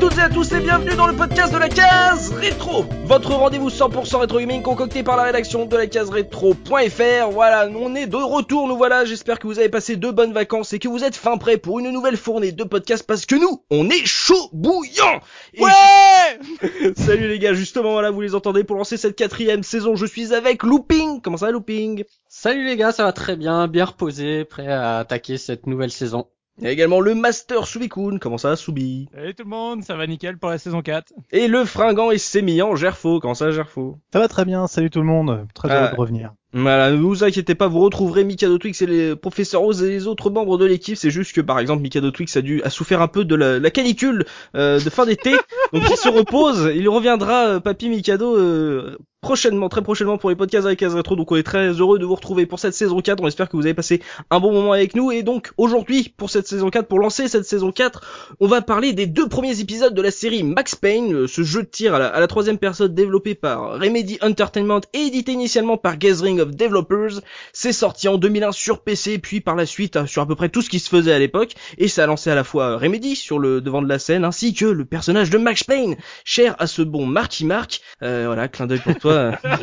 toutes et à tous et bienvenue dans le podcast de la case rétro. Votre rendez-vous 100% rétro gaming concocté par la rédaction de la case rétro.fr. Voilà, on est de retour, nous voilà. J'espère que vous avez passé de bonnes vacances et que vous êtes fin prêts pour une nouvelle fournée de podcasts parce que nous, on est chaud bouillant. Et Ouais Salut les gars, justement voilà, vous les entendez pour lancer cette quatrième saison. Je suis avec Looping. Comment ça va Looping? Salut les gars, ça va très bien, bien reposé, prêt à attaquer cette nouvelle saison. Il y a également le Master Subikun. Comment ça Subi Salut tout le monde, ça va nickel pour la saison 4. Et le fringant et sémillant Gerfo. Comment ça Gerfo? Ça va très bien, salut tout le monde, très heureux Ah. de revenir. Voilà, ne vous inquiétez pas, vous retrouverez Mikado Twix et les professeurs Rose et les autres membres de l'équipe. C'est juste que par exemple Mikado Twix a dû a souffert un peu de la, la canicule euh, de fin d'été, donc il se repose. Il reviendra, euh, Papy Mikado, euh, prochainement, très prochainement pour les podcasts avec Case Retro. Donc on est très heureux de vous retrouver pour cette saison 4. On espère que vous avez passé un bon moment avec nous. Et donc aujourd'hui, pour cette saison 4, pour lancer cette saison 4, on va parler des deux premiers épisodes de la série Max Payne, euh, ce jeu de tir à la, troisième personne développé par Remedy Entertainment et édité initialement par Gathering of Developers. C'est sorti en 2001 sur PC, puis par la suite euh, sur à peu près tout ce qui se faisait à l'époque, et ça a lancé à la fois Remedy sur le devant de la scène, ainsi que le personnage de Max Payne, cher à ce bon Marky Mark. Euh, voilà, clin d'œil pour toi,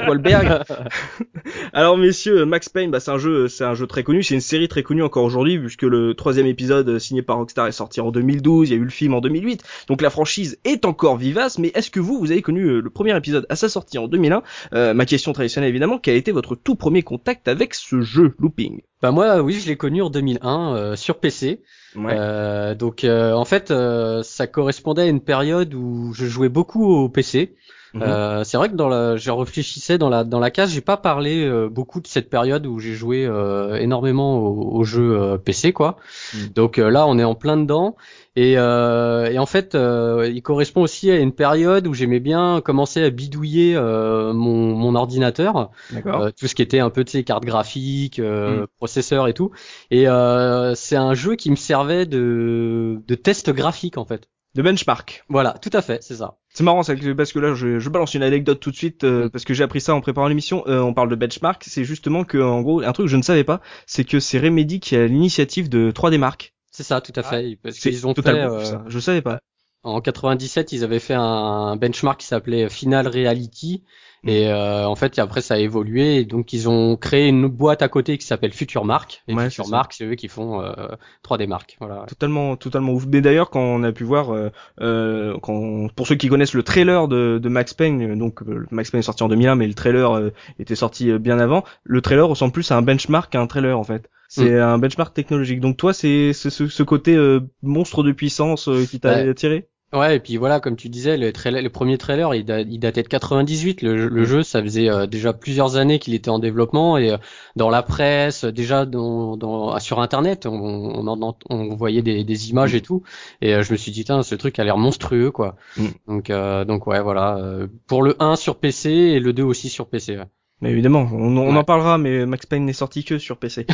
Wahlberg. Alors messieurs, Max Payne, bah, c'est un jeu, c'est un jeu très connu, c'est une série très connue encore aujourd'hui, puisque le troisième épisode euh, signé par Rockstar est sorti en 2012, il y a eu le film en 2008, donc la franchise est encore vivace. Mais est-ce que vous, vous avez connu euh, le premier épisode à sa sortie en 2001 Euh, Ma question traditionnelle évidemment, quel a été votre tout premier contact avec ce jeu Looping? Bah moi, oui, je l'ai connu en 2001 euh, sur PC. Euh, donc euh, en fait, euh, ça correspondait à une période où je jouais beaucoup au PC. Mhm. Euh, c'est vrai que dans la, je réfléchissais dans la dans la case, j'ai pas parlé euh, beaucoup de cette période où j'ai joué euh, énormément aux, aux jeux euh, PC quoi. Mhm. Donc euh, là, on est en plein dedans et, euh, et en fait, euh, il correspond aussi à une période où j'aimais bien commencer à bidouiller euh, mon mon ordinateur, tout ce qui était un peu de ces cartes graphiques, euh, Mhm. processeurs et tout. Et euh, c'est un jeu qui me servait de de test graphique en fait. De benchmark. Voilà, tout à fait, c'est ça. C'est marrant parce que là je, je balance une anecdote tout de suite euh, Mm. parce que j'ai appris ça en préparant l'émission. Euh, on parle de benchmark, c'est justement que en gros un truc que je ne savais pas, c'est que c'est Remedy qui a l'initiative de 3D Mark. C'est ça, tout à Ah, fait. Parce qu'ils ont fait totalement euh, fou, ça. Je savais pas. en 97, ils avaient fait un benchmark qui s'appelait Final Reality. Mm. Et euh, en fait, après, ça a évolué. Et donc, ils ont créé une boîte à côté qui s'appelle Future Mark. Et Ouais, Future. Mark, c'est eux qui font euh, 3D Mark. Voilà. Totalement, totalement ouf. Mais d'ailleurs, quand on a pu voir, euh, euh, quand, pour ceux qui connaissent le trailer de, de Max Payne, euh, donc Max Payne est sorti en 2001, mais le trailer était sorti bien avant. Le trailer ressemble plus à un benchmark qu'à un trailer en fait. C'est un benchmark technologique. Donc toi, c'est ce, ce côté euh, monstre de puissance qui t'a Ouais. attiré? Ouais, et puis voilà, comme tu disais, le, trailer, le premier trailer, il, da- il datait de 98. Le, le Mm. jeu, ça faisait euh, déjà plusieurs années qu'il était en développement et euh, dans la presse, déjà dans, dans, sur Internet, on, on, en- on voyait des, des images et tout. Et euh, je me suis dit, ce truc a l'air monstrueux, quoi. Mm. Donc, donc ouais, voilà. pour le 1 sur PC et le 2 aussi sur PC. ouais. Mais évidemment, on, on Ouais. en parlera, mais Max Payne n'est sorti que sur PC.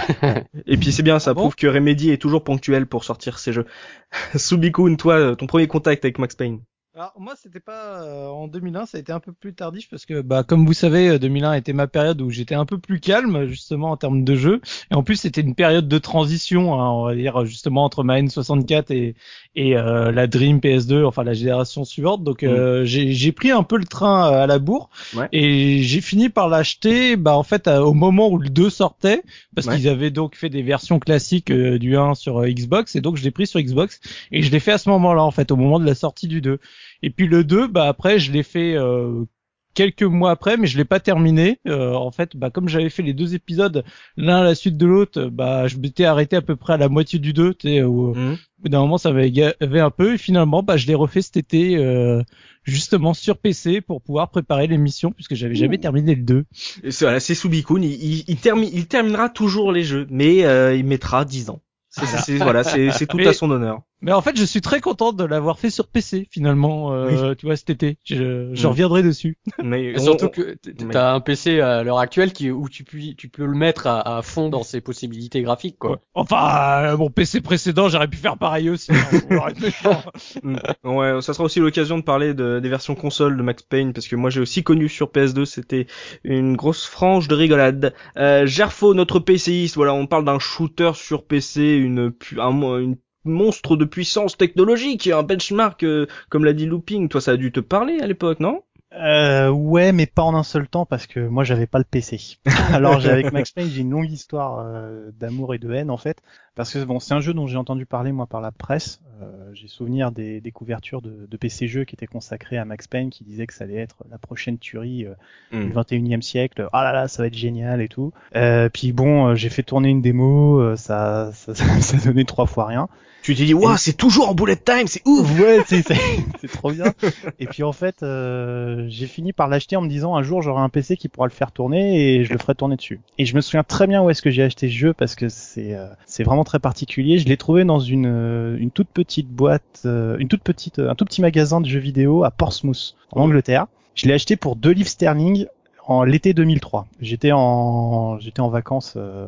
Et puis c'est bien, ça Ah bon prouve que Remedy est toujours ponctuel pour sortir ses jeux. Subikun, toi, ton premier contact avec Max Payne. Alors moi c'était pas euh, en 2001, ça a été un peu plus tardif parce que bah comme vous savez euh, 2001 était ma période où j'étais un peu plus calme justement en termes de jeu. Et en plus c'était une période de transition hein, on va dire justement entre ma N64 et et euh, la Dream PS2 enfin la génération suivante. Donc euh, j'ai j'ai pris un peu le train euh, à la bourre. Ouais. et j'ai fini par l'acheter bah en fait à- au moment où le 2 sortait parce Ouais. qu'ils avaient donc fait des versions classiques euh, du 1 sur euh, Xbox. Et donc je l'ai pris sur Xbox et je l'ai fait à ce moment-là en fait au moment de la sortie du 2 et puis le 2, bah après, je l'ai fait euh, quelques mois après, mais je l'ai pas terminé. Euh, en fait, bah comme j'avais fait les deux épisodes l'un à la suite de l'autre, bah je m'étais arrêté à peu près à la moitié du 2. Tu sais, où, Mhm. d'un moment, ça m'avait gavé un peu. Et finalement, bah je l'ai refait cet été, euh, justement sur PC pour pouvoir préparer l'émission, puisque j'avais jamais terminé le 2. Et c'est voilà, c'est Subikun, il, il, il, termi- il terminera toujours les jeux, mais euh, il mettra 10 ans. C'est Voilà. c'est- tout Mais- à son honneur. Mais en fait, je suis très content de l'avoir fait sur PC finalement, euh, tu vois, cet été. Je, je reviendrai dessus. Mais on- surtout que t'as un PC à l'heure actuelle qui, où tu peux, tu peux le mettre à, à fond dans ses possibilités graphiques, quoi. Ouais. Enfin, euh, mon PC précédent, j'aurais pu faire pareil aussi. hein. Mm. Ouais, ça sera aussi l'occasion de parler de, des versions console de Max Payne parce que moi j'ai aussi connu sur PS2, c'était une grosse frange de rigolade. Euh, Gerfo, notre PCiste, voilà, on parle d'un shooter sur PC, une pu- un une monstre de puissance technologique, un benchmark, euh, comme l'a dit Looping. Toi, ça a dû te parler à l'époque, non? Euh, ouais, mais pas en un seul temps parce que moi j'avais pas le PC. Alors avec Max Payne, j'ai une longue histoire euh, d'amour et de haine en fait, parce que bon, c'est un jeu dont j'ai entendu parler moi par la presse. Euh, j'ai souvenir des, des couvertures de, de, PC jeux qui étaient consacrées à Max Payne, qui disaient que ça allait être la prochaine tuerie euh, mm. du 21e siècle. Ah là là, ça va être génial et tout. Euh, puis bon, j'ai fait tourner une démo, ça, ça, ça, donnait trois fois rien. Tu t'es dit, waouh, c'est toujours en bullet time, c'est ouf. Ouais, c'est trop bien. Et puis en fait, euh, j'ai fini par l'acheter en me disant un jour j'aurai un PC qui pourra le faire tourner et je le ferai tourner dessus. Et je me souviens très bien où est-ce que j'ai acheté ce jeu parce que c'est euh, c'est vraiment très particulier. Je l'ai trouvé dans une euh, une toute petite boîte, euh, une toute petite un tout petit magasin de jeux vidéo à Portsmouth en Angleterre. Je l'ai acheté pour deux livres sterling en l'été 2003. J'étais en j'étais en vacances euh,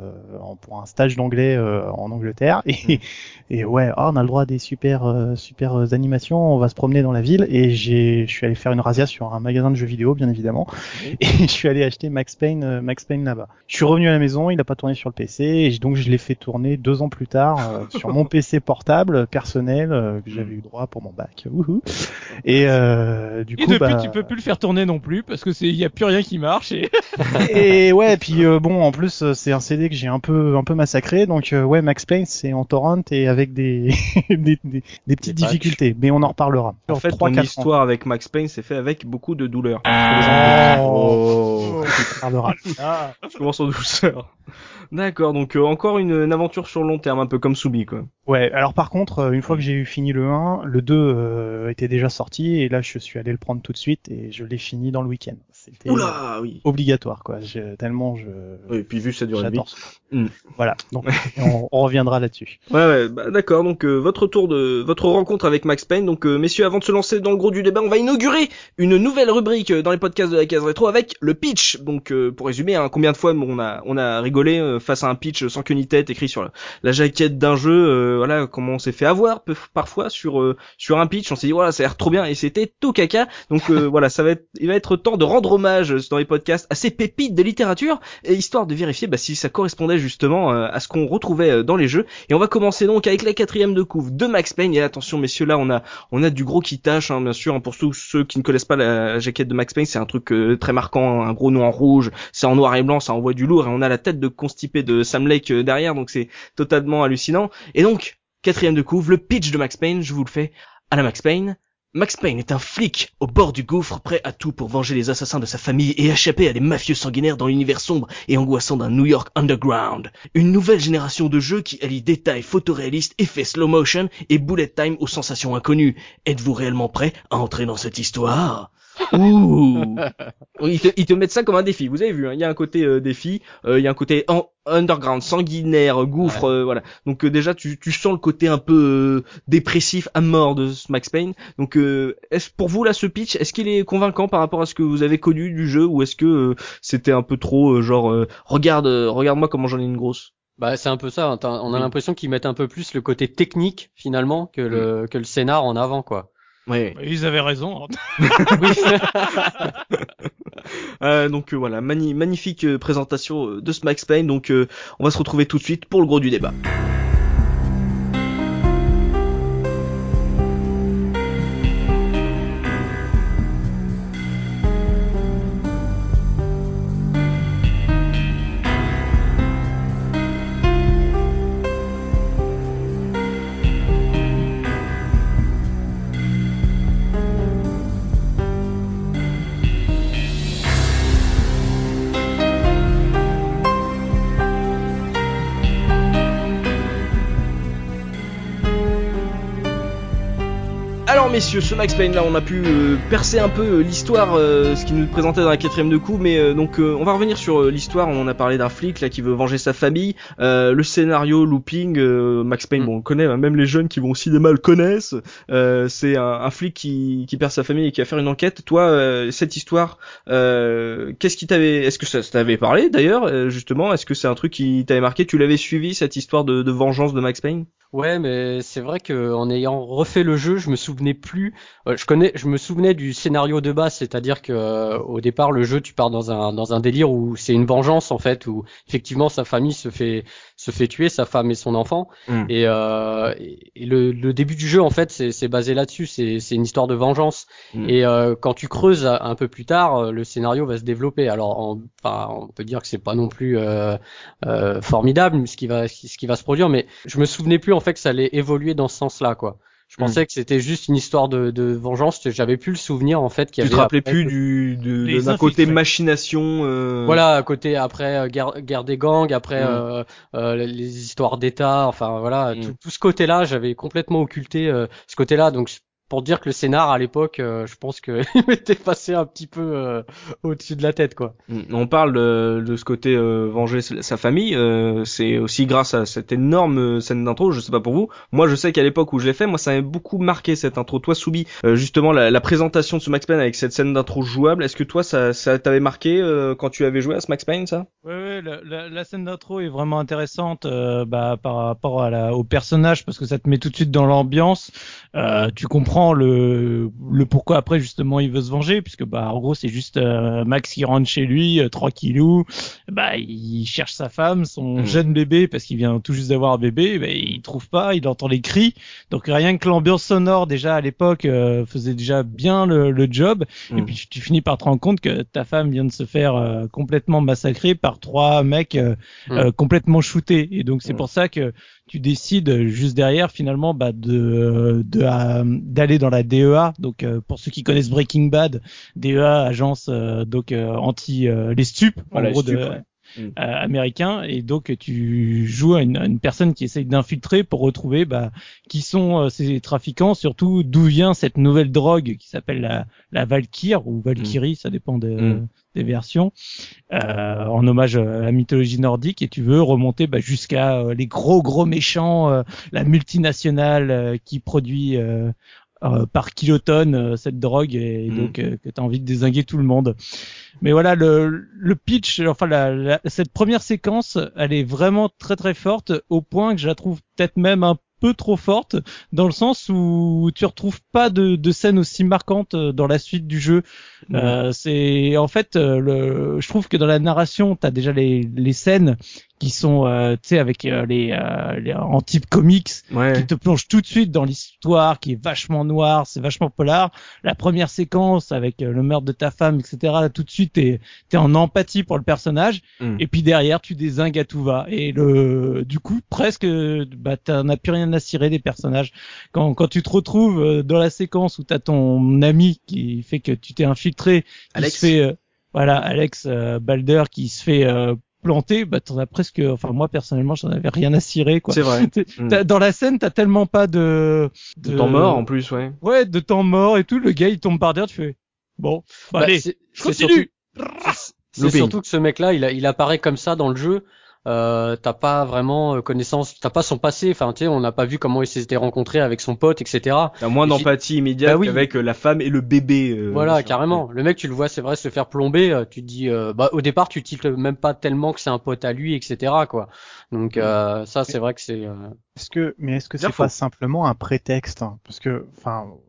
pour un stage d'anglais euh, en Angleterre. Et, et ouais, oh, on a le droit à des super euh, super animations, on va se promener dans la ville. Et j'ai je suis allé faire une razzia sur un magasin de jeux vidéo bien évidemment. Et je suis allé acheter Max Payne euh, Max Payne là-bas. Je suis revenu à la maison, il a pas tourné sur le PC et donc je l'ai fait tourner deux ans plus tard sur mon PC portable personnel que j'avais eu droit pour mon bac. Et du coup et depuis bah... tu peux plus le faire tourner non plus parce que c'est il y a plus rien qui marche et... ouais, puis euh, bon, en plus euh, c'est un CD que j'ai un peu un peu massacré, donc euh, ouais, Max Payne c'est en torrent et avec des des, des, des, petites difficultés, mais on en reparlera. En fait, ton histoire avec Max Payne c'est fait avec beaucoup de douleur. Ah, oh. oh. ah. Je commence en douceur. D'accord, donc euh, encore une, une, aventure sur le long terme, un peu comme Soubi, quoi. Ouais, alors par contre, euh, une fois que j'ai eu fini le 1, le 2 euh, était déjà sorti, et là je suis allé le prendre tout de suite, et je l'ai fini dans le week-end. C'était Oula, oui. obligatoire, quoi. Je, tellement je... Oui, et puis vu ça dure. Mm. Voilà, donc on, on, reviendra là-dessus. Ouais, ouais bah, d'accord, donc votre tour de... votre rencontre avec Max Payne, donc messieurs, avant de se lancer dans le gros du débat, on va inaugurer une nouvelle rubrique dans les podcasts de la case rétro avec le pitch. Donc pour résumer, hein, combien de fois on a, on a rigolé face à un pitch sans queue ni tête écrit sur la, jaquette d'un jeu, euh, voilà comment on s'est fait avoir parfois sur euh, sur un pitch, on s'est dit voilà ça a l'air trop bien et c'était tout caca. Donc euh, voilà, ça va être il va être temps de rendre hommage dans les podcasts à ces pépites de littérature et histoire de vérifier bah, si ça correspondait justement à ce qu'on retrouvait dans les jeux. Et on va commencer donc avec la quatrième de couve de Max Payne. Et attention messieurs là on a on a du gros qui tâche hein, bien sûr hein, pour tous ceux qui ne connaissent pas la, jaquette de Max Payne c'est un truc très marquant, un gros nom en rouge, c'est en noir et blanc, ça envoie du lourd et on a la tête de constipé de Sam Lake euh, derrière, donc c'est totalement hallucinant. Et donc, quatrième de couve, le pitch de Max Payne, je vous le fais à la Max Payne. Max Payne est un flic au bord du gouffre, prêt à tout pour venger les assassins de sa famille et échapper à des mafieux sanguinaires dans l'univers sombre et angoissant d'un New York underground. Une nouvelle génération de jeux qui allie détails photoréalistes, effets slow motion et bullet time aux sensations inconnues. Êtes-vous réellement prêt à entrer dans cette histoire? Ouh ils te, ils te mettent ça comme un défi. Vous avez vu, hein, il y a un côté euh, défi, euh, il y a un côté underground, sanguinaire, gouffre, euh, voilà. Donc déjà, tu, tu sens le côté un peu dépressif à mort de Max Payne. Donc, est-ce pour vous là ce pitch, est-ce qu'il est convaincant par rapport à ce que vous avez connu du jeu, ou est-ce que c'était un peu trop genre regarde, regarde-moi comment j'en ai une grosse? Bah c'est un peu ça. On a l'impression qu'ils mettent un peu plus le côté technique finalement que le que le scénar en avant quoi. Ouais. Bah, ils avaient raison. euh, donc euh, voilà, magnifique euh, présentation euh, de ce Max Payne. Donc on va se retrouver tout de suite pour le gros du débat. Ce Max Payne là, on a pu euh, percer un peu euh, l'histoire, euh, ce qui nous présentait dans la quatrième de coup, mais donc on va revenir sur l'histoire. On a parlé d'un flic là qui veut venger sa famille, le scénario, looping, Max Payne, mm. bon on connaît, hein, même les jeunes qui vont au cinéma le connaissent. c'est un, flic qui, qui perd sa famille et qui va faire une enquête. Toi, cette histoire, qu'est-ce qui t'avait, est-ce que ça, t'avait parlé d'ailleurs justement? Est-ce que c'est un truc qui t'avait marqué? Tu l'avais suivi cette histoire de, de vengeance de Max Payne? Ouais, mais c'est vrai que en ayant refait le jeu, je me souvenais plus. euh, je connais, je me souvenais du scénario de base, c'est-à-dire que euh, au départ, le jeu, tu pars dans un dans un délire où c'est une vengeance en fait, où effectivement sa famille se fait se fait tuer, sa femme et son enfant. Mm. Et, euh, et et le, le début du jeu, en fait, c'est basé là-dessus. C'est une histoire de vengeance. Mm. Et euh, quand tu creuses un un peu plus tard, euh, le scénario va se développer. Alors, on, enfin, on peut dire que c'est pas non plus euh, euh, formidable ce qui va ce qui va se produire, mais je me souvenais plus en fait que ça allait évoluer dans ce sens-là, quoi. Je Hmm. pensais que c'était juste une histoire de, de vengeance. J'avais plus le souvenir en fait qu'il y Tu te avait. rappelais après plus du de- Les d'un côté machination. euh, Voilà, à côté après euh, guerre, guerre des gangs, après Mm. euh, euh, les histoires d'État, enfin voilà, Mm. tout, tout ce côté-là, j'avais complètement occulté euh, ce côté-là. Donc pour dire que le scénar à l'époque, euh, je pense que il m'était passé un petit peu euh, au-dessus de la tête, quoi. Mm. On parle de, de ce côté euh, venger sa famille. euh, c'est aussi grâce à cette énorme euh, scène d'intro. Je sais pas pour vous. Moi, je sais qu'à l'époque où je l'ai fait, moi, ça m'avait beaucoup marqué cette intro. Toi, Soubi, euh, justement, la, la présentation de ce Max Payne avec cette scène d'intro jouable. Est-ce que toi, ça, ça t'avait marqué euh, quand tu avais joué à ce Max Payne, ça? Ouais, ouais, la, la, la scène d'intro est vraiment intéressante euh, bah, par rapport à la, au personnage parce que ça te met tout de suite dans l'ambiance. Euh, tu comprends le, le pourquoi après justement il veut se venger puisque bah en gros c'est juste euh, Max qui rentre chez lui euh, tranquillou, bah il cherche sa femme, son Mhm. jeune bébé parce qu'il vient tout juste d'avoir un bébé, bah, il trouve pas, il entend les cris. Donc rien que l'ambiance sonore déjà à l'époque euh, faisait déjà bien le, le job. Et Mhm. puis tu, tu finis par te rendre compte que ta femme vient de se faire euh, complètement massacrer par trois mecs euh, Mm. euh, complètement shootés. Et donc c'est pour ça que tu décides juste derrière finalement bah, de de, euh, d'aller dans la DEA. Donc euh, pour ceux qui connaissent Breaking Bad, DEA agence euh, donc euh, anti euh, les stupes Voilà, en gros les stupes, de ouais. Mm. euh, américain et donc tu joues à une, à une personne qui essaye d'infiltrer pour retrouver bah, qui sont euh, ces trafiquants, surtout d'où vient cette nouvelle drogue qui s'appelle la, la Valkyr ou Valkyrie, ça dépend de- Mm. des versions, euh, en hommage à la mythologie nordique et tu veux remonter bah, jusqu'à euh, les gros gros méchants, euh, la multinationale euh, qui produit euh, par kilotonne euh, cette drogue et Mm. donc euh, que tu as envie de désinguer tout le monde. Mais voilà, le, le pitch, enfin la, la- cette première séquence, elle est vraiment très très forte au point que je la trouve peut-être même un peu trop forte dans le sens où tu retrouves pas de, de scènes aussi marquantes euh, dans la suite du jeu. Euh, c'est en fait, euh, le, je trouve que dans la narration, t'as déjà les, les scènes qui sont, euh, tu sais, avec euh, les, euh, les en type comics, Ouais. qui te plonge tout de suite dans l'histoire, qui est vachement noire, c'est vachement polar. La première séquence avec euh, le meurtre de ta femme, etc. Là, tout de suite, t'es es en empathie pour le personnage. Mm. Et puis derrière, tu désingues à tout va. Et le, du coup, presque, bah, t'en as plus rien à cirer des personnages. Quand, quand tu te retrouves euh, dans la séquence où t'as ton ami qui fait que tu t'es infiltré, qui Alex. se fait, voilà, Alex Balder qui se fait planter, bah t'en as presque, enfin moi personnellement, j'en avais rien à cirer quoi. C'est vrai. Mm. t'as- Dans la scène, t'as tellement pas de, De temps mort en plus, ouais. Ouais, de temps mort et tout. Le gars, il tombe par terre. Tu fais bon, bah, Bah, allez, c'est- je c'est continue. surtout- C'est surtout que ce mec-là, il, a- il apparaît comme ça dans le jeu. Euh, t'as pas vraiment euh, connaissance, t'as pas son passé. Enfin, tu sais, on n'a pas vu comment il s'était rencontré avec son pote, etc. T'as moins Et d'empathie immédiate Bah oui. qu'avec euh, la femme et le bébé. euh, Voilà, carrément. Le mec, tu le vois, c'est vrai, se faire plomber. Tu te dis, euh, bah, au départ, tu tiltes même pas tellement que c'est un pote à lui, etc. Quoi. Donc euh, ça, c'est vrai que c'est. euh, Est-ce que, mais est-ce que c'est pas simplement un prétexte hein? Parce que, enfin, bon,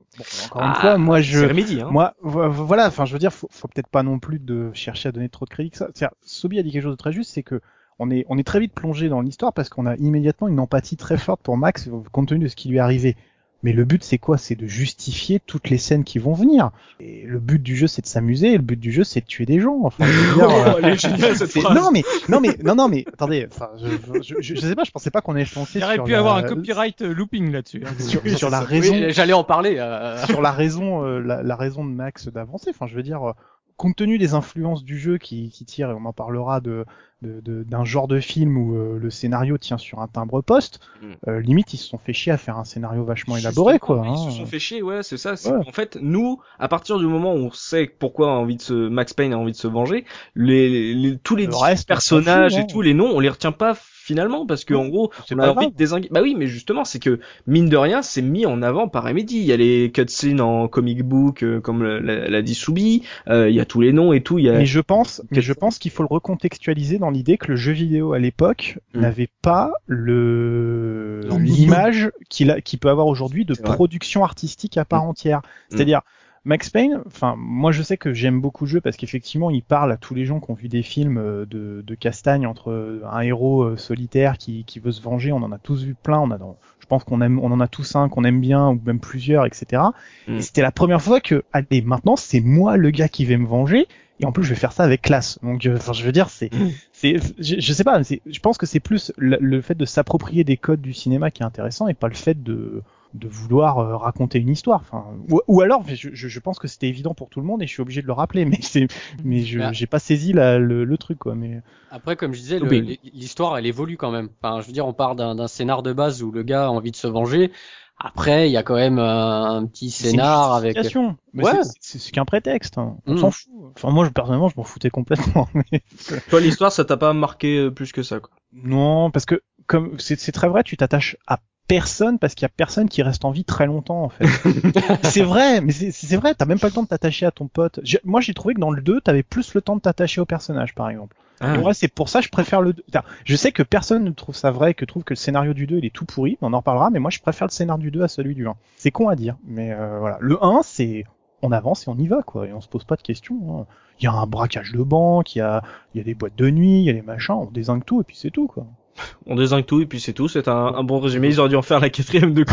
encore une Ah, fois, moi je, hein. moi, vo- voilà, enfin, je veux dire, faut, faut peut-être pas non plus de chercher à donner trop de crédit que ça. Sobi a dit quelque chose de très juste, c'est que on est, on est très vite plongé dans l'histoire parce qu'on a immédiatement une empathie très forte pour Max compte tenu de ce qui lui est arrivé. Mais le but, c'est quoi? C'est de justifier toutes les scènes qui vont venir. Et le but du jeu, c'est de s'amuser. Et le but du jeu, c'est de tuer des gens. Enfin, je veux dire, euh, Oh, elle est géniale, cette c'est- phrase. non mais non mais non non mais attendez enfin je, je, je, je sais pas je pensais pas qu'on allait se lancer Il aurait sur pu la- avoir un copyright euh, looping là-dessus. hein. sur, sur la oui, raison J'allais en parler. euh, sur la raison euh, la, la raison de Max d'avancer enfin je veux dire euh, compte tenu des influences du jeu qui, qui tirent et on en parlera de- d'un genre de film où euh, le scénario tient sur un timbre poste Mm. euh, limite ils se sont fait chier à faire un scénario vachement élaboré quoi Ils hein. se sont fait chier, ouais, c'est ça. Ouais. En fait, nous, à partir du moment où on sait pourquoi a envie de se, Max Payne a envie de se venger, les, les- tous les Le reste, personnages et hein. tous les noms, on les retient pas finalement parce que en gros, on a envie de désinguer. Bah oui, mais justement, c'est que mine de rien, c'est mis en avant par Remedy. Il y a les cutscenes en comic book, euh, comme l'a dit Soubi. euh, il y a tous les noms et tout. Il y a mais je pense mais je pense qu'il faut le recontextualiser dans l'idée que le jeu vidéo à l'époque Mm. n'avait pas le l'image qu'il peut avoir aujourd'hui de production artistique à part entière. C'est-à-dire Max Payne, enfin moi je sais que j'aime beaucoup le jeu parce qu'effectivement il parle à tous les gens qui ont vu des films euh, de, de Castagne entre un héros euh, solitaire qui, qui veut se venger, on en a tous vu plein, on a dans, je pense qu'on aime, on en a tous un qu'on aime bien ou même plusieurs, etc. Mm. Et c'était la première fois que, allez maintenant c'est moi le gars qui vais me venger et en plus je vais faire ça avec classe. Donc euh, enfin je veux dire c'est, c'est, je, je sais pas, je pense que c'est plus le, le fait de s'approprier des codes du cinéma qui est intéressant et pas le fait de de vouloir euh, raconter une histoire. Enfin, ou, ou alors, je, je, je pense que c'était évident pour tout le monde et je suis obligé de le rappeler, mais c'est, mais je, Bah. j'ai pas saisi la, le, le truc quoi. Mais Après, comme je disais, le- l'histoire, elle évolue quand même. Enfin, je veux dire, on part d'un d'un scénar de base où le gars a envie de se venger. Après, il y a quand même un petit c'est une scénar avec. justification. Mais Ouais. c'est- c'est c'est qu'un prétexte. hein. On Mm. s'en fout. Enfin, moi, je, personnellement, je m'en foutais complètement. mais- Toi, l'histoire, ça t'a pas marqué euh, plus que ça, quoi. Non, parce que comme c'est très vrai, tu t'attaches à personne parce qu'il y a personne qui reste en vie très longtemps en fait. c'est vrai, mais c'est vrai, t'as même pas le temps de t'attacher à ton pote. Moi j'ai trouvé que dans le 2, t'avais plus le temps de t'attacher au personnage par exemple. Ah. Et ouais, c'est pour ça que je préfère le 2. Enfin, je sais que personne ne trouve ça vrai, que trouve que le scénario du 2 il est tout pourri, on en reparlera, mais moi je préfère le scénario du 2 à celui du 1. C'est con à dire, mais euh, voilà. Le 1 c'est on avance et on y va quoi, et on se pose pas de questions. hein. Il y a un braquage de banque, il y a, il y a des boîtes de nuit, il y a les machins, on désingue tout et puis c'est tout quoi. On désingue tout et puis c'est tout. C'est un, un bon résumé. Ils auraient dû en faire la quatrième de coup.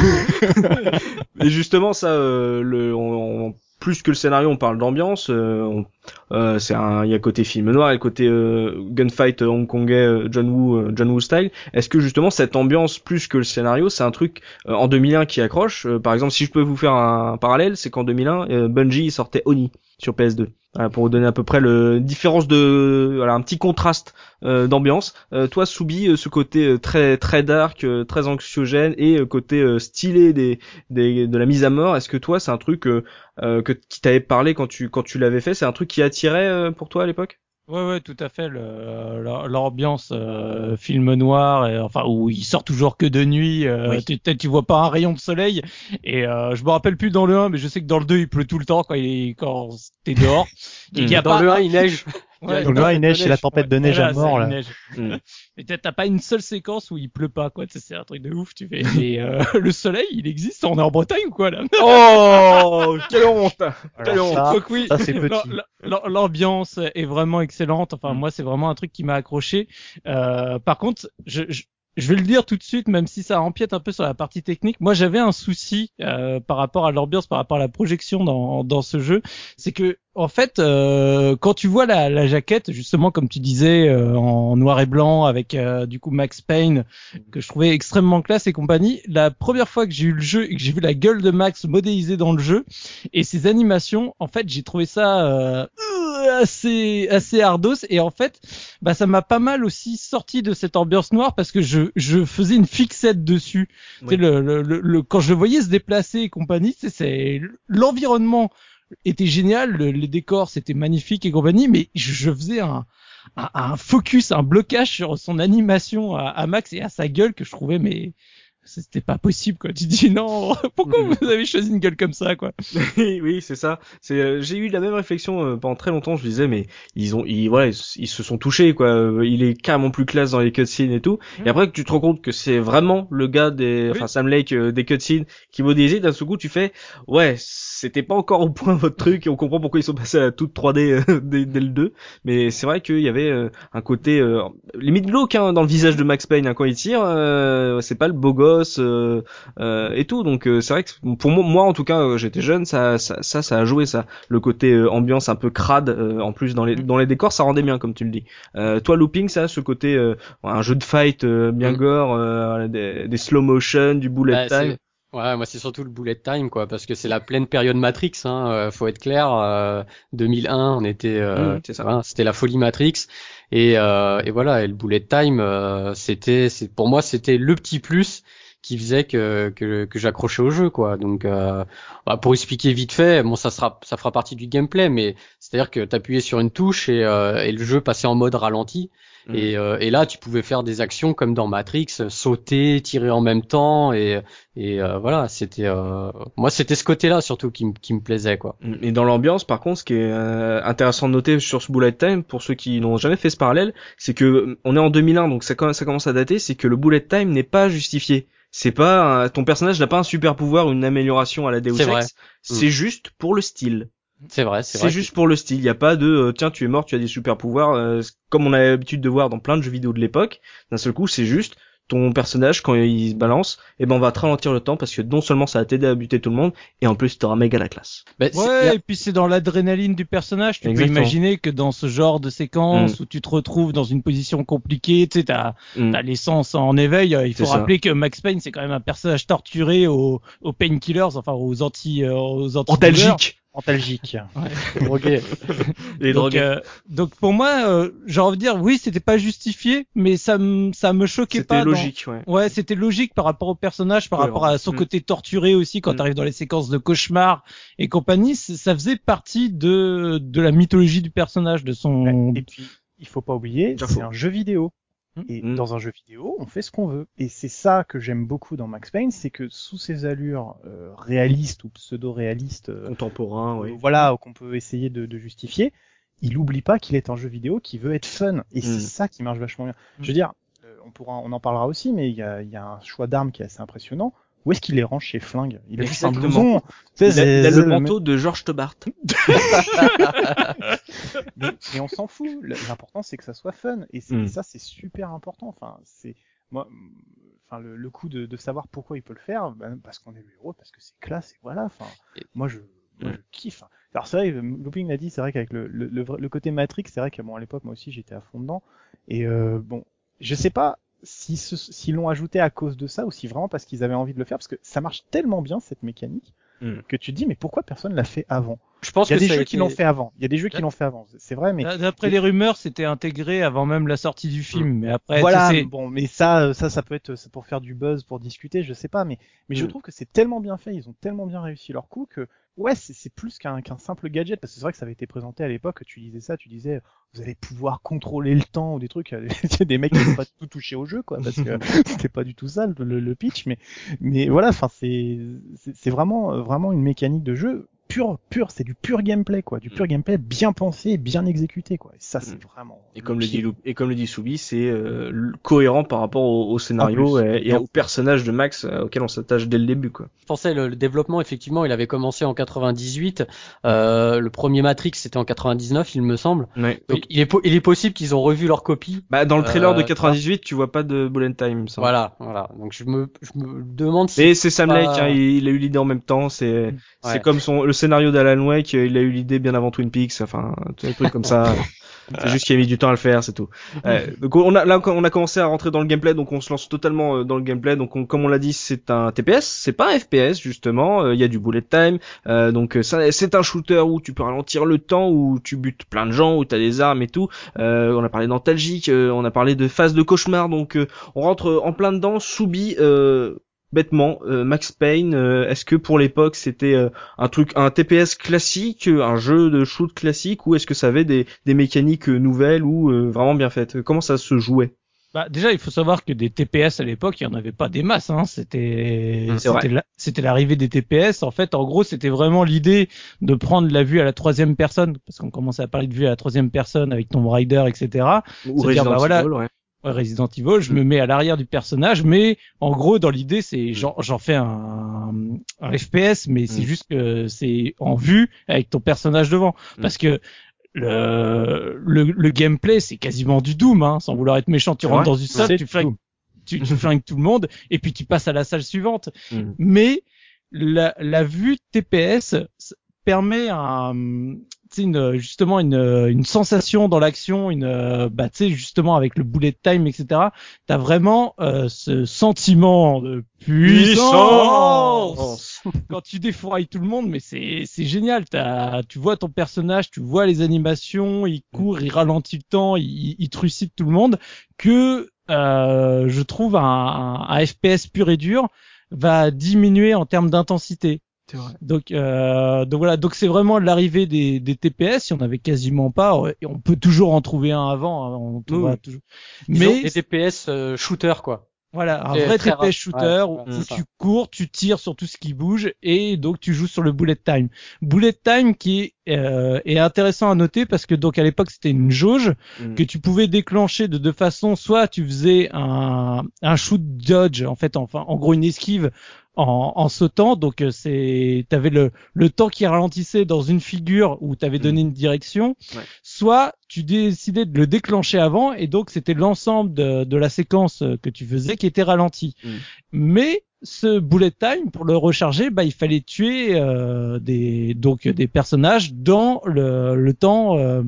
et justement, ça, euh, le, on, on- plus que le scénario, on parle d'ambiance. euh, euh, c'est un, il y a côté film noir et côté euh, gunfight hongkongais euh, John Woo, John Woo style. Est-ce que justement cette ambiance plus que le scénario, c'est un truc en 2001 qui accroche? Par exemple, si je peux vous faire un, parallèle, c'est qu'en 2001, euh, Bungie sortait Oni sur PS2. Voilà, pour vous donner à peu près le différence de voilà un petit contraste euh, d'ambiance. Euh, toi, Soubi, euh, ce côté euh, très très dark, euh, très anxiogène et euh, côté euh, stylé des, des de la mise à mort. Est-ce que toi, c'est un truc euh, euh, que qui t'avait parlé quand tu quand tu l'avais fait? C'est un truc qui attirait euh, pour toi à l'époque? Ouais, ouais, tout à fait. la- L'ambiance euh, film noir, et, enfin où il sort toujours que de nuit. euh, Oui. tu, tu- vois pas un rayon de soleil. Et euh, je me rappelle plus dans le 1, mais je sais que dans le 2 il pleut tout le temps quand il quand t'es dehors. Et qu'il y a Dans pas- le 1, il neige. Ouais, le 1, il neige, c'est la tempête de neige à mort là. une neige. Mm. Et t'as pas une seule séquence où il pleut pas, quoi. Tu sais, C'est un truc de ouf. Tu fais. Et euh, le soleil, il existe. On est en Bretagne ou quoi là? Oh, quelle honte Quelle honte ça, Donc oui, ça, c'est petit. l'am- l'am- l'ambiance est vraiment excellente. Enfin, moi, c'est vraiment un truc qui m'a accroché. Euh, par contre, je, je, je vais le dire tout de suite, même si ça empiète un peu sur la partie technique. Moi, j'avais un souci euh, par rapport à l'ambiance, par rapport à la projection dans, dans ce jeu. C'est que, en fait, euh, quand tu vois la, la jaquette, justement, comme tu disais, euh, en noir et blanc, avec euh, du coup Max Payne, que je trouvais extrêmement classe et compagnie, la première fois que j'ai eu le jeu et que j'ai vu la gueule de Max modélisée dans le jeu et ses animations, en fait, j'ai trouvé ça euh, assez assez ardos et en fait, bah ça m'a pas mal aussi sorti de cette ambiance noire parce que je je faisais une fixette dessus. Tu sais, Oui. le, le, le, le- quand je le voyais se déplacer et compagnie, tu sais, c'est l'environnement était génial, le- les décors c'était magnifique et compagnie, mais je, je faisais un, un un focus, un blocage sur son animation à, à Max et à sa gueule que je trouvais mais c'était pas possible quoi. Tu dis non, pourquoi vous avez choisi une gueule comme ça quoi? Oui, oui, c'est ça. C'est, euh, j'ai eu la même réflexion euh, pendant très longtemps. Je disais, mais ils ont, ils, voilà, ils, ils se sont touchés, quoi. Euh, Il est carrément plus classe dans les cutscenes et tout. Et après que tu te rends compte que c'est vraiment le gars des, Oui. enfin Sam Lake euh, des cutscenes qui modélisait, d'un seul coup, tu fais, ouais, c'était pas encore au point votre truc et on comprend pourquoi ils sont passés à la toute 3D euh, dès, dès le 2. Mais c'est vrai qu'il y avait euh, un côté euh, limite glauque hein, dans le visage de Max Payne hein, quand il tire. euh, c'est pas le beau gosse. Euh, euh, et tout. Donc euh, c'est vrai que pour moi, moi en tout cas, j'étais jeune, ça, ça, ça, ça a joué ça. Le côté euh, ambiance un peu crade, euh, en plus dans les dans les décors, ça rendait bien comme tu le dis. Euh, toi, looping, ça, ce côté euh, un jeu de fight euh, bien Mm. gore, euh, des, des slow motion, du bullet Bah, time. Ouais, moi c'est surtout le bullet time quoi, parce que c'est la pleine période Matrix. Hein, euh, faut être clair. euh, 2001, on était, euh, Mm, voilà, c'était la folie Matrix. Et, euh, et voilà, et le bullet time, euh, c'était, pour moi c'était le petit plus qui faisait que que, j'accrochais au jeu quoi. Donc euh, bah, pour expliquer vite fait, bon ça sera ça fera partie du gameplay, mais c'est-à-dire que t'appuyais sur une touche et, et le jeu passait en mode ralenti. Mm. Et, euh, et là, tu pouvais faire des actions comme dans Matrix, sauter, tirer en même temps, et, et euh, voilà, c'était euh, moi c'était ce côté-là surtout qui, me- qui me plaisait quoi. Et dans l'ambiance, par contre, ce qui est euh, intéressant de noter sur ce bullet time, pour ceux qui n'ont jamais fait ce parallèle, c'est que euh, on est en 2001, donc ça, com- ça commence à dater, c'est que le bullet time n'est pas justifié. C'est pas un- ton personnage n'a pas un super pouvoir, une amélioration à la Deus C'est vrai. Ex. C'est juste pour le style. C'est vrai, c'est C'est vrai. juste pour le style. Il y a pas de euh, tiens tu es mort, tu as des super pouvoirs, euh, comme on a l'habitude de voir dans plein de jeux vidéo de l'époque. D'un seul coup, c'est juste ton personnage quand il se balance, et ben on va te ralentir le temps parce que non seulement ça va t'aider à buter tout le monde, et en plus t'auras méga la classe. Bah, c'est- Ouais, et puis c'est dans l'adrénaline du personnage. Tu Exactement. peux imaginer que dans ce genre de séquence où tu te retrouves dans une position compliquée, tu sais, t'as Mm. t'as l'essence en éveil. euh, Il faut C'est ça. rappeler que Max Payne, c'est quand même un personnage torturé aux, aux painkillers, enfin aux anti, euh, aux anti Antalgique. Antalgique. drogué. Les donc, drogués. euh, donc pour moi, euh, j'ai envie de dire, oui, c'était pas justifié, mais ça me ça me choquait C'était pas. dans- logique, ouais. Ouais, c'était logique par rapport au personnage, par rapport à son Mm. côté torturé aussi quand Mm. t'arrives dans les séquences de cauchemar et compagnie. Ça faisait partie de de la mythologie du personnage, de son. Et puis, il faut pas oublier, c'est un jeu vidéo. Mm. Et Mm. dans un jeu vidéo, on fait ce qu'on veut. Et c'est ça que j'aime beaucoup dans Max Payne, c'est que sous ses allures euh, réalistes ou pseudo-réalistes, euh, Contemporain, oui. euh, voilà, qu'on peut essayer de, de justifier, il oublie pas qu'il est un jeu vidéo qui veut être fun. Et c'est Mm. ça qui marche vachement bien. Mm. Je veux dire, euh, on pourra, on en parlera aussi, mais il y a, il y a un choix d'armes qui est assez impressionnant. Où est-ce qu'il les range chez Flingue Il a juste un Exactement. blouson. Il a, il le manteau de Georges Tebart. mais, mais on s'en fout. L'important c'est que ça soit fun et, Mm. et ça c'est super important. Enfin, c'est moi, enfin le, le coup de, de savoir pourquoi il peut le faire, ben, parce qu'on est le héros, parce que c'est classe et voilà. Enfin, Et- moi je, moi, Mm. je kiffe. Alors c'est vrai, Looping l'a dit, c'est vrai qu'avec le, le, le, vrai- le côté Matrix, c'est vrai que bon à l'époque moi aussi j'étais à fond dedans et euh, bon, je sais pas si ce- s'ils l'ont ajouté à cause de ça ou si vraiment parce qu'ils avaient envie de le faire parce que ça marche tellement bien cette mécanique Mm. que tu te dis mais pourquoi personne l'a fait avant? Je pense il y a que des jeux été- qui l'ont fait avant. Il y a des jeux qui l'ont fait avant. C'est vrai, mais D'après les rumeurs, c'était intégré avant même la sortie du film. Mais après, voilà. tu sais, Bon, mais ça, euh, ça, ça peut être c'est pour faire du buzz, pour discuter, je sais pas. Mais, mais je Mm. trouve que c'est tellement bien fait. Ils ont tellement bien réussi leur coup que ouais, c'est plus qu'un simple gadget. Parce que c'est vrai que ça avait été présenté à l'époque. Tu disais ça, tu disais vous allez pouvoir contrôler le temps ou des trucs. Il y a des mecs qui n'ont pas tout touché au jeu, quoi, parce que c'était pas du tout ça le, pitch. Mais mais voilà, enfin c'est vraiment euh, vraiment une mécanique de jeu pure pure. C'est du pur gameplay, quoi, du pur gameplay bien pensé, bien exécuté, quoi. Et ça c'est Mm. vraiment. Et comme le dit et comme le dit Soubi, c'est euh, cohérent par rapport au, au scénario et, et au personnage de Max euh, auquel on s'attache dès le début, quoi. Je pensais le, le développement effectivement, il avait commencé en 98. Euh, le premier Matrix c'était en 99, il me semble. Ouais. Donc il est il est possible qu'ils ont revu leur copie. Bah dans le trailer de Euh, 98, tu vois pas de bullet time, semble. Voilà, voilà. Donc je me je me demande si Et c'est Sam pas- Lake, hein, il, il a eu l'idée en même temps. C'est c'est Ouais. comme son le scénario d'Alan Wake, euh, il a eu l'idée bien avant Twin Peaks. Enfin, des trucs comme ça. C'est juste qu'il a mis du temps à le faire, c'est tout. Euh, donc on a là on a commencé à rentrer dans le gameplay, donc on se lance totalement euh, dans le gameplay. Donc on- comme on l'a dit, c'est un TPS, c'est pas un FPS justement. Euh, Il y a du bullet time, euh, donc c'est un shooter où tu peux ralentir le temps, où tu butes plein de gens, où t'as des armes et tout. Euh, on a parlé d'antalgique, euh, on a parlé de phase de cauchemar, donc euh, on rentre en plein dedans. Soubi, euh, bêtement, euh, Max Payne, euh, est-ce que pour l'époque c'était euh, un truc, un TPS classique, un jeu de shoot classique, ou est-ce que ça avait des, des mécaniques euh, nouvelles ou euh, vraiment bien faites? Comment ça se jouait? Bah, déjà, il faut savoir que des TPS à l'époque, il y en avait pas des masses. Hein. C'était, Mm, vrai. c'était, la- c'était l'arrivée des TPS. En fait, en gros, c'était vraiment l'idée de prendre la vue à la troisième personne, parce qu'on commençait à parler de vue à la troisième personne avec Tomb Raider, etc. Ou Resident bah, voilà, Evil, ouais. Resident Evil, je me mets à l'arrière du personnage, mais en gros, dans l'idée, c'est j'en, j'en fais un, un FPS, mais c'est Mm. juste que c'est en vue avec ton personnage devant, Mm. parce que le, le, le gameplay, c'est quasiment du Doom, hein, sans vouloir être méchant. Tu rentres dans une salle, tu flingues, tu, tu flingues tout le monde, et puis tu passes à la salle suivante. Mm. Mais la, la vue TPS permet un, une, justement une, une sensation dans l'action, une, euh, bah, tu sais, justement avec le bullet time, etc. T'as vraiment euh, ce sentiment de puissance quand tu défourailles tout le monde, mais c'est c'est génial. T'as, tu vois ton personnage, tu vois les animations, il court, il ralentit le temps, il, il trucide tout le monde. Que euh, je trouve un, un, un FPS pur et dur va diminuer en termes d'intensité. C'est vrai. Donc, euh, donc voilà, donc c'est vraiment l'arrivée des, des TPS. Il y en avait quasiment pas. Et on peut toujours en trouver un avant. hein, on trouvera Oui. toujours. Disons, Mais les TPS euh, shooter quoi. voilà, un vrai TPS rare. shooter Ouais, où tu cours, tu tires sur tout ce qui bouge et donc tu joues sur le bullet time. Bullet time qui est, euh, est intéressant à noter parce que donc à l'époque c'était une jauge Mm. que tu pouvais déclencher de deux façons. Soit tu faisais un, un shoot dodge, en fait, enfin, en gros une esquive en, en sautant. Donc euh, c'est, t'avais le, le temps qui ralentissait dans une figure où t'avais Mm. donné une direction. Ouais. Soit tu décidais de le déclencher avant et donc c'était l'ensemble de, de la séquence euh, que tu faisais qui était ralenti. Mm. Mais ce bullet time pour le recharger, bah il fallait tuer euh, des donc des personnages dans le, le temps euh,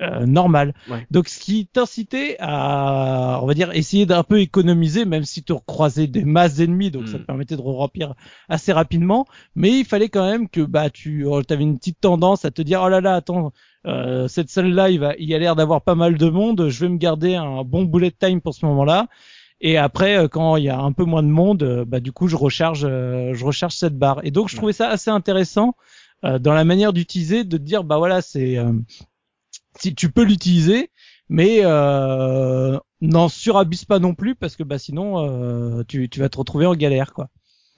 euh, normal. Ouais. Donc ce qui t'incitait à, on va dire, essayer d'un peu économiser, même si tu croisais des masses d'ennemis, donc ça Mm. te permettait de remplir assez rapidement. Mais il fallait quand même que bah tu avais une petite tendance à te dire oh là là attends euh, cette salle là il va il y a l'air d'avoir pas mal de monde, je vais me garder un bon bullet time pour ce moment-là. Et après, euh, quand il y a un peu moins de monde, euh, bah du coup, je recharge, euh, je recharge cette barre. Et donc, je Ouais. trouvais ça assez intéressant euh, dans la manière d'utiliser, de te dire, bah voilà, c'est euh, si tu peux l'utiliser, mais euh, n'en surabuse pas non plus parce que bah sinon, euh, tu, tu vas te retrouver en galère, quoi.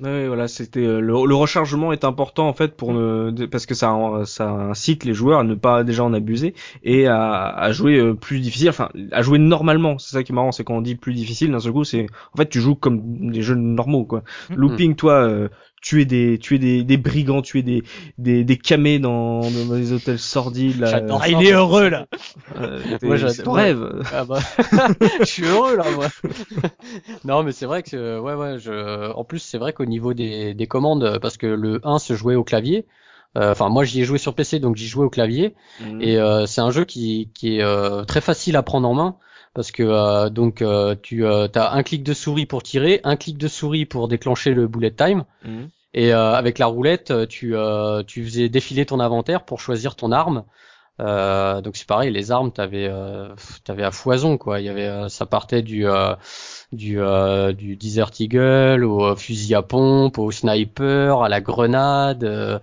Ouais, voilà, c'était euh, le, le rechargement est important en fait pour ne parce que ça ça incite les joueurs à ne pas déjà en abuser et à, à jouer euh, plus difficile, enfin à jouer normalement. C'est ça qui est marrant, c'est quand on dit plus difficile d'un seul coup, c'est en fait tu joues comme des jeux normaux quoi. Looping, toi, euh, tuer des tuer des, des brigands, tuer des des des camés dans, dans des hôtels sordides là. J'adore Ah, il est heureux là. Euh, Moi, t'es- j'adore- c'est ton ouais. rêve. Ah bah, je suis heureux là, moi. non, mais c'est vrai que, ouais, ouais, je, en plus, c'est vrai qu'au niveau des, des commandes, euh, parce que le 1 se jouait au clavier, euh, enfin, moi, j'y ai joué sur PC, donc j'y jouais au clavier, Mm. et euh, c'est un jeu qui, qui est euh, très facile à prendre en main, parce que, euh, donc, euh, tu as un clic de souris pour tirer, un clic de souris pour déclencher le bullet time, Mm. et euh, avec la roulette, euh, tu, euh, tu faisais défiler ton inventaire pour choisir ton arme. Euh, donc c'est pareil, les armes, t'avais, euh, t'avais à foison quoi. Il y avait, euh, ça partait du euh, du euh, du Desert Eagle au euh, fusil à pompe, au sniper, à la grenade, euh,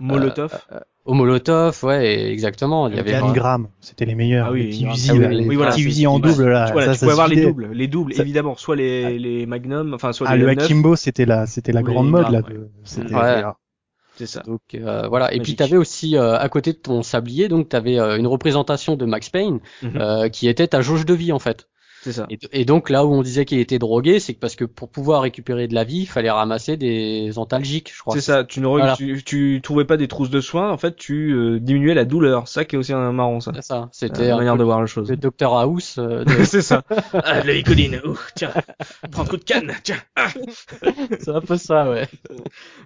Molotov. Au Molotov, ouais, exactement. Il y Le avait Gangram, c'était les meilleurs. Ah oui, les petits ah Uzi, oui, oui, les oui, voilà, petits Uzi en double là. voilà, ça, tu ça pouvais avoir les doubles, les doubles Ça- évidemment, soit les les Magnum, enfin soit Ah, les le M9, Akimbo, c'était la, c'était la grande mode là. De, Ouais. c'est ça. Donc euh, voilà. Et puis t'avais aussi euh, à côté de ton sablier, donc t'avais euh, une représentation de Max Payne euh, qui était ta jauge de vie en fait. C'est ça. Et, et donc là où on disait qu'il était drogué, c'est que parce que pour pouvoir récupérer de la vie, il fallait ramasser des antalgiques, je crois. C'est ça, tu ne re- Voilà. tu, tu trouvais pas des trousses de soins, en fait tu euh, diminuais la douleur. Ça qui est aussi un marrant ça. C'est ça. Euh, C'était la un manière de voir la chose. le Dr House. euh, de- c'est ça. Ah, la Icoline, ouh, tiens, prends un coup de canne, tiens. Ah. c'est un peu ça, ouais.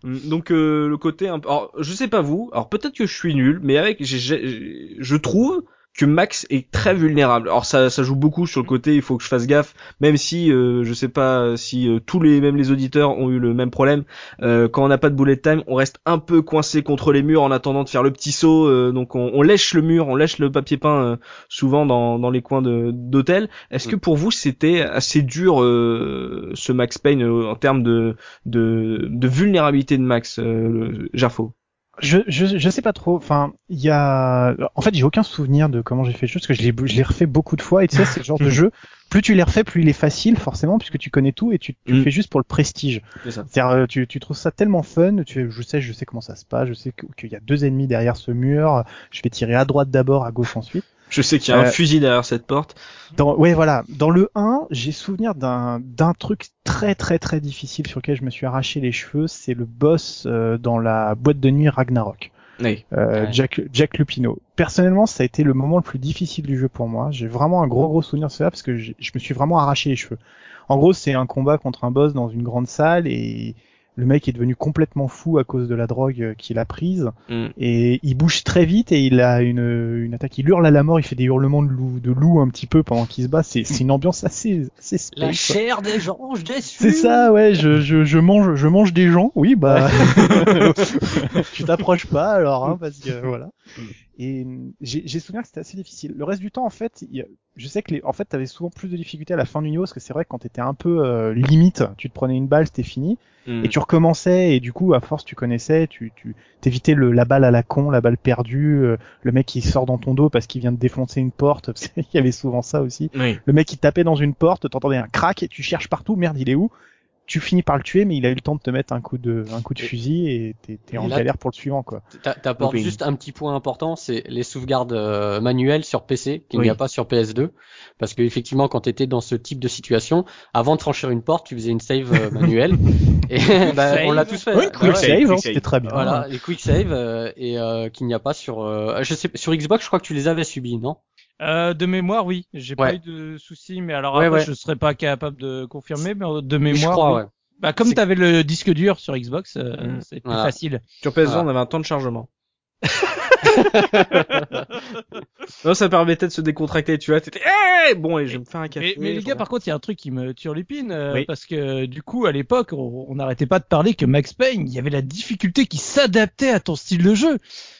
Donc euh, le côté un peu, alors je sais pas vous, alors peut-être que je suis nul, mais avec, j'ai- j'ai- je trouve que Max est très vulnérable. Alors ça, ça joue beaucoup sur le côté, il faut que je fasse gaffe, même si euh, je sais pas si euh, tous les, même les auditeurs ont eu le même problème. Euh, quand on n'a pas de bullet time, on reste un peu coincé contre les murs en attendant de faire le petit saut. euh, donc on, on lèche le mur, on lèche le papier peint euh, souvent dans, dans les coins d'hôtel. Est-ce que pour vous c'était assez dur euh, ce Max Payne euh, en termes de, de, de vulnérabilité de Max, euh, Jarfo Je, je, je sais pas trop. Enfin, il y a. En fait, j'ai aucun souvenir de comment j'ai fait le jeu parce que je l'ai, je l'ai refait beaucoup de fois. Et tu sais, c'est le genre de jeu. Plus tu les refais, plus il est facile, forcément, puisque tu connais tout et tu, tu le Mm. fais juste pour le prestige. C'est ça. C'est-à-dire, euh, tu, tu trouves ça tellement fun. Tu, je sais, je sais comment ça se passe. Je sais qu'il y a deux ennemis derrière ce mur. Je vais tirer à droite d'abord, à gauche ensuite. Je sais qu'il y a un Euh, fusil derrière cette porte. Dans, ouais, voilà. Dans le 1, j'ai souvenir d'un d'un truc très très très difficile sur lequel je me suis arraché les cheveux. C'est le boss euh, dans la boîte de nuit Ragnarok. Oui. Euh, Ouais. Jack, Jack Lupino. Personnellement, ça a été le moment le plus difficile du jeu pour moi. J'ai vraiment un gros gros souvenir de cela parce que je me suis vraiment arraché les cheveux. En gros, c'est un combat contre un boss dans une grande salle et le mec est devenu complètement fou à cause de la drogue euh, qu'il a prise Mm. et il bouge très vite et il a une, une attaque. Il hurle à la mort, il fait des hurlements de loup, de loup un petit peu pendant qu'il se bat. C'est c'est une ambiance assez assez space. La chair des gens, je déçu. C'est ça, ouais. Je, je, je mange, je mange des gens. Oui, bah, tu t'approches pas alors, hein, parce que voilà. Et hum, j'ai souvenir que c'était assez difficile. Le reste du temps, en fait, il y a- je sais que les, en fait, t'avais souvent plus de difficultés à la fin du niveau, parce que c'est vrai que quand t'étais un peu euh, limite, tu te prenais une balle, c'était fini, Hmm. et tu recommençais, et du coup, à force, tu connaissais, tu, tu t'évitais le la balle à la con, la balle perdue, euh, le mec qui sort dans ton dos parce qu'il vient de défoncer une porte. qu'il y avait souvent ça aussi. Oui. Le mec qui tapait dans une porte, t'entendais un crack, et tu cherches partout, merde, il est où? Tu finis par le tuer, mais il a eu le temps de te mettre un coup de, un coup de Et- fusil et t'es, t'es et en là- galère pour le suivant, quoi. T'a- T'apportes Looping. juste un petit point important, c'est les sauvegardes euh, manuelles sur PC qu'il Oui. n'y a pas sur PS2, parce que effectivement quand t'étais dans ce type de situation, avant de franchir une porte, tu faisais une save euh, manuelle et bah, on l'a tous fait. Oui, Bah quick ouais. save, save, hein, quick c'était save. très bien. Voilà, les quick save euh, et euh, qu'il n'y a pas sur euh, je sais sur Xbox, je crois que tu les avais subis, non? Euh, de mémoire, oui. J'ai pas eu de soucis, mais alors Ouais, après, ouais. je serais pas capable de confirmer, mais de Je mémoire. crois, oui. ouais. Bah, comme t'avais le disque dur sur Xbox, euh, Mm. c'est plus Voilà. facile. Sur PS2, Voilà. on avait un temps de chargement. non, ça permettait de se décontracter, tu vois. T'étais, Eh bon, et je vais me faire un café. Mais, mais les gars, par contre, il y a un truc qui me turlupine, euh, Oui. parce que du coup, à l'époque, on n'arrêtait pas de parler que Max Payne, il y avait la difficulté qui s'adaptait à ton style de jeu.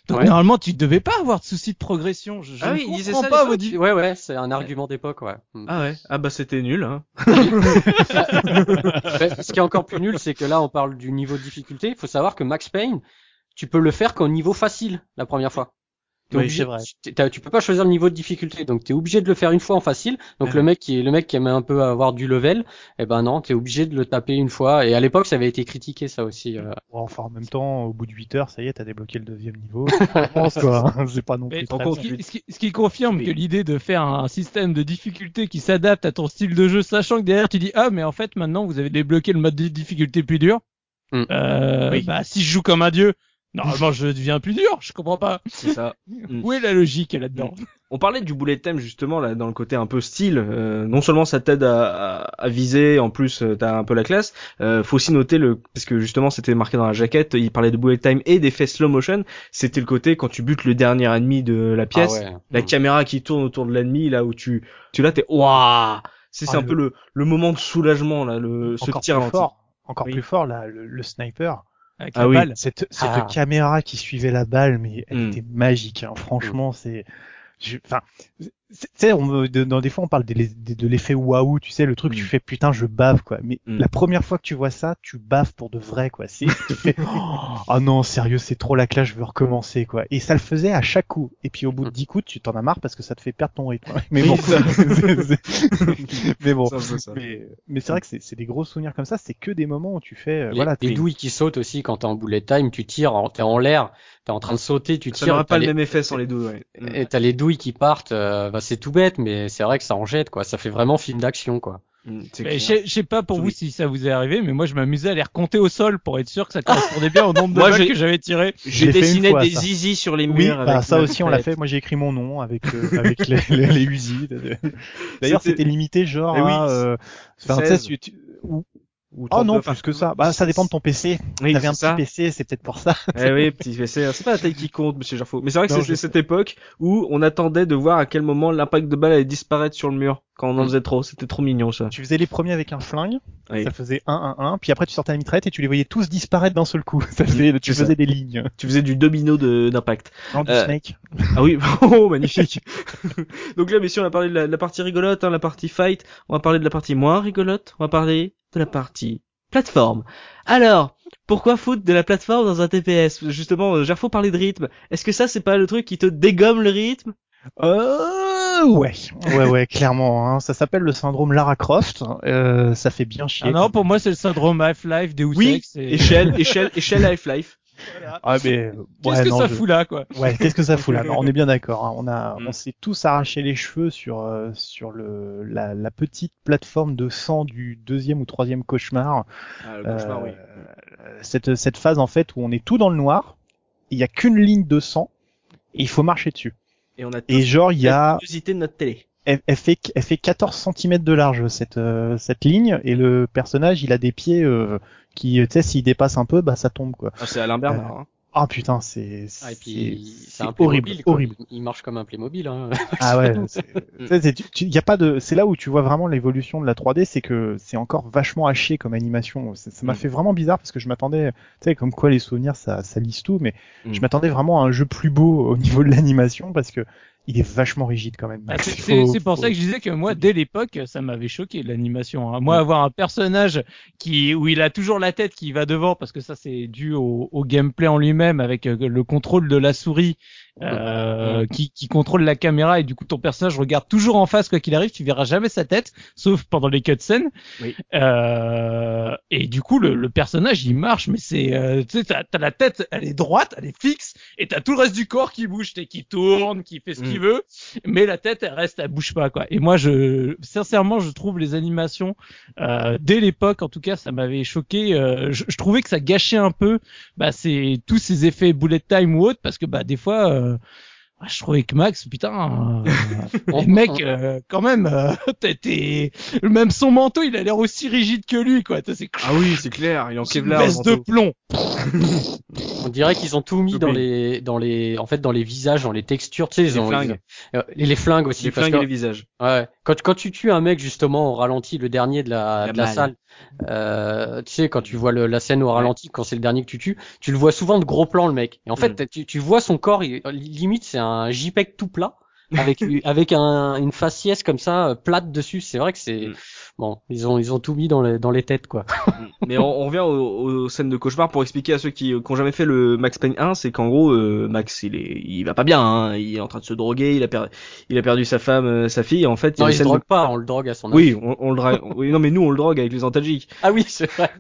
Donc Ouais. normalement, tu devais pas avoir de soucis de progression. Je, je Ah ne oui, comprends ça à pas vos Ouais ouais, c'est un argument d'époque, ouais. Mm. Ah ouais. Ah bah c'était nul, hein. Ouais, ce qui est encore plus nul, c'est que là, on parle du niveau de difficulté. Il faut savoir que Max Payne, tu peux le faire qu'au niveau facile la première fois. T'es Oui, obligé- c'est vrai. Tu, t'as- tu peux pas choisir le niveau de difficulté, donc t'es obligé de le faire une fois en facile. Donc Ouais. le mec qui est le mec qui aime un peu avoir du level, eh ben non, t'es obligé de le taper une fois. Et à l'époque, ça avait été critiqué ça aussi. euh. Bon, enfin, en même temps, au bout de 8 heures, ça y est, t'as débloqué le deuxième niveau. Je pense, quoi. C'est pas non plus très. Ce qui, ce qui- ce qui confirme Oui. que l'idée de faire un système de difficulté qui s'adapte à ton style de jeu, sachant que derrière tu dis ah mais en fait maintenant vous avez débloqué le mode de difficulté plus dur. Mm. Euh, Oui. Bah si je joue comme un dieu, normalement je deviens plus dur. Je comprends pas. C'est ça. Où est la logique là-dedans? On parlait du bullet time justement là dans le côté un peu style. Euh, non seulement ça t'aide à, à, à viser, en plus euh, t'as un peu la classe. Euh, faut aussi noter le parce que justement c'était marqué dans la jaquette. Il parlait de bullet time et d'effets slow motion. C'était le côté quand tu butes le dernier ennemi de la pièce, Ah ouais. la Mm. caméra qui tourne autour de l'ennemi là où tu tu là t'es waouh. C'est c'est Ah, un le- peu le le moment de soulagement là, le ce Encore petit plus ralenti. fort. Encore Oui. plus fort, là, le, le sniper. Avec Ah la oui. balle Cette, cette Ah. caméra qui suivait la balle, mais elle Mm. était magique. Hein. Franchement, c'est, je- enfin, c'est- tu sais, on me- de- dans des fois on parle des- des- de l'effet waouh, tu sais, le truc Mm. tu fais putain je bave quoi. Mais Mm. la première fois que tu vois ça, tu baves pour de vrai quoi. C'est, tu fais, oh non sérieux c'est trop la classe, je veux recommencer quoi. Et ça le faisait à chaque coup. Et puis au bout de Mm. 10 coups, tu t'en as marre parce que ça te fait perdre ton rythme. Mais bon, ça. mais bon. Ça. Mais, mais c'est vrai que c'est c'est des gros souvenirs comme ça. C'est que des moments où tu fais, euh, Les, voilà, les douilles qui sautent aussi quand t'es en bullet time, tu tires, t'es en l'air, t'es en train de sauter, tu Ça tires, n'aura t'as pas les- le même effet sans les deux. Ouais. Mm. et t'as les douilles qui partent. euh, bah, c'est tout bête, mais c'est vrai que ça en jette quoi. Ça fait vraiment film d'action quoi. Mm, je sais- pas pour Oui. vous si ça vous est arrivé, mais moi je m'amusais à les recompter au sol pour être sûr que ça correspondait bien au nombre de balles que j'avais tiré. J'ai dessiné fois, des ça. zizi sur les murs. Oui, avec bah, ça aussi on l'a fait. Moi j'ai écrit mon nom avec euh, avec les, les, les Uzi. D'ailleurs C'était- limité genre Eh oui, à, euh, enfin, tu sais, 16. tu- tu- ou- Oh 32, non, plus que ça. Bah ça dépend de ton PC. Oui, T'avais un c'est ça. petit PC, c'est peut-être pour ça. Eh oui, petit PC. C'est pas la taille qui compte, monsieur Gerfo. Mais c'est vrai que je cette époque où on attendait de voir à quel moment l'impact de balle allait disparaître sur le mur quand on en faisait trop. C'était trop mignon, ça. Tu faisais les premiers avec un flingue, Oui. ça faisait 1 1 1, puis après tu sortais la mitraillette et tu les voyais tous disparaître d'un seul coup. Ça faisait, tu ça. faisais des lignes. Tu faisais du domino de- d'impact. Non, du Euh, snake. Ah oui, oh, magnifique. Donc là, messieurs, on a parlé de la, de la partie rigolote, hein, la partie fight. On va parler de la partie moins rigolote. On va parler de la partie plateforme. Alors, pourquoi foutre de la plateforme dans un TPS Justement, euh, Gerfo parlait de rythme. Est-ce que ça, c'est pas le truc qui te dégomme le rythme? Euh, ouais, ouais, ouais, clairement. Hein. Ça s'appelle le syndrome Lara Croft. Euh, ça fait bien chier. Ah non, pour moi c'est le syndrome Half-Life, Deus Oui, et- échelle, échelle, échelle Half-Life. Ah mais Qu'est-ce ouais, que non, ça je- fout là, quoi Ouais, qu'est-ce que ça fout là? Non, On est bien d'accord. hein. On a, Mm. on s'est tous arraché les cheveux sur euh, sur le la, la petite plateforme de sang du deuxième ou troisième cauchemar. Ah, le cauchemar, oui. Cette cette phase en fait où on est tout dans le noir. Il y a qu'une ligne de sang et il faut marcher dessus. Et on a Et genre il y a la curiosité de notre télé. elle, elle fait elle fait 14 cm de large cette euh, cette ligne et le personnage il a des pieds euh, qui tu sais s'il dépasse un peu bah ça tombe quoi. Ah, c'est Alain Bernard. hein. Ah putain, c'est Ah, et puis c'est c'est un horrible, quoi. horrible. Il, il marche comme un Playmobil. Hein. Ah ouais, tu- y a pas de, c'est là où tu vois vraiment l'évolution de la 3D, c'est que c'est encore vachement haché comme animation. Ça ça m'a Mm. fait vraiment bizarre parce que je m'attendais, tu sais, comme quoi les souvenirs ça, ça lisse tout, mais Mm. je m'attendais vraiment à un jeu plus beau au niveau de l'animation parce que il est vachement rigide quand même. Bah, c'est faut- pour ça que je disais que moi, dès l'époque, ça m'avait choqué l'animation. hein. Moi, Mm. avoir un personnage qui où il a toujours la tête qui va devant, parce que ça c'est dû au, au gameplay en lui-même avec euh, le contrôle de la souris euh, qui, qui contrôle la caméra et du coup ton personnage regarde toujours en face quoi qu'il arrive, tu verras jamais sa tête, sauf pendant les cutscenes. Oui. Euh, et du coup le, le personnage il marche, mais c'est euh, tu sais t'as t'as la tête, elle est droite, elle est fixe, et t'as tout le reste du corps qui bouge, sais, qui tourne, qui fait ce Mm. qu'il veut, mais la tête elle reste, elle bouge pas quoi. Et moi je sincèrement je trouve les animations euh, dès l'époque en tout cas ça m'avait choqué. euh, je, je trouvais que ça gâchait un peu bah c'est tous ces effets bullet time ou autres parce que bah des fois euh, bah, je trouvais que Max putain euh, mec euh, quand même euh, t'es- même son manteau il a l'air aussi rigide que lui quoi c'est Ah oui, c'est clair, il en une Kevlar. veste le de plomb On dirait qu'ils ont tout mis Tout dans les, dans les, en fait, dans les visages, dans les textures, tu sais, ils Les ont, flingues. ils- euh, les flingues aussi. Les parce flingues et les visages. Ouais. Quand, quand tu tues un mec justement au ralenti, le dernier de la, La de la malle. salle, euh, tu sais, quand tu vois le, la scène au ralenti, quand c'est le dernier que tu tues, tu le vois souvent de gros plans le mec. Et en fait, Mm. tu, tu vois son corps, il- limite c'est un JPEG tout plat. avec avec un, une faciès comme ça euh, plate dessus c'est vrai que c'est Mm. bon ils ont ils ont tout mis dans les dans les têtes quoi Mais on, on revient aux, aux scènes de cauchemar pour expliquer à ceux qui n'ont jamais fait le Max Payne 1, c'est qu'en gros euh, Max il est il va pas bien, hein. il est en train de se droguer, il a perdu il a perdu sa femme, euh, sa fille. En fait, il non une il se de- drogue pas on le drogue à son âge Oui, on, on le drague. oui, non mais nous on le drogue avec les antalgiques. ah oui c'est vrai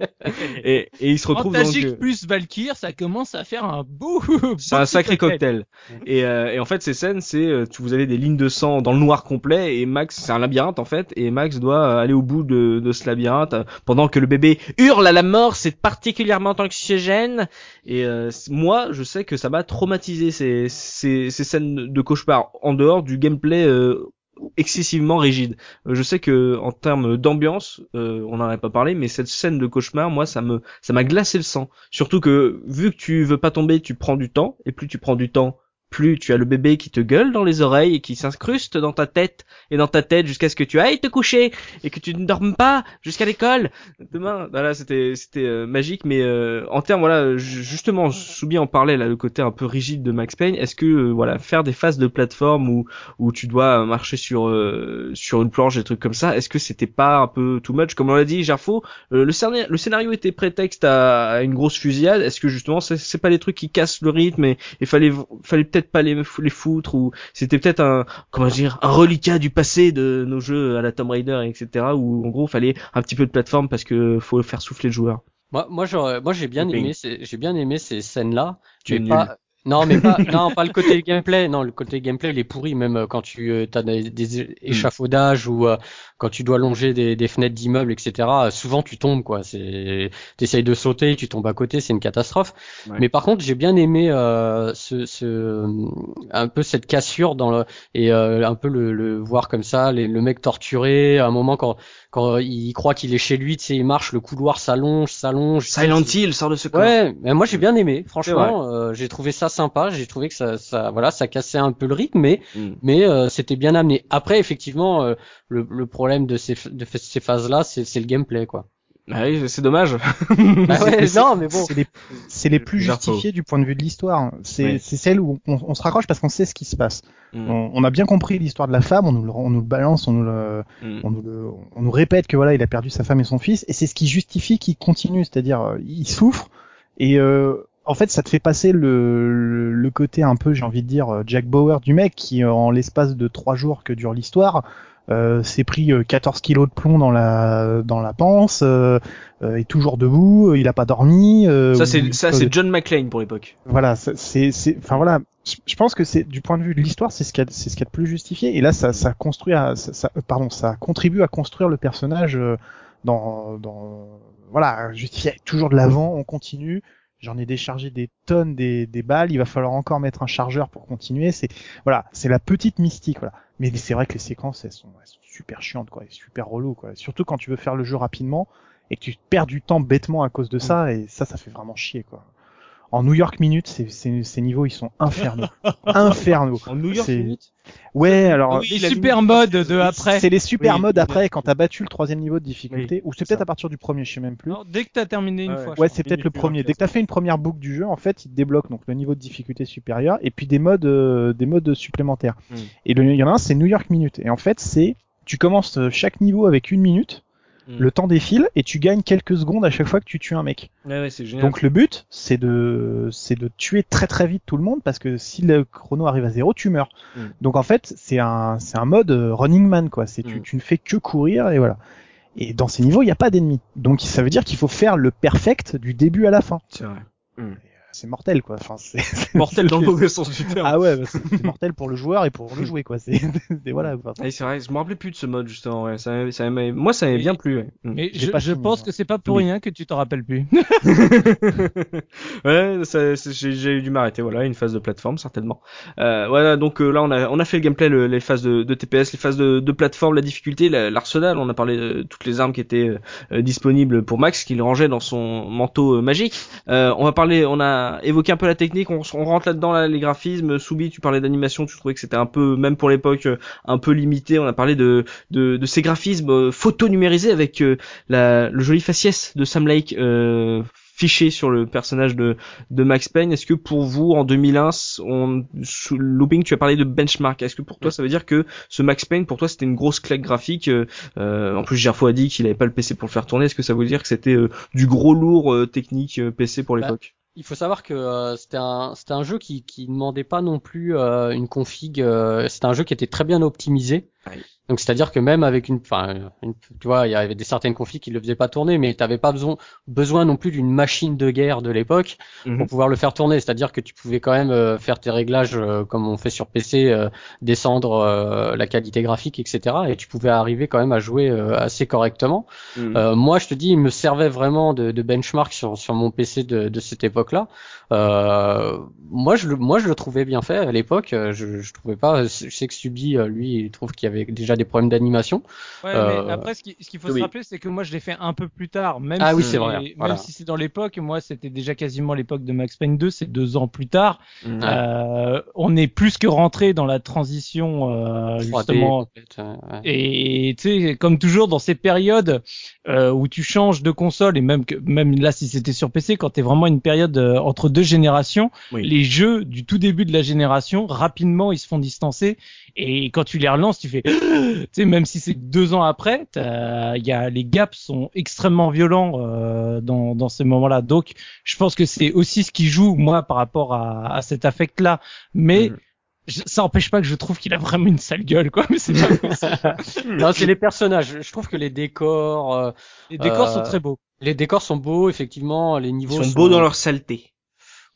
Et, et il se retrouve donc. Antalgique euh, plus Valkyr ça commence à faire un beau C'est un sacré cocktail. Et, euh, et en fait, ces scènes, c'est euh, tu vous avez des lignes de sang dans le noir complet et Max, c'est un labyrinthe en fait, et Max doit aller au bout de, de ce labyrinthe pendant que le bébé hurle à la mort. C'est particulièrement anxiogène. Et euh, moi, je sais que ça m'a traumatisé ces, ces, ces scènes de cauchemar en dehors du gameplay. euh, excessivement rigide. Euh, Je sais que en termes d'ambiance, euh, on n'en a pas parlé, mais cette scène de cauchemar, moi, ça me, ça m'a glacé le sang. Surtout que vu que tu veux pas tomber, tu prends du temps, et plus tu prends du temps, plus tu as le bébé qui te gueule dans les oreilles et qui s'incruste dans ta tête et dans ta tête jusqu'à ce que tu ailles te coucher et que tu ne dormes pas jusqu'à l'école demain. Voilà, c'était c'était euh, magique, mais euh, en termes voilà, ju- justement, Soubi en parlait là, le côté un peu rigide de Max Payne. Est-ce que euh, voilà, faire des phases de plateforme où où tu dois marcher sur euh, sur une planche, des trucs comme ça, est-ce que c'était pas un peu too much? Comme on l'a dit, Gerfo, euh, le, scénario, le scénario était prétexte à, à une grosse fusillade. Est-ce que justement, c'est, pas les trucs qui cassent le rythme et il fallait fallait peut-être pas les les foutre ou c'était peut-être un comment dire un reliquat du passé de nos jeux à la Tomb Raider etc. Où en gros fallait un petit peu de plateforme parce que faut faire souffler le joueur. moi moi j'ai bien Looping. aimé ces j'ai bien aimé ces scènes là Tu es pas non mais pas non pas le côté gameplay non le côté gameplay il est pourri même euh, quand tu euh, as des, des échafaudages ou euh, quand tu dois longer des, des fenêtres d'immeubles etc euh, souvent tu tombes quoi c'est t'essayes de sauter tu tombes à côté c'est une catastrophe Ouais. mais par contre j'ai bien aimé euh, ce, ce un peu cette cassure dans le et euh, un peu le, le voir comme ça les- le mec torturé à un moment quand quand il croit qu'il est chez lui tu sais il marche le couloir s'allonge s'allonge Silent Hill sort de ce corps. Ouais, mais moi j'ai bien aimé. Franchement, euh, j'ai trouvé ça sympa. J'ai trouvé que ça, ça, voilà, ça cassait un peu le rythme, mais, Mm. mais euh, c'était bien amené. Après, effectivement, euh, le, le problème de ces, de ces phases-là, c'est, c'est le gameplay, quoi. Ah oui, c'est dommage. Bah ouais, non, mais bon. C'est les, plus justifiés du point de vue de l'histoire. C'est Oui. c'est celle où on, on se raccroche parce qu'on sait ce qui se passe. Mm. On, on a bien compris l'histoire de la femme, on nous le, on nous le balance, on nous le, Mm. on nous, le- on nous répète que voilà, il a perdu sa femme et son fils, et c'est ce qui justifie qu'il continue, c'est-à-dire euh, il souffre et euh, en fait, ça te fait passer le, le, le côté un peu, j'ai envie de dire, euh, Jack Bauer du mec qui, euh, en l'espace de trois jours que dure l'histoire, euh, s'est pris euh, 14 kilos de plomb dans la dans la panse, euh, euh, est toujours debout, euh, il a pas dormi. euh, Ça c'est ça c'est John McClane pour l'époque. voilà, c'est, c'est, enfin voilà, je pense que c'est du point de vue de l'histoire, c'est ce qu'il y a, c'est ce qu'il y a de plus justifié. Et là, ça, ça construit, à, ça, ça- euh, pardon, ça contribue à construire le personnage euh, dans, dans, voilà, justifier toujours de l'avant, on continue. J'en ai déchargé des tonnes des, des balles. Il va falloir encore mettre un chargeur pour continuer. C'est, voilà, c'est la petite mystique, voilà. Mais c'est vrai que les séquences, elles sont, elles sont super chiantes, quoi, et super relou, quoi. Surtout quand tu veux faire le jeu rapidement et que tu perds du temps bêtement à cause de ça, et ça, ça fait vraiment chier, quoi. En New York Minute, c'est- c'est- ces niveaux ils sont infernaux, infernaux. En New York C'est- Minute Ouais, alors les super modes de après. c'est les super Oui, modes après quand t'as battu le troisième niveau de difficulté, ou c'est peut-être ça. à partir du premier, je sais même plus. Non, dès que t'as terminé une fois. Ouais, c'est peut-être le premier. Dès que t'as fait une première boucle du jeu, en fait, il te débloque donc le niveau de difficulté supérieur et puis des modes, euh, des modes supplémentaires. Mm. Et le- il y en a un, c'est New York Minute. Et en fait, c'est tu commences euh, chaque niveau avec une minute, Mm. le temps défile et tu gagnes quelques secondes à chaque fois que tu tues un mec. Ouais, ouais, c'est génial. Donc le but, c'est de, c'est de tuer très très vite tout le monde parce que si le chrono arrive à zéro, tu meurs. Mm. Donc en fait, c'est un, c'est un mode euh, running man quoi. C'est tu, Mm. tu ne fais que courir et voilà. Et dans ces niveaux, il n'y a pas d'ennemis. Donc ça veut dire qu'il faut faire le perfect du début à la fin. c'est vrai. C'est mortel quoi. Enfin, c'est Mortel dans le mauvais sens du terme. Ah ouais, bah, c'est mortel pour le joueur et pour le jouer quoi. C'est c'est- voilà. enfin, oui, c'est vrai, je me rappelais plus de ce mode justement. Ouais. Ça, ça moi, ça m'avait bien plu. Ouais. Mm. Mais J'ai je, pas je fini, pense moi. que c'est pas pour Oui. rien que tu t'en rappelles plus. ouais, j'ai j'ai eu dû m'arrêter. Voilà, une phase de plateforme certainement. Euh, voilà, donc euh, là on a on a fait le gameplay, le- les phases de, de TPS, les phases de, de plateforme, la difficulté, la- l'arsenal. On a parlé de toutes les armes qui étaient euh, euh, disponibles pour Max, qu'il rangeait dans son manteau euh, magique. Euh, on va parler, on a évoqué un peu la technique. On, rentre là-dedans là, les graphismes. Soubi, tu parlais d'animation, tu trouvais que c'était un peu, même pour l'époque, euh, un peu limité. On a parlé de de, de ces graphismes euh, photo numérisés avec euh, la, le joli faciès de Sam Lake euh, fiché sur le personnage de, de Max Payne. Est-ce que pour vous, en 2001, on, sous- Looping, tu as parlé de benchmark. Est-ce que pour toi, ça veut dire que ce Max Payne, pour toi, c'était une grosse claque graphique euh, En plus, Gerfo a dit qu'il avait pas le PC pour le faire tourner. Est-ce que ça veut dire que c'était euh, du gros lourd euh, technique euh, PC pour Bah, l'époque? Il faut savoir que euh, c'était un c'était un jeu qui qui demandait pas non plus euh, une config. euh, c'était un jeu qui était très bien optimisé. Donc c'est-à-dire que même avec une, enfin, tu vois, il y avait des certaines configs qui le faisaient pas tourner, mais t'avais pas besoin besoin non plus d'une machine de guerre de l'époque Mhm. pour pouvoir le faire tourner. C'est-à-dire que tu pouvais quand même euh, faire tes réglages euh, comme on fait sur PC, euh, descendre euh, la qualité graphique, etc. Et tu pouvais arriver quand même à jouer euh, assez correctement. Euh, moi, je te dis, il me servait vraiment de, de benchmark sur, sur mon PC de, de cette époque-là. Euh, moi, je le, moi, je le trouvais bien fait à l'époque. Je, je trouvais pas. Je sais que Subi, lui, il trouve qu'il y avait déjà des problèmes d'animation. Ouais, Euh, mais après, ce qui- ce qu'il faut oui. se rappeler, c'est que moi, je l'ai fait un peu plus tard. Même Ah si oui, c'est vrai, Même voilà. si c'est dans l'époque, moi, c'était déjà quasiment l'époque de Max Payne 2, c'est deux ans plus tard. Euh, on est plus que rentré dans la transition, euh, 3D, justement. ouais. Et tu sais, comme toujours dans ces périodes euh, où tu changes de console et même que même là si c'était sur PC, quand t'es vraiment une période euh, entre deux générations, Oui. les jeux du tout début de la génération rapidement ils se font distancer et quand tu les relances, tu fais, tu sais même si c'est deux ans après, t'as- il y a les gaps sont extrêmement violents euh, dans dans ces moments-là. Donc je pense que c'est aussi ce qui joue moi par rapport à, à cet affect là, mais je- ça empêche pas que je trouve qu'il a vraiment une sale gueule quoi mais c'est pas possible. non, c'est les personnages. Je trouve que les décors, euh, Les décors Euh, sont très beaux. les décors sont beaux, effectivement. Les Ils niveaux sont beaux dans leur saleté.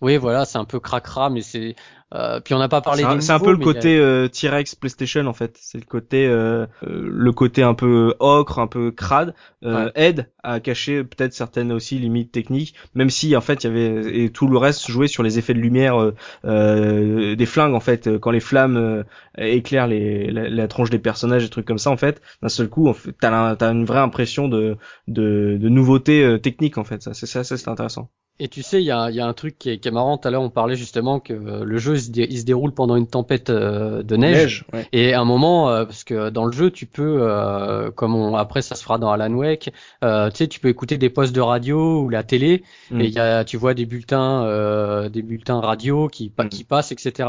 Oui, voilà, c'est un peu cracra, mais c'est. Euh, puis on n'a pas parlé C'est un, peu le a- côté euh, T-Rex PlayStation en fait. C'est le côté euh, euh, le côté un peu ocre, un peu crade, euh, aide à cacher peut-être certaines aussi limites techniques, même si en fait il y avait et tout le reste jouait sur les effets de lumière euh, des flingues en fait. Quand les flammes éclairent les, la, la tronche des personnages, des trucs comme ça en fait, d'un seul coup, en fait, t'as, une vraie impression de de, de nouveauté euh, technique en fait. Ça, c'est ça, ça, c'est intéressant. Et tu sais, il y a, y a un truc qui est, qui est marrant. Tout à l'heure, on parlait justement que euh, le jeu il se, dé- il se déroule pendant une tempête euh, de neige. ouais. Et à un moment, euh, parce que dans le jeu, tu peux, euh, comme on, après ça se fera dans Alan Wake, euh, tu sais, tu peux écouter des postes de radio ou la télé, Mm. et il y a, tu vois des bulletins, euh, des bulletins radio qui, Mm. qui passent, etc.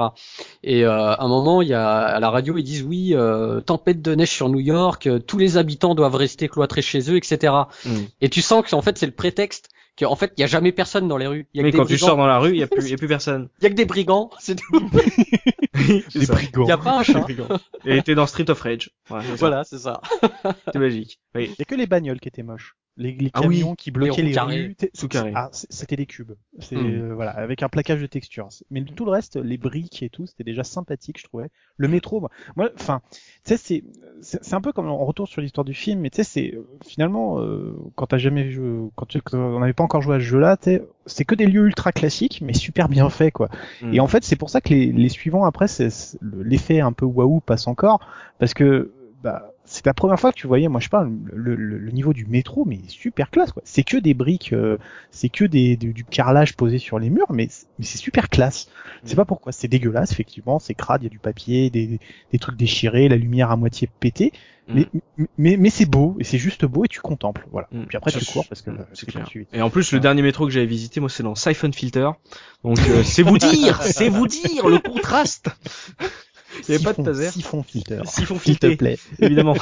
Et euh, à un moment, il y a à la radio, ils disent oui, euh, tempête de neige sur New York, tous les habitants doivent rester cloîtrés chez eux, etc. Mm. Et tu sens que en fait c'est le prétexte qu'en fait il y a jamais personne dans les rues. Il y a Mais que quand des tu brigands. sors dans la rue, il y a plus, il y a plus personne. Il y a que des brigands, c'est tout. Les brigands. Il y a pas un chat. Et t'es dans Street of Rage. Ouais. Voilà, c'est ça. C'est magique. Oui. Il y a que les bagnoles qui étaient moches. Les, les Ah oui, camions qui bloquaient les, rues. Ah, c'était des cubes. C'est Hmm. euh, voilà, avec un plaquage de texture. Mais tout le reste, les briques et tout, c'était déjà sympathique, je trouvais. Le métro, moi- enfin, tu sais, c'est c'est un peu comme on retourne sur l'histoire du film, mais tu sais, c'est finalement euh, quand t'as jamais joué, quand, tu, quand on n'avait pas encore joué à ce jeu-là, tu sais, c'est que des lieux ultra classiques, mais super bien faits, quoi. Mm. Et en fait, c'est pour ça que les, les suivants après, l'effet un peu waouh passe encore, parce que bah, c'est la première fois que tu voyais, moi je parle, le, le, le niveau du métro, mais super classe quoi. C'est que des briques, euh, c'est que des, du, du carrelage posé sur les murs, mais, mais c'est super classe. Je sais pas pourquoi, c'est dégueulasse effectivement, c'est crade, il y a du papier, des, des trucs déchirés, la lumière à moitié pétée, Mm. mais, mais, mais c'est beau, et c'est juste beau, et tu contemples, voilà. Mm. Puis après Ça, tu cours parce que mm, euh, c'est clair. Et en plus, le dernier métro que j'avais visité, moi, c'est dans Siphon Filter. Donc, euh, c'est vous dire, c'est vous dire le contraste. Il y avait pas de taser. Siphon filter. Siphon S'il te plaît. évidemment.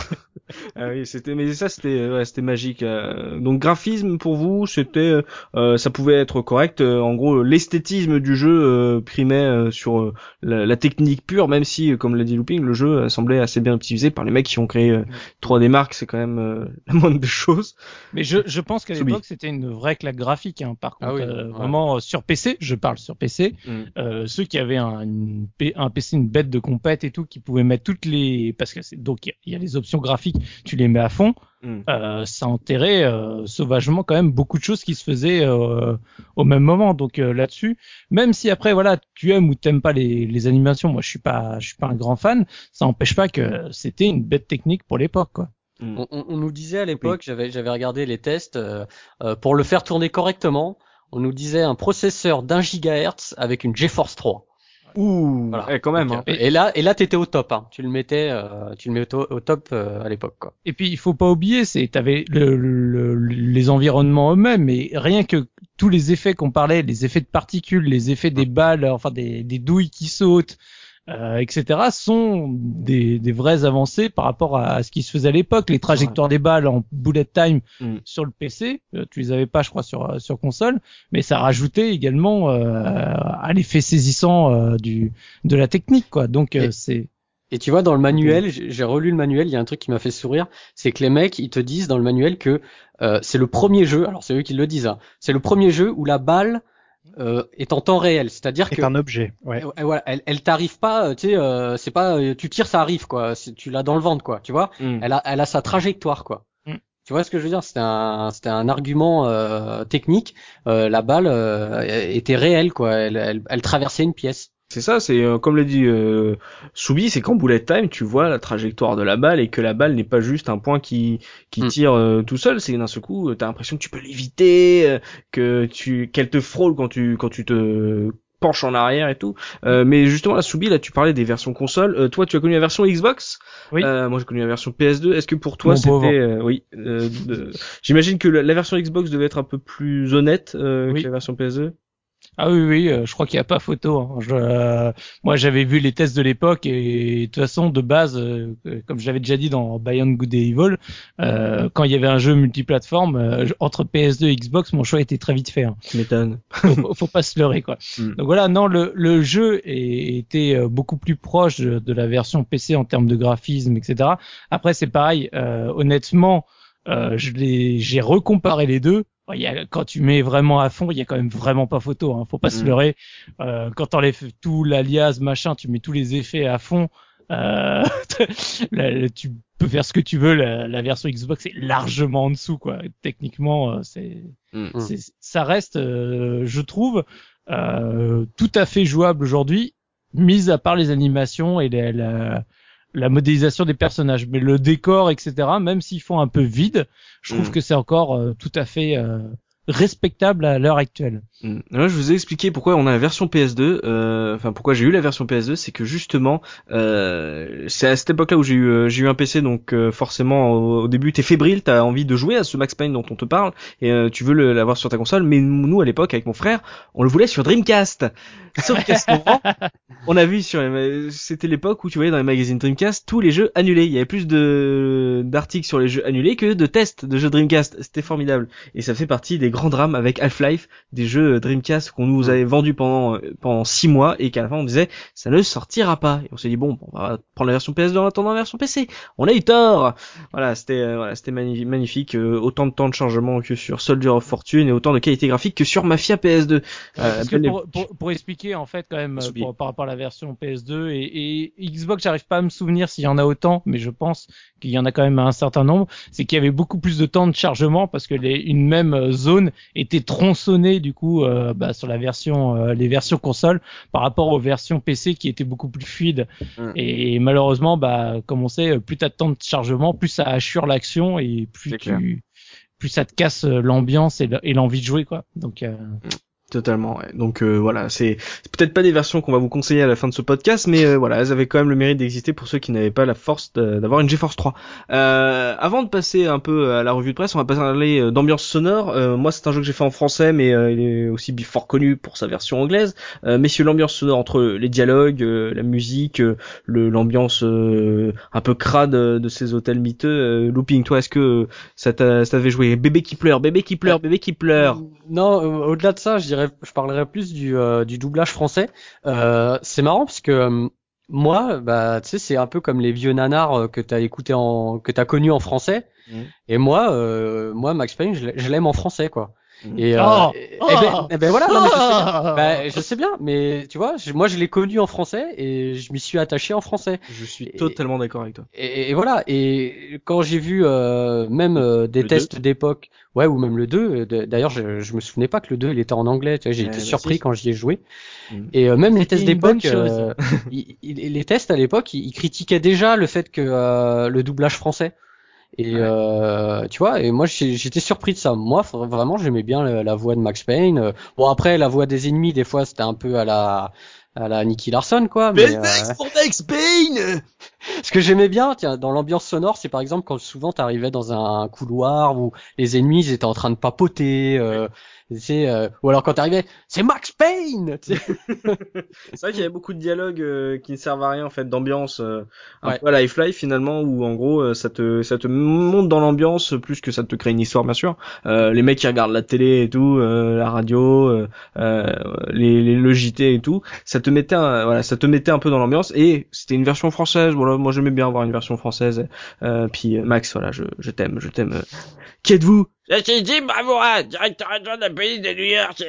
ah oui, c'était, mais ça, c'était, euh, ouais, c'était magique. euh. Donc, graphisme pour vous, c'était, euh, euh, ça pouvait être correct. En gros, l'esthétisme du jeu euh, primait euh, sur euh, la, la technique pure, même si, comme l'a dit Looping, le jeu semblait assez bien optimisé par les mecs qui ont créé euh, 3D Mark. C'est quand même euh, la moindre des choses. Mais je, je pense qu'à l'époque c'était une vraie claque graphique. Hein. Par contre, Ah oui, euh, ouais. vraiment euh, sur PC, je parle sur PC. Mm. Euh, ceux qui avaient un, une P- un PC, une bête de compète et tout, qui pouvaient mettre toutes les, parce que c'est donc il y a- il y, a les options graphiques, tu les mets à fond. Mm. Euh, ça enterrait euh, sauvagement quand même beaucoup de choses qui se faisaient euh, au même moment. Donc euh, là-dessus, même si après voilà, tu aimes ou t'aimes pas les, les animations, moi je suis pas, je suis pas un grand fan. Ça n'empêche pas que c'était une bête technique pour l'époque, quoi. Mm. On, on- on nous disait à l'époque, j'avais j'avais regardé les tests euh, euh, pour le faire tourner correctement. On nous disait un processeur d'un gigahertz avec une GeForce 3. Ouh, Voilà. eh, quand même. Hein. et là, et là, t'étais au top. Hein. Tu le mettais, euh, tu le mettais au, au top euh, à l'époque, quoi. Et puis il faut pas oublier, c'est t'avais le, le- les environnements eux-mêmes, et rien que tous les effets qu'on parlait, les effets de particules, les effets des balles, enfin des, des douilles qui sautent, euh, etc., sont des, des vraies avancées par rapport à, à ce qui se faisait à l'époque. Les trajectoires des balles en bullet time Mm. sur le PC, euh, tu les avais pas, je crois, sur sur console, mais ça rajoutait également euh, à l'effet saisissant du de la technique, quoi. Donc Et- c'est Et tu vois, dans le manuel, j'ai j'ai relu le manuel, il y a un truc qui m'a fait sourire, c'est que les mecs, ils te disent dans le manuel que euh, c'est le premier jeu, alors c'est eux qui le disent, hein, c'est le premier jeu où la balle euh, est en temps réel, c'est-à-dire que C'est un objet, ouais. elle, voilà, elle, elle t'arrive pas, euh, tu sais, euh, c'est pas, euh, tu tires, ça arrive quoi, tu l'as dans le ventre quoi, tu vois, Mm. elle a, elle a sa trajectoire quoi. Mm. Tu vois ce que je veux dire? C'était un, c'était un argument euh, technique. Euh, la balle euh, était réelle quoi, elle, elle, elle traversait une pièce. C'est ça, c'est euh, comme l'a dit euh, Soubi, c'est qu'en bullet time, tu vois la trajectoire de la balle et que la balle n'est pas juste un point qui qui Mm. tire euh, tout seul. C'est d'un seul coup, euh, t'as l'impression que tu peux l'éviter, euh, que tu qu'elle te frôle quand tu quand tu te penches en arrière et tout. Euh, mais justement, la Soubi, là, tu parlais des versions console. Euh, toi, tu as connu la version Xbox? Oui. Euh, moi, j'ai connu la version PS2. Est-ce que pour toi, c'était euh, oui euh, de- J'imagine que la, la version Xbox devait être un peu plus honnête euh, Oui. que la version PS2. Ah oui, oui, euh, je crois qu'il n'y a pas photo. hein. Je, euh, moi, j'avais vu les tests de l'époque et de toute façon, de base, euh, euh, comme je l'avais déjà dit dans Beyond Good and Evil, euh, quand il y avait un jeu multiplateforme euh, entre PS2 et Xbox, mon choix était très vite fait. Hein. Tu m'étonnes. Faut, faut pas se leurrer, quoi. Mm. Donc voilà, non, le, le jeu est- était beaucoup plus proche de, de la version PC en termes de graphisme, etc. Après, c'est pareil. euh, honnêtement, euh, j'ai recomparé les deux. Il y a, quand tu mets vraiment à fond, il y a quand même vraiment pas photo. Hein, faut pas se Mm. leurrer. Euh, quand t'enlèves tout l'alias, machin, tu mets tous les effets à fond. Euh, tu peux faire ce que tu veux. La, la version Xbox est largement en dessous, quoi. Techniquement, euh, c'est Mm. Mm. c'est- ça reste, euh, je trouve, euh, tout à fait jouable aujourd'hui, mis à part les animations et les- la, la modélisation des personnages. Mais le décor, etc., même s'ils font un peu vide, je trouve Mm. que c'est encore euh, tout à fait euh, respectable à l'heure actuelle. Mm. Là, je vous ai expliqué pourquoi on a la version PS2. euh, Enfin, pourquoi j'ai eu la version PS2, c'est que justement, euh, c'est à cette époque-là où j'ai eu euh, j'ai eu un PC, donc euh, forcément au, au début t'es fébrile, t'as envie de jouer à ce Max Payne dont on te parle et tu veux le- l'avoir sur ta console. Mais nous à l'époque avec mon frère, on le voulait sur Dreamcast. Sauf qu'à ce moment, on a vu sur les, c'était l'époque où tu voyais dans les magazines Dreamcast tous les jeux annulés. Il y avait plus de d'articles sur les jeux annulés que de tests de jeux Dreamcast. C'était formidable. Et ça fait partie des grands drames avec Half-Life, des jeux Dreamcast qu'on nous avait vendus pendant pendant six mois et qu'à la fin on disait ça ne sortira pas. Et on s'est dit bon, on va prendre la version PS2 en attendant la version PC. On a eu tort. Voilà, c'était euh, voilà, c'était magnifique. Euh, autant de temps de chargement que sur Soldier of Fortune et autant de qualité graphique que sur Mafia PS2. Euh, que pour, pour, pour expliquer en fait quand même euh, pour- par rapport à la version PS2 et, et Xbox, j'arrive pas à me souvenir s'il y en a autant, mais je pense qu'il y en a quand même un certain nombre. C'est qu'il y avait beaucoup plus de temps de chargement parce que les, une même euh, zone étaient tronçonnés du coup euh, bah, sur la version, euh, les versions console par rapport aux versions PC qui étaient beaucoup plus fluides. Mm. Et, malheureusement, bah, comme on sait, plus t'as de temps de chargement, plus ça assure l'action et plus clair. tu, plus ça te casse euh, l'ambiance et le- et l'envie de jouer quoi. Donc euh, Totalement. ouais. Donc euh, voilà, c'est peut-être pas des versions qu'on va vous conseiller à la fin de ce podcast, mais euh, voilà, elles avaient quand même le mérite d'exister pour ceux qui n'avaient pas la force d'avoir une GeForce 3. Euh, avant de passer un peu à la revue de presse, on va parler euh, d'ambiance sonore. Euh, moi, c'est un jeu que j'ai fait en français, mais euh, il est aussi fort connu pour sa version anglaise. Messieurs, l'ambiance sonore entre les dialogues, la musique, l'ambiance un peu crade de ces hôtels miteux. Looping, toi, est-ce que ça t'a- ça t'avait joué? Bébé qui pleure, bébé qui pleure, bébé qui pleure. Non, au-delà de ça, je dirais, je parlerais plus du, euh, du doublage français. Euh, c'est marrant parce que euh, moi, bah, tu sais, c'est un peu comme les vieux nanars euh, que t'as écouté en, que t'as connu en français. Mhm. Et moi, euh, moi, Max Payne, je l'aime en français, quoi. Et, euh, Oh et- eh ben, eh ben voilà, non, mais je sais bien. Bah, je sais bien, mais tu vois, je- moi, je l'ai connu en français et je m'y suis attaché en français. Je suis Et- totalement d'accord avec toi. Et, et voilà. Et quand j'ai vu euh, même euh, des Le tests d'époque, ouais, ou même le 2, euh, d'ailleurs, je, je me souvenais pas que le 2 il était en anglais. Tu vois, j'ai Ouais, été bah surpris si. quand j'y ai joué. Mm. Et euh, même les tests d'époque, euh, les tests à l'époque, ils, ils critiquaient déjà le fait que euh, le doublage français. Et Ouais. euh, tu vois, et moi j'étais surpris de ça. Moi, vraiment, j'aimais bien la, la voix de Max Payne. Bon, après, la voix des ennemis, des fois, c'était un peu à la à la Nicky Larson, quoi. Mais, euh, pour Max Payne ce que j'aimais bien, tiens, dans l'ambiance sonore, c'est par exemple quand souvent t'arrivais dans un couloir où les ennemis ils étaient en train de papoter, euh, sais, euh, ou alors quand t'arrivais, c'est Max Payne. C'est vrai qu'il y avait beaucoup de dialogues euh, qui ne servent à rien en fait, d'ambiance euh, un Ouais. peu à Life-Life finalement, où en gros euh, ça te ça te monte dans l'ambiance plus que ça te crée une histoire bien sûr. Euh, les mecs qui regardent la télé et tout, euh, la radio, les, les le JT et tout, ça te mettait un, voilà, ça te mettait un peu dans l'ambiance et c'était une version française. Voilà, moi j'aimais bien avoir une version française. Euh, puis Max, voilà, je, je t'aime, je t'aime. Qui êtes-vous? C'est Jim Bravoura, directeur adjoint de la police de New York.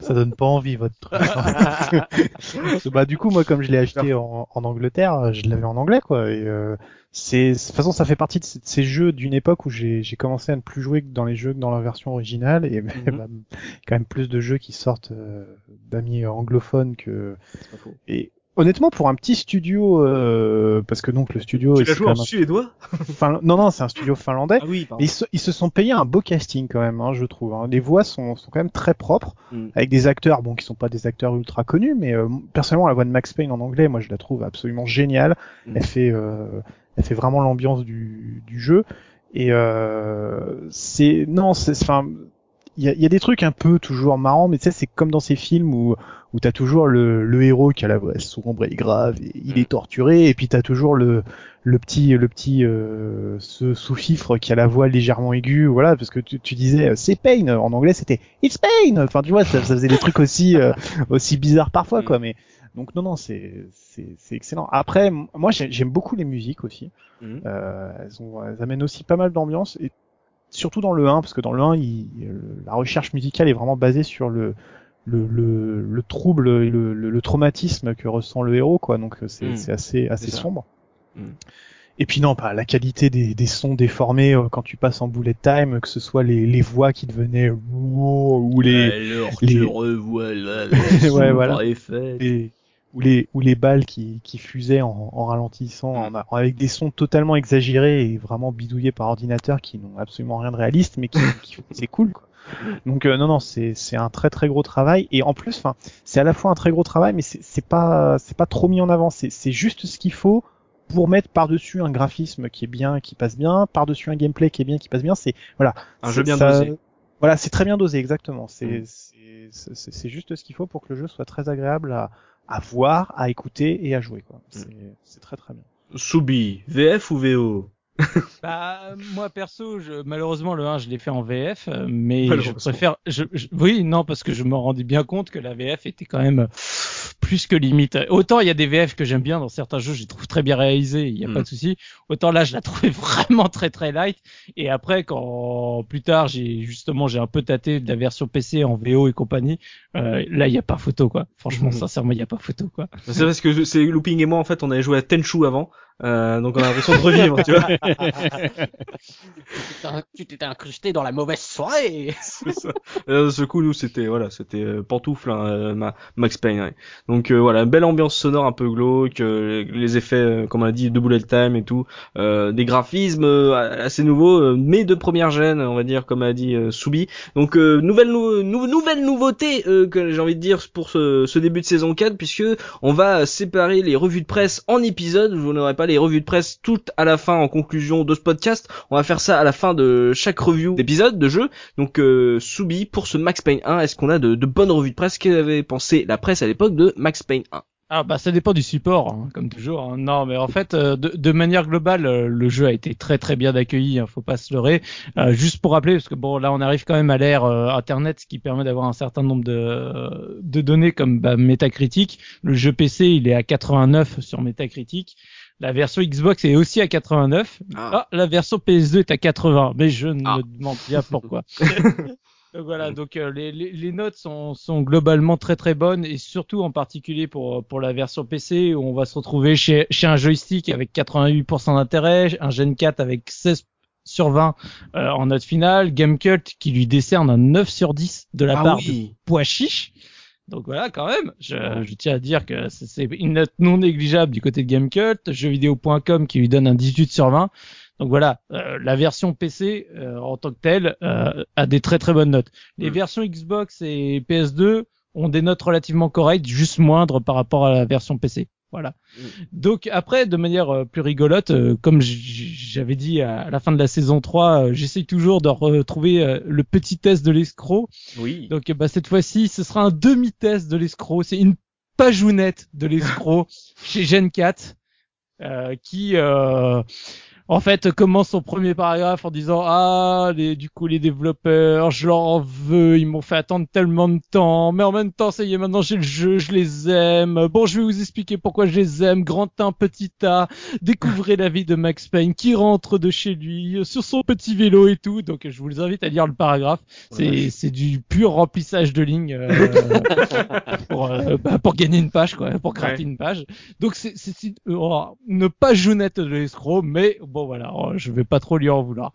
Ça donne pas envie votre truc. Que, bah du coup moi comme je l'ai acheté en, en Angleterre, je l'avais en anglais quoi. Et euh, c'est de toute façon ça fait partie de ces, de ces jeux d'une époque où j'ai commencé à ne plus jouer que dans les jeux que dans la version originale et bah, quand même plus de jeux qui sortent euh, d'amis anglophones que C'est pas faux. et honnêtement pour un petit studio euh, parce que donc le studio Tu l'as joué en un suédois? Non non c'est un studio finlandais Ah oui, mais ils se, ils se sont payés un beau casting quand même, hein, je trouve. hein. Les voix sont, sont quand même très propres, Mm. avec des acteurs, bon, qui sont pas des acteurs ultra connus, mais euh, personnellement la voix de Max Payne en anglais, moi je la trouve absolument géniale. Mm. Elle fait, euh, elle fait vraiment l'ambiance du, du jeu. Et euh, c'est, non, c'est, enfin, il y a, y a des trucs un peu toujours marrants, mais tu sais, c'est comme dans ces films où où t'as toujours le, le héros qui a la voix sombre et grave, et il Mm. est torturé, et puis t'as toujours le le petit le petit euh, ce sous-fifre qui a la voix légèrement aiguë, voilà, parce que tu, tu disais euh, c'est Pain en anglais c'était It's Pain, enfin tu vois ça, ça faisait des trucs aussi euh, aussi bizarres parfois Mm. quoi, mais donc non non c'est c'est c'est excellent. Après moi j'ai- j'aime beaucoup les musiques aussi, Mhm. euh, elles ont elles amènent aussi pas mal d'ambiance et surtout dans le 1 parce que dans le 1 il, la recherche musicale est vraiment basée sur le le, le, le trouble et le, le, traumatisme que ressent le héros quoi donc euh, c'est Mm. c'est assez assez sombre Mm. et puis non pas la qualité des, des sons déformés euh, quand tu passes en bullet time que ce soit les, les voix qui devenaient ou les, Alors les- te revoilà, Ouais, voilà. effet. les ou les ou les balles qui, qui fusaient en, en ralentissant en a- avec des sons totalement exagérés et vraiment bidouillés par ordinateur qui n'ont absolument rien de réaliste mais qui, qui c'est cool quoi. Donc euh, non non c'est c'est un très très gros travail et en plus enfin c'est à la fois un très gros travail mais c'est c'est pas c'est pas trop mis en avant c'est c'est juste ce qu'il faut pour mettre par-dessus un graphisme qui est bien qui passe bien par-dessus un gameplay qui est bien qui passe bien c'est voilà Un jeu bien ça- dosé. Voilà, c'est très bien dosé, exactement. C'est Mm. c'est c'est juste ce qu'il faut pour que le jeu soit très agréable à, à voir, à écouter et à jouer. quoi. C'est c'est très très bien. Soubi, VF ou VO Bah moi perso, je, malheureusement le 1 je l'ai fait en VF, euh, mais je préfère. Je, je- oui, non parce que je me rendais bien compte que la VF était quand même plus que limite. Autant il y a des VF que j'aime bien dans certains jeux, je les trouve très bien réalisés, il y a Mm. pas de souci. Autant là je la trouvais vraiment très très light. Et après quand plus tard j'ai justement j'ai un peu tâté de la version PC en VO et compagnie, euh, là il y a pas photo quoi. Franchement Mhm. sincèrement il y a pas photo quoi. C'est parce que c'est Looping et moi en fait on avait joué à Tenchu avant Euh, donc on a l'impression de revivre, tu vois. Tu t'étais incrusté dans la mauvaise soirée. C'est ça. De ce coup, nous, c'était voilà, c'était euh, pantoufle, hein, euh, ma- Max Payne. ouais. Donc euh, voilà, belle ambiance sonore un peu glauque, euh, les effets, euh, comme on a dit, de bullet time et tout, euh, des graphismes euh, assez nouveaux, euh, mais de première gêne, on va dire, comme a dit euh, Soubi. Donc euh, nouvelle nou- nou- nouvelle nouveauté euh, que j'ai envie de dire pour ce, ce début de saison 4, puisque on va séparer les revues de presse en épisodes. Vous n'aurez pas les revues de presse toutes à la fin en conclusion de ce podcast. On va faire ça à la fin de chaque review d'épisode de jeu. Donc euh, Soubi, pour ce Max Payne 1, est-ce qu'on a de, de bonnes revues de presse? Qu'avait pensé la presse à l'époque de Max Payne 1 Ah bah ça dépend du support, hein, comme toujours. hein. Non, mais en fait, euh, de, de manière globale, euh, le jeu a été très très bien accueilli. Hein, faut pas se leurrer. Euh, juste pour rappeler, parce que bon, là on arrive quand même à l'ère euh, Internet, ce qui permet d'avoir un certain nombre de, de données comme bah, Metacritic. Le jeu PC, il est à 89 sur Metacritic. La version Xbox est aussi à 89. Ah. Ah, la version PS2 est à 80. Mais je ne Ah. me demande bien pourquoi. Donc voilà, donc euh, les, les, les notes sont, sont globalement très très bonnes et surtout en particulier pour pour la version PC où on va se retrouver chez chez un joystick avec 88% d'intérêt, un Gen 4 avec 16 sur 20 euh, en note finale, Gamecult qui lui décerne un 9 sur 10 de la Ah part de oui. pois chiche. Donc voilà, quand même, je, je tiens à dire que c'est- une note non négligeable du côté de Gamecult, jeuxvideo.com qui lui donne un 18 sur 20. Donc voilà, euh, la version PC euh, en tant que telle euh, a des très très bonnes notes. Les Mm. versions Xbox et PS2 ont des notes relativement correctes, juste moindres par rapport à la version PC. Voilà. Mm. Donc après, de manière euh, plus rigolote, euh, comme j'avais dit à la fin de la saison 3, euh, j'essaye toujours de retrouver le petit test de l'escroc. Oui. Donc bah, cette fois-ci, ce sera un demi-test de l'escroc. C'est une pageounette de l'escroc chez Gen 4 euh, qui euh, en fait commence son premier paragraphe en disant ah les, du coup les développeurs je leur en veux ils m'ont fait attendre tellement de temps. Mais en même temps ça y est maintenant j'ai le jeu je les aime. Bon je vais vous expliquer pourquoi je les aime. Grand un petit A. Découvrez la vie de Max Payne qui rentre de chez lui euh, sur son petit vélo et tout. Donc je vous invite à lire le paragraphe. C'est c'est du pur remplissage de lignes euh, pour euh, bah, pour gagner une page quoi pour gratter une page. Donc c'est c'est c'est, euh, oh, une page jaunette de l'escroc mais bon voilà oh, je vais pas trop lui en vouloir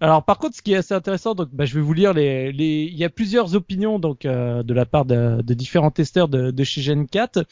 alors par contre ce qui est assez intéressant donc bah, je vais vous lire les les il y a plusieurs opinions donc euh, de la part de, de différents testeurs de, de chez Gen 4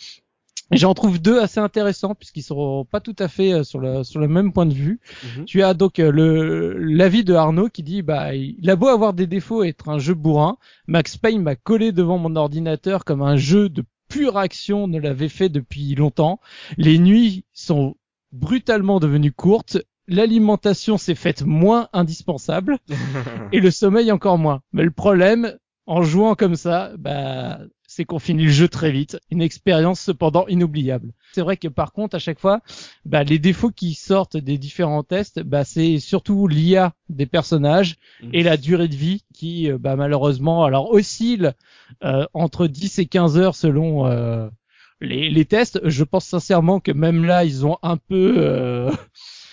et J'en trouve deux assez intéressants puisqu'ils seront pas tout à fait euh, sur le sur le même point de vue. Mhm. Tu as donc euh, le l'avis de Arnaud qui dit bah il a beau avoir des défauts et être un jeu bourrin, Max Payne m'a collé devant mon ordinateur comme un jeu de pure action ne l'avait fait depuis longtemps. Les nuits sont brutalement devenues courtes. L'alimentation s'est faite moins indispensable et le sommeil encore moins. Mais le problème, en jouant comme ça, bah, c'est qu'on finit le jeu très vite. Une expérience cependant inoubliable. C'est vrai que par contre, à chaque fois, bah, les défauts qui sortent des différents tests, bah, c'est surtout l'IA des personnages et la durée de vie qui, euh, bah, malheureusement, alors oscille euh, entre 10 et 15 heures selon euh, les, les tests. Je pense sincèrement que même là, ils ont un peu euh,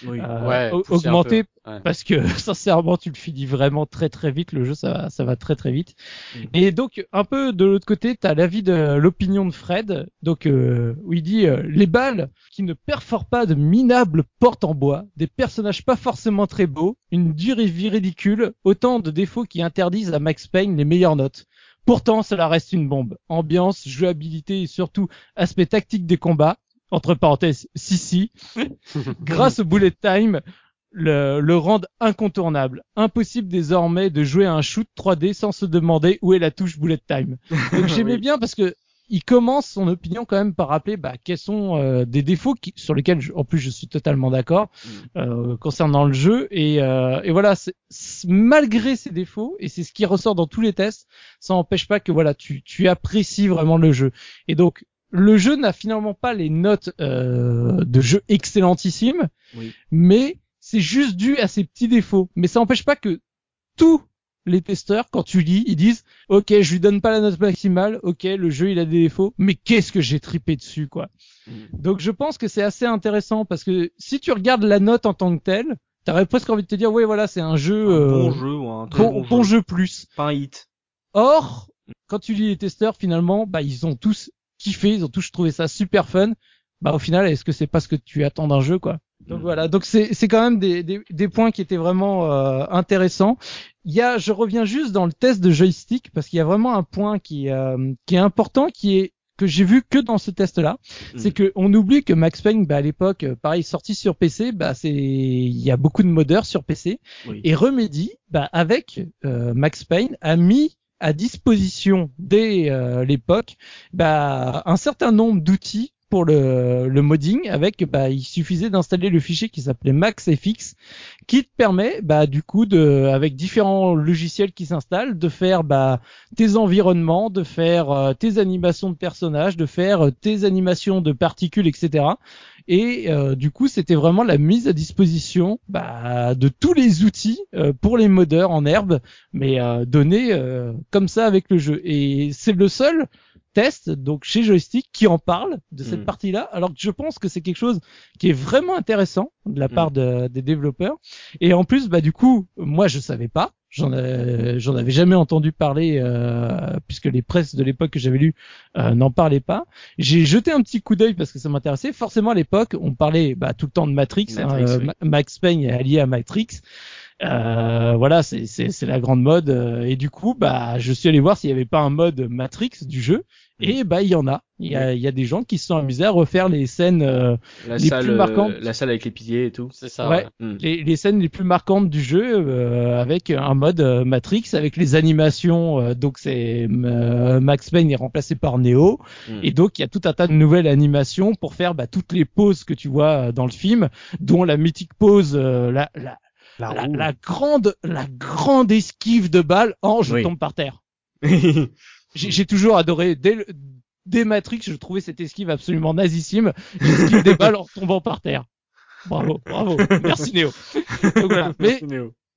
Oui. euh, Ouais, au- poussé un augmenté peu. Ouais. parce que sincèrement tu le finis vraiment très très vite le jeu ça va, ça va très très vite Mhm. et donc un peu de l'autre côté t'as l'avis de l'opinion de Fred donc euh, où il dit euh, les balles qui ne perforent pas de minables portes en bois des personnages pas forcément très beaux une durée de vie ridicule autant de défauts qui interdisent à Max Payne les meilleures notes Pourtant, cela reste une bombe. Ambiance, jouabilité et surtout aspect tactique des combats. Entre parenthèses, si si. Grâce au bullet time, le, le rendent incontournable. Impossible désormais de jouer à un shoot 3D sans se demander où est la touche bullet time. Donc j'aimais Oui. bien parce que il commence son opinion quand même par rappeler bah, quels sont euh, des défauts qui, sur lesquels je- en plus je suis totalement d'accord euh, concernant le jeu et, euh, et voilà malgré ces défauts et c'est ce qui ressort dans tous les tests ça n'empêche pas que voilà tu, tu apprécies vraiment le jeu et donc le jeu n'a finalement pas les notes euh, de jeu excellentissime Oui. mais c'est juste dû à ces petits défauts mais ça n'empêche pas que tous les testeurs, quand tu lis, ils disent, ok, je lui donne pas la note maximale, ok, le jeu il a des défauts, mais qu'est-ce que j'ai tripé dessus, quoi? Mm. Donc je pense que c'est assez intéressant parce que si tu regardes la note en tant que telle, t'aurais presque envie de te dire, ouais, voilà, c'est un jeu, Un euh, bon jeu ou un très bon, bon, bon jeu. jeu plus. Pas un hit. Or, quand tu lis les testeurs, finalement, bah, ils ont tous kiffé, ils ont tous trouvé ça super fun. Bah, au final, est-ce que c'est pas ce que tu attends d'un jeu, quoi? Donc voilà, donc c'est c'est quand même des, des, des points qui étaient vraiment euh, intéressants. Il y a, je reviens juste dans le test de joystick parce qu'il y a vraiment un point qui euh, qui est important, qui est que j'ai vu que dans ce test-là, Mm. c'est que on oublie que Max Payne, bah, à l'époque, euh, pareil, sorti sur PC, bah c'est, il y a beaucoup de modeurs sur PC Oui. et Remedy, bah avec euh, Max Payne, a mis à disposition dès euh, l'époque, bah un certain nombre d'outils pour le, le modding avec bah il suffisait d'installer le fichier qui s'appelait MaxFX qui te permet bah du coup de avec différents logiciels qui s'installent de faire bah tes environnements, de faire euh, tes animations de personnages, de faire euh, tes animations de particules, etc. Et euh, du coup, c'était vraiment la mise à disposition bah, de tous les outils euh, pour les modeurs en herbe, mais donnés comme ça avec le jeu. Et c'est le seul test donc chez Joystick qui en parle de cette Mm. partie-là, alors que je pense que c'est quelque chose qui est vraiment intéressant de la part de- des développeurs. Et en plus, bah du coup, moi je savais pas, j'en ai- j'en avais jamais entendu parler euh, puisque les presses de l'époque que j'avais lues euh, n'en parlaient pas. J'ai jeté un petit coup d'œil parce que ça m'intéressait. Forcément, à l'époque, on parlait bah, tout le temps de Matrix. hein, Matrix, euh, oui. Ma- Max Payne est allié à Matrix. Euh, voilà, c'est la grande mode. euh, Et du coup, bah, je suis allé voir s'il y avait pas un mode Matrix du jeu. Et bah, il y en a. Il y a, il y a des gens qui se sont amusés à refaire les scènes, euh, La les salle, plus euh, marquantes. la salle avec les piliers et tout. C'est ça. Ouais. ouais. Mm. les, les scènes les plus marquantes du jeu euh, avec un mode euh, Matrix, avec les animations. euh, donc c'est euh, Max Payne est remplacé par Neo. Mm. Et donc il y a tout un tas de nouvelles animations pour faire bah, toutes les poses que tu vois dans le film, dont la mythique pose, euh, la, la, La la, grande, la grande esquive de balle en je Oui. tombe par terre. J'ai toujours adoré dès le- dès Matrix, je trouvais cette esquive absolument nazissime. J'esquive des balles en tombant par terre. Bravo, bravo. Merci Néo. Donc voilà. Mais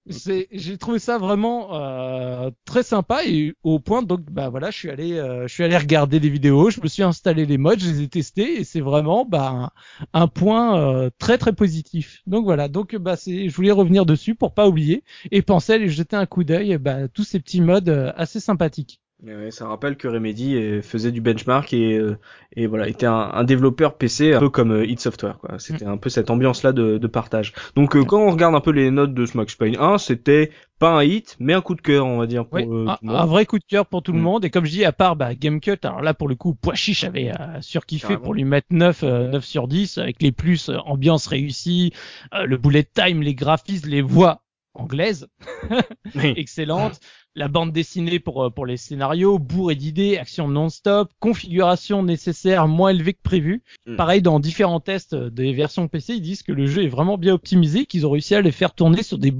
c'est j'ai trouvé ça vraiment euh, très sympa et au point donc bah voilà je suis allé euh, je suis allé regarder des vidéos je me suis installé les modes je les ai testés et c'est vraiment bah un, un point euh, très très positif donc voilà donc bah c'est je voulais revenir dessus pour pas oublier et penser à aller jeter un coup d'œil bah tous ces petits modes euh, assez sympathiques ouais, ça rappelle que Remedy euh, faisait du benchmark et, euh, et voilà était un, un développeur PC un peu comme euh, id Software quoi. C'était un peu cette ambiance là de, de partage. Donc quand on regarde un peu les notes de Payne 1, c'était pas un hit mais un coup de cœur on va dire pour Ouais, euh, un, vrai coup de cœur pour tout le Mm. monde et comme je dis à part bah, Gamecut alors là pour le coup Pois Chiche avait euh, surkiffé Carrément. pour lui mettre 9 euh, 9 sur 10 avec les plus ambiance réussie euh, le bullet time les graphismes les voix anglaises Oui. excellentes la bande dessinée pour euh, pour les scénarios bourré d'idées action non-stop configuration nécessaire moins élevée que prévu Mm. pareil dans différents tests euh, des versions PC ils disent que le jeu est vraiment bien optimisé qu'ils ont réussi à les faire tourner sur des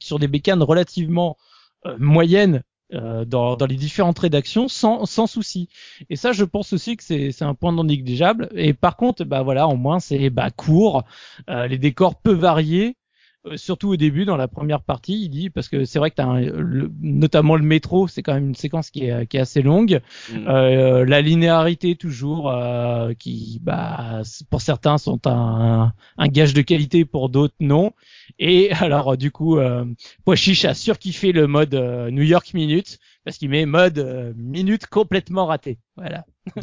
sur des bécanes relativement euh, moyennes euh, dans, dans les différentes rédactions sans, sans souci. Et ça, je pense aussi que c'est c'est un point non négligeable. Et par contre, bah voilà, au moins c'est bah court, euh, les décors peu variés. Euh, Surtout au début, dans la première partie, il dit parce que c'est vrai que t'as un- le- notamment le métro, c'est quand même une séquence qui est, qui est assez longue. Mm. Euh, la linéarité toujours, euh, qui bah pour certains sont un, un gage de qualité, pour d'autres non. Et alors du coup, euh, Pois Chiche a surkiffé le mode euh, New York Minute parce qu'il met mode euh, minute complètement raté. Voilà,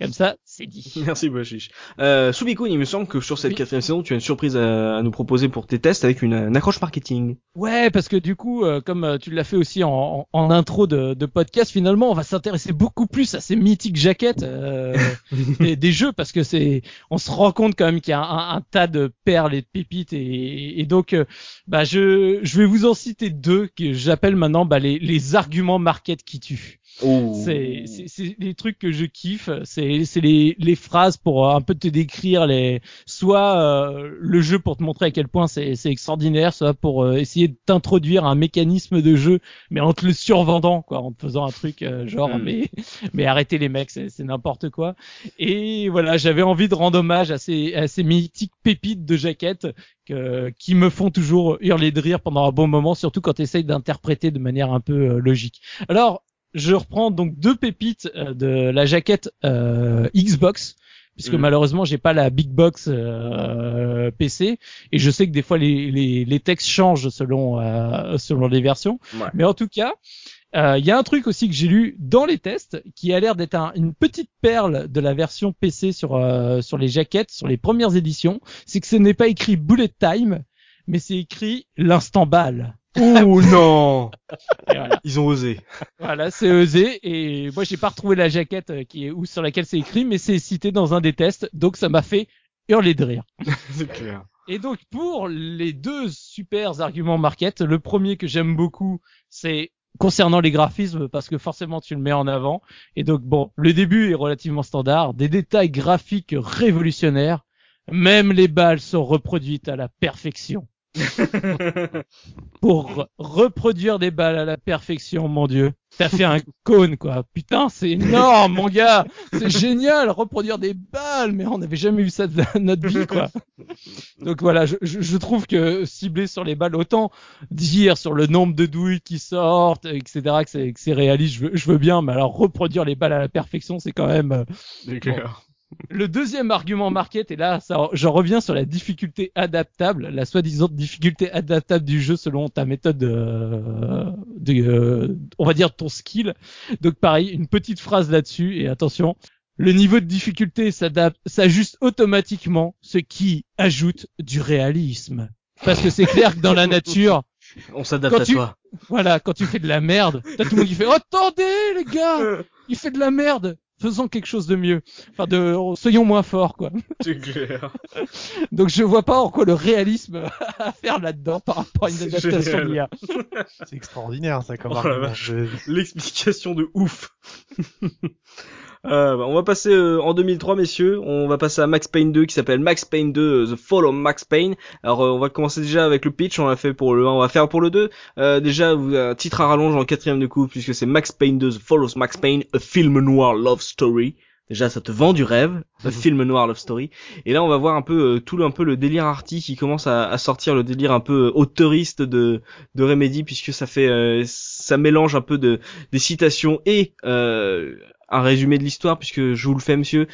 comme ça, c'est dit. Merci Boshish. Euh, Subikun, il me semble que sur cette Oui. quatrième saison, tu as une surprise à, à nous proposer pour tes tests avec une, une accroche marketing. Ouais, parce que du coup, euh, comme euh, tu l'as fait aussi en, en, en intro de, de podcast, finalement, on va s'intéresser beaucoup plus à ces mythiques jaquettes euh, des, des jeux, parce que c'est, on se rend compte quand même qu'il y a un, un tas de perles et de pépites, et, et donc, euh, bah, je, je vais vous en citer deux que j'appelle maintenant bah, les, les arguments market qui tuent. Oh. C'est c'est- c'est les trucs que je kiffe. C'est c'est les, les phrases pour euh, un peu te décrire les soit euh, le jeu pour te montrer à quel point c'est c'est extraordinaire, soit pour euh, essayer de t'introduire un mécanisme de jeu, mais en te le survendant quoi, en te faisant un truc euh, genre Mm. mais mais arrêtez les mecs, c'est n'importe quoi. Et voilà, j'avais envie de rendre hommage à ces à ces mythiques pépites de jaquettes que, qui me font toujours hurler de rire pendant un bon moment, surtout quand tu essayes d'interpréter de manière un peu euh, logique. Alors je reprends donc deux pépites euh, de la jaquette euh, Xbox puisque Mhm. malheureusement j'ai pas la big box euh, PC et je sais que des fois les, les, les textes changent selon euh, selon les versions Ouais. mais en tout cas Euh, Il y a un truc aussi que j'ai lu dans les tests qui a l'air d'être un- une petite perle de la version PC sur euh, sur les jaquettes, sur les premières éditions, c'est que ce n'est pas écrit bullet time, mais c'est écrit l'instant balle. Oh non voilà. Ils ont osé. Voilà, c'est osé et moi j'ai pas retrouvé la jaquette euh, qui est ou sur laquelle c'est écrit, mais c'est cité dans un des tests, donc ça m'a fait hurler de rire. C'est clair. Et donc pour les deux super arguments market, le premier que j'aime beaucoup, c'est concernant les graphismes parce que forcément tu le mets en avant. Et donc bon, le début est relativement standard, des détails graphiques révolutionnaires, même les balles sont reproduites à la perfection. Pour re- reproduire des balles à la perfection, mon dieu. T'as fait un cône, quoi. Putain, c'est énorme, mon gars. C'est génial, reproduire des balles, mais on n'avait jamais eu ça de notre vie, quoi. Donc voilà, je, trouve que cibler sur les balles, autant dire sur le nombre de douilles qui sortent, etc., que c'est, réaliste, je veux, je veux bien, mais alors reproduire les balles à la perfection, c'est quand même, euh, C'est clair. Le deuxième argument market, et là, j'en reviens sur la difficulté adaptable, la soi-disant difficulté adaptable du jeu selon ta méthode de, de, euh, on va dire ton skill. Donc pareil, une petite phrase là-dessus, et attention, le niveau de difficulté s'adapte, s'ajuste automatiquement, ce qui ajoute du réalisme. Parce que c'est clair que dans la nature, On s'adapte à tu- toi. voilà, quand tu fais de la merde, t'as tout le monde qui fait attendez les gars, il fait de la merde, faisons quelque chose de mieux. Enfin, de soyons moins forts quoi. C'est clair. Donc je vois pas en quoi le réalisme à faire là-dedans par rapport à une adaptation d'IA. C'est extraordinaire ça comme Oh L'explication de ouf. Euh, bah, on va passer euh, en 2003 messieurs, on va passer à Max Payne 2 qui s'appelle Max Payne 2 euh, The Fall of Max Payne. Alors euh, on va commencer déjà avec le pitch, on l'a fait pour le 1, on va faire pour le 2. Euh, déjà vous un titre à rallonge en quatrième de coupe puisque c'est Max Payne 2 The Fall of Max Payne, a film noir love story. Déjà ça te vend du rêve, un film noir love story. Et là on va voir un peu euh, tout le, un peu le délire arty qui commence à, à sortir, le délire un peu auteuriste de de Remedy puisque ça fait euh, ça mélange un peu de des citations et euh, un résumé de l'histoire puisque je vous le fais monsieur.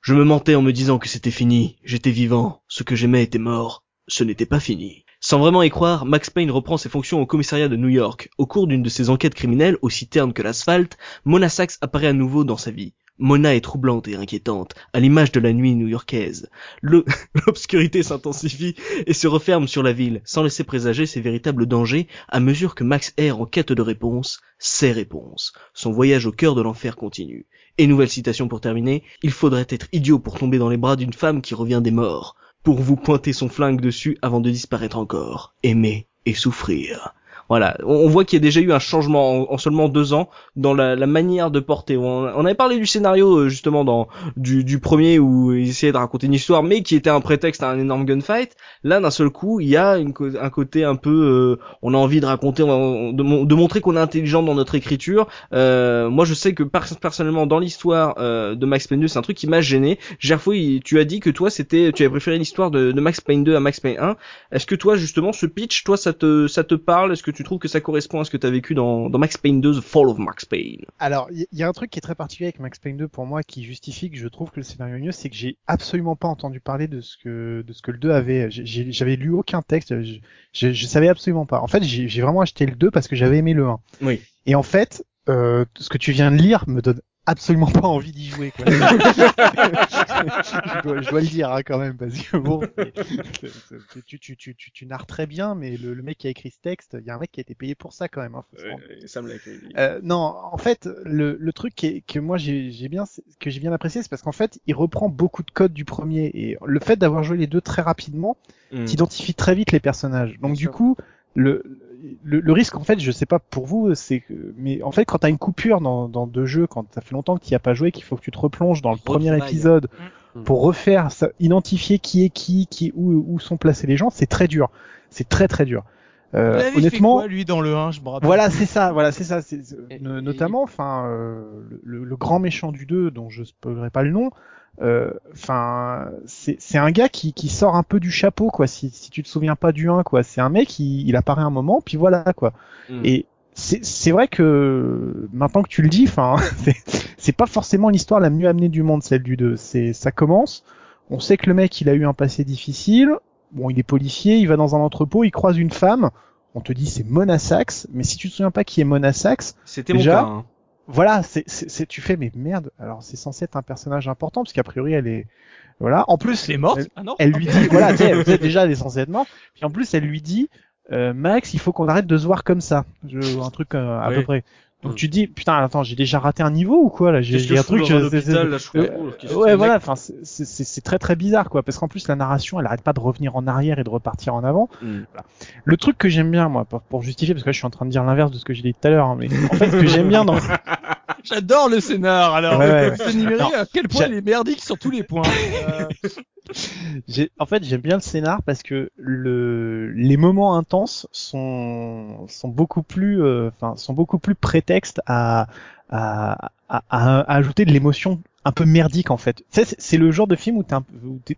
Je me mentais en me disant que c'était fini, j'étais vivant, ce que j'aimais était mort, ce n'était pas fini. Sans vraiment y croire, Max Payne reprend ses fonctions au commissariat de New York. Au cours d'une de ses enquêtes criminelles, aussi terne que l'asphalte, Mona Sachs apparaît à nouveau dans sa vie. Mona est troublante et inquiétante, à l'image de la nuit new-yorkaise. L'obscurité s'intensifie et se referme sur la ville, sans laisser présager ses véritables dangers, à mesure que Max erre en quête de réponses, ses réponses. Son voyage au cœur de l'enfer continue. Et nouvelle citation pour terminer, il faudrait être idiot pour tomber dans les bras d'une femme qui revient des morts, pour vous pointer son flingue dessus avant de disparaître encore, aimer et souffrir. Voilà, on on voit qu'il y a déjà eu un changement en, en seulement deux ans dans la, la manière de porter. On, on avait parlé du scénario euh, justement dans du, du premier où il essayait de raconter une histoire, mais qui était un prétexte à un énorme gunfight. Là, d'un seul coup, il y a une un côté un peu, euh, on a envie de raconter, on- de, de montrer qu'on est intelligent dans notre écriture. Euh, moi, je sais que personnellement, dans l'histoire euh, de Max Payne 2, c'est un truc qui m'a gêné. Gerfouille, tu as dit que toi, c'était, tu avais préféré l'histoire de, de Max Payne 2 à Max Payne 1. Est-ce que toi, justement, ce pitch, toi, ça te, ça te parle? Est-ce que trouves que ça correspond à ce que tu as vécu dans, dans Max Payne 2, The Fall of Max Payne? Alors, il y, y a un truc qui est très particulier avec Max Payne 2 pour moi qui justifie que je trouve que le scénario est mieux, c'est que j'ai absolument pas entendu parler de ce que de ce que le 2 avait. J'avais lu aucun texte, je, je, je savais absolument pas. En fait, j'ai j'ai vraiment acheté le 2 parce que j'avais aimé le 1. Oui. Et en fait, euh, ce que tu viens de lire me donne absolument pas envie d'y jouer. Quoi. je, dois, je dois le dire hein, quand même parce que bon, tu, tu, tu, tu, tu narres très bien, mais le, le mec qui a écrit ce texte, il y a un mec qui a été payé pour ça quand même. Hein, rendre ça me l'a euh, non, en fait, le, le truc qui est- que moi j'ai j'ai bien que j'ai bien apprécié, c'est parce qu'en fait, il reprend beaucoup de codes du premier et le fait d'avoir joué les deux très rapidement, Mm. t'identifie très vite les personnages. Donc Bien du sûr. coup, le, le, le risque en fait, je sais pas pour vous, c'est que mais en fait, quand t'as une coupure dans, dans deux jeux, quand ça fait longtemps que tu as pas joué, qu'il faut que tu te replonges dans le premier épisode Mm. pour refaire ça, identifier qui est qui, qui est où, où sont placés les gens, c'est très dur. C'est très très dur. Euh, Il avait fait honnêtement, quoi, lui dans le 1, je me rappelle. voilà, c'est ça, voilà, c'est ça. c'est- c'est- Et- no- et- notamment, enfin, euh, le, le grand méchant du 2, dont je spoilerai pas le nom, euh, enfin, c'est c'est un gars qui, qui sort un peu du chapeau, quoi. Si, si tu te souviens pas du 1, quoi, c'est un mec, il, il apparaît un moment, puis voilà, quoi. Mm. Et c'est vrai que maintenant que tu le dis, enfin, c'est pas forcément l'histoire la mieux amenée du monde, celle du 2. C'est ça commence. On sait que le mec, il a eu un passé difficile. Bon, il est policier, il va dans un entrepôt, il croise une femme. on te dit c'est Mona Sax, mais si tu te souviens pas qui est Mona Sax, C'était mon Déjà, cas. hein. Voilà, c'est, c'est, c'est- tu fais mais merde. Alors c'est censé être un personnage important parce qu'a priori elle est, voilà. En plus, Elle est morte Elle, Ah non elle lui dit, voilà, tu sais, déjà elle est censée être morte. Puis en plus, elle lui dit, euh, Max, il faut qu'on arrête de se voir comme ça. Je, un truc euh, à Oui. peu près. Donc Mm. tu dis, putain, attends, j'ai déjà raté un niveau ou quoi là? J'ai un truc. un je- euh, ouais, voilà. Enfin, c'est- très très bizarre quoi, parce qu'en plus la narration, elle arrête pas de revenir en arrière et de repartir en avant. Hmm. Le truc que j'aime bien, moi, pour, pour justifier, parce que là, je suis en train de dire l'inverse de ce que j'ai dit tout à l'heure, hein, mais en fait, ce que j'aime bien dans, J'adore le scénar alors. Ouais, ouais. Non. à quel point il est merdique sur tous les points. Euh, en fait, j'aime bien le scénar parce que le, les moments intenses sont, beaucoup plus, euh, enfin, sont beaucoup plus prétexte à, à, ajouter de l'émotion un peu merdique en fait. C'est le genre de film où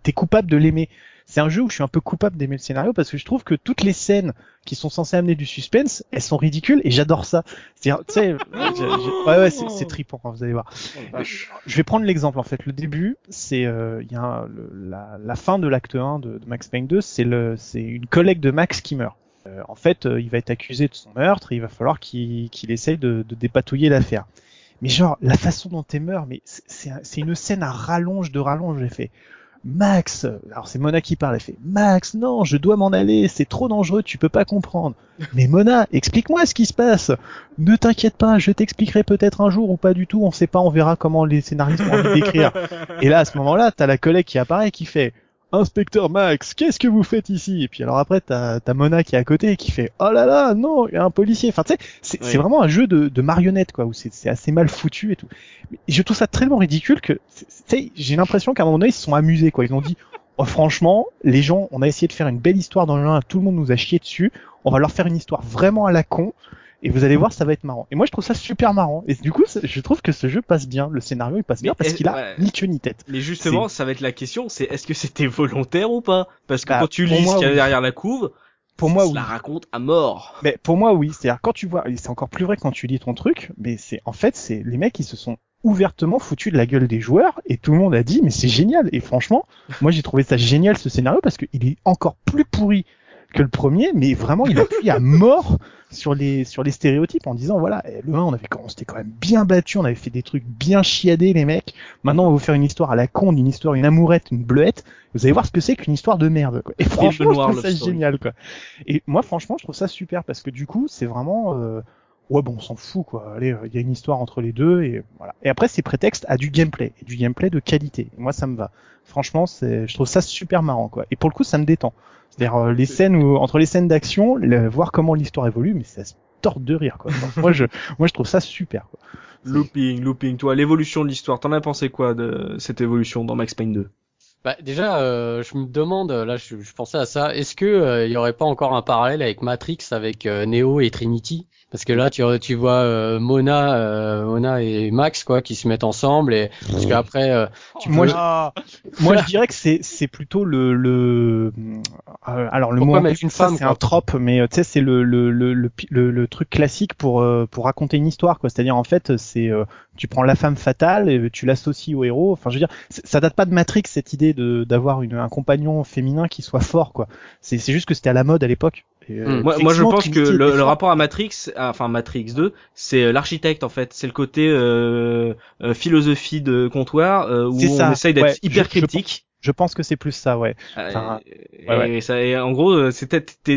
t'es coupable de l'aimer. C'est un jeu où je suis un peu coupable d'aimer le scénario parce que je trouve que toutes les scènes qui sont censées amener du suspense, elles sont ridicules et j'adore ça. C'est-à-dire, tu sais, ouais, ouais, c'est trippant, hein, vous allez voir. Je vais prendre l'exemple en fait. Le début, c'est euh, il y a un- le- la, la fin de l'acte 1 de, de Max Payne 2, c'est le c'est une collègue de Max qui meurt. Euh, en fait, euh, il va être accusé de son meurtre, et il va falloir qu'il essaye de, de dépatouiller l'affaire. Mais genre la façon dont elle meurt, mais c'est une scène à rallonge de rallonge. J'ai fait Max, alors c'est Mona qui parle, elle fait Max, non, je dois m'en aller, c'est trop dangereux, tu peux pas comprendre. Mais Mona, explique-moi ce qui se passe. Ne t'inquiète pas, je t'expliquerai peut-être un jour ou pas du tout, on sait pas, on verra comment les scénaristes ont envie d'écrire. Et là, à ce moment-là, t'as la collègue qui apparaît qui fait Inspecteur Max, qu'est-ce que vous faites ici? Et puis alors après, t'as t'as Mona qui est à côté et qui fait Oh là là, non, il y a un policier. Enfin, tu sais, c'est Oui. vraiment un jeu de, de marionnettes, quoi, où c'est assez mal foutu et tout. Mais je trouve ça tellement ridicule que, tu sais, j'ai l'impression qu'à un moment donné, ils se sont amusés, quoi. Ils ont dit Oh, franchement, les gens, on a essayé de faire une belle histoire dans le 1, tout le monde nous a chié dessus. On va leur faire une histoire vraiment à la con. Et vous allez voir, ça va être marrant. Et moi, je trouve ça super marrant. Et du coup, je trouve que ce jeu passe bien. Le scénario, il passe Mais bien parce qu'il a ouais. ni queue ni tête. Mais justement, ça va être la question, c'est est-ce que c'était volontaire ou pas? Parce que Bah, quand tu lis moi, ce qu'il y a derrière la couve, Pour moi, ça oui. la raconte à mort. Mais pour moi, oui. C'est-à-dire, quand tu vois, et c'est encore plus vrai quand tu lis ton truc, mais c'est, en fait, c'est les mecs qui se sont ouvertement foutus de la gueule des joueurs et tout le monde a dit, mais c'est génial. Et franchement, moi, j'ai trouvé ça génial, ce scénario, parce qu'il est encore plus pourri que le premier, mais vraiment, il appuie à mort sur les, sur les stéréotypes en disant, voilà, eh, le 1, on avait, on s'était quand même bien battu, on avait fait des trucs bien chiadés, les mecs. Maintenant, on va vous faire une histoire à la con, une histoire, une amourette, une bleuette. Vous allez voir ce que c'est qu'une histoire de merde, quoi. Et franchement, je trouve ça story. génial, quoi. Et moi, franchement, je trouve ça super parce que du coup, c'est vraiment, euh, ouais, bon, on s'en fout, quoi. Allez, euh, il y a une histoire entre les deux et voilà. Et après, c'est prétexte à du gameplay et du gameplay de qualité. Et moi, ça me va. Franchement, c'est, je trouve ça super marrant, quoi. Et pour le coup, ça me détend. C'est-à-dire euh, les scènes où, entre les scènes d'action, le- voir comment l'histoire évolue, mais ça se tord de rire, quoi. Moi, je, moi, je trouve ça super, quoi. Looping, looping, toi, l'évolution de l'histoire, t'en as pensé quoi de cette évolution dans Max Payne 2 Bah, déjà, euh, je me demande, là, je, je pensais à ça, est-ce que euh, il y aurait pas encore un parallèle avec Matrix, avec euh, Neo et Trinity? Parce que là, tu, tu vois euh, Mona, euh, Mona et Max, quoi, qui se mettent ensemble, et parce qu'après, euh, tu Moi, peux- je- Moi, je dirais que c'est c'est plutôt le le alors le Pourquoi mot une femme, c'est un trope, mais tu sais c'est le le, le le le le truc classique pour euh, pour raconter une histoire quoi. C'est-à-dire en fait c'est euh, tu prends la femme fatale et tu l'associes au héros. Enfin je veux dire ça date pas de Matrix cette idée de d'avoir une un compagnon féminin qui soit fort quoi. C'est c'est juste que c'était à la mode à l'époque. Euh, Hmm. moi, moi, je pense que le, le rapport à Matrix, ah, enfin Matrix 2, c'est euh, l'architecte en fait, c'est le côté euh, euh, philosophie de comptoir euh, où C'est on ça, essaye d'être ouais, hyper je- je critique. Je pense que c'est plus ça ouais. Enfin, et, ouais, ouais. et ça, et en gros, c'est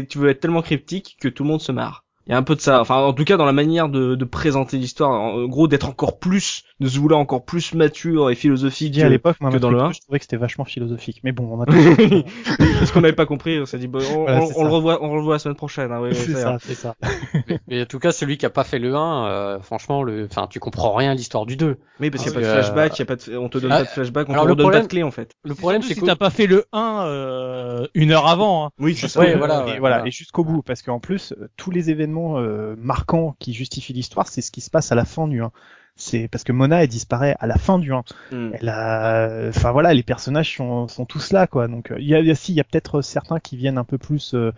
tu veux être tellement cryptique que tout le monde se marre. Il y a un peu de ça. Enfin, en tout cas, dans la manière de, de présenter l'histoire, en gros, d'être encore plus, de se vouloir encore plus mature et Je philosophique. à l'époque que dans le Matrix 1. deux, je trouvais que c'était vachement philosophique. Mais bon on a Parce qu'on n'avait pas compris, on s'est dit, bon, on, Voilà, on- c'est on le revoit, on le revoit la semaine prochaine. Hein, ouais, c'est ça c'est ça. mais, mais en tout cas, celui qui a pas fait le 1, euh, franchement, le, enfin, tu comprends rien à l'histoire du 2. Oui, parce qu'il n'y a pas de que, flashback, il y a pas de, on te donne Ah, pas de flashback, on alors te le problème- pas de clé en fait. Le problème, c'est si que t'as pas fait le 1 euh, une heure avant. hein. Oui, c'est ça. Ouais, Et voilà, et ouais, voilà, voilà. et jusqu'au bout, parce qu'en plus, euh, tous les événements euh, marquants qui justifient l'histoire, c'est ce qui se passe à la fin du 1. C'est parce que Mona elle disparaît à la fin du 1. Hmm. Elle a, enfin voilà, les personnages sont, sont tous là quoi. Donc euh, il y a, il y a si, il y a peut-être certains qui viennent un peu plus, euh,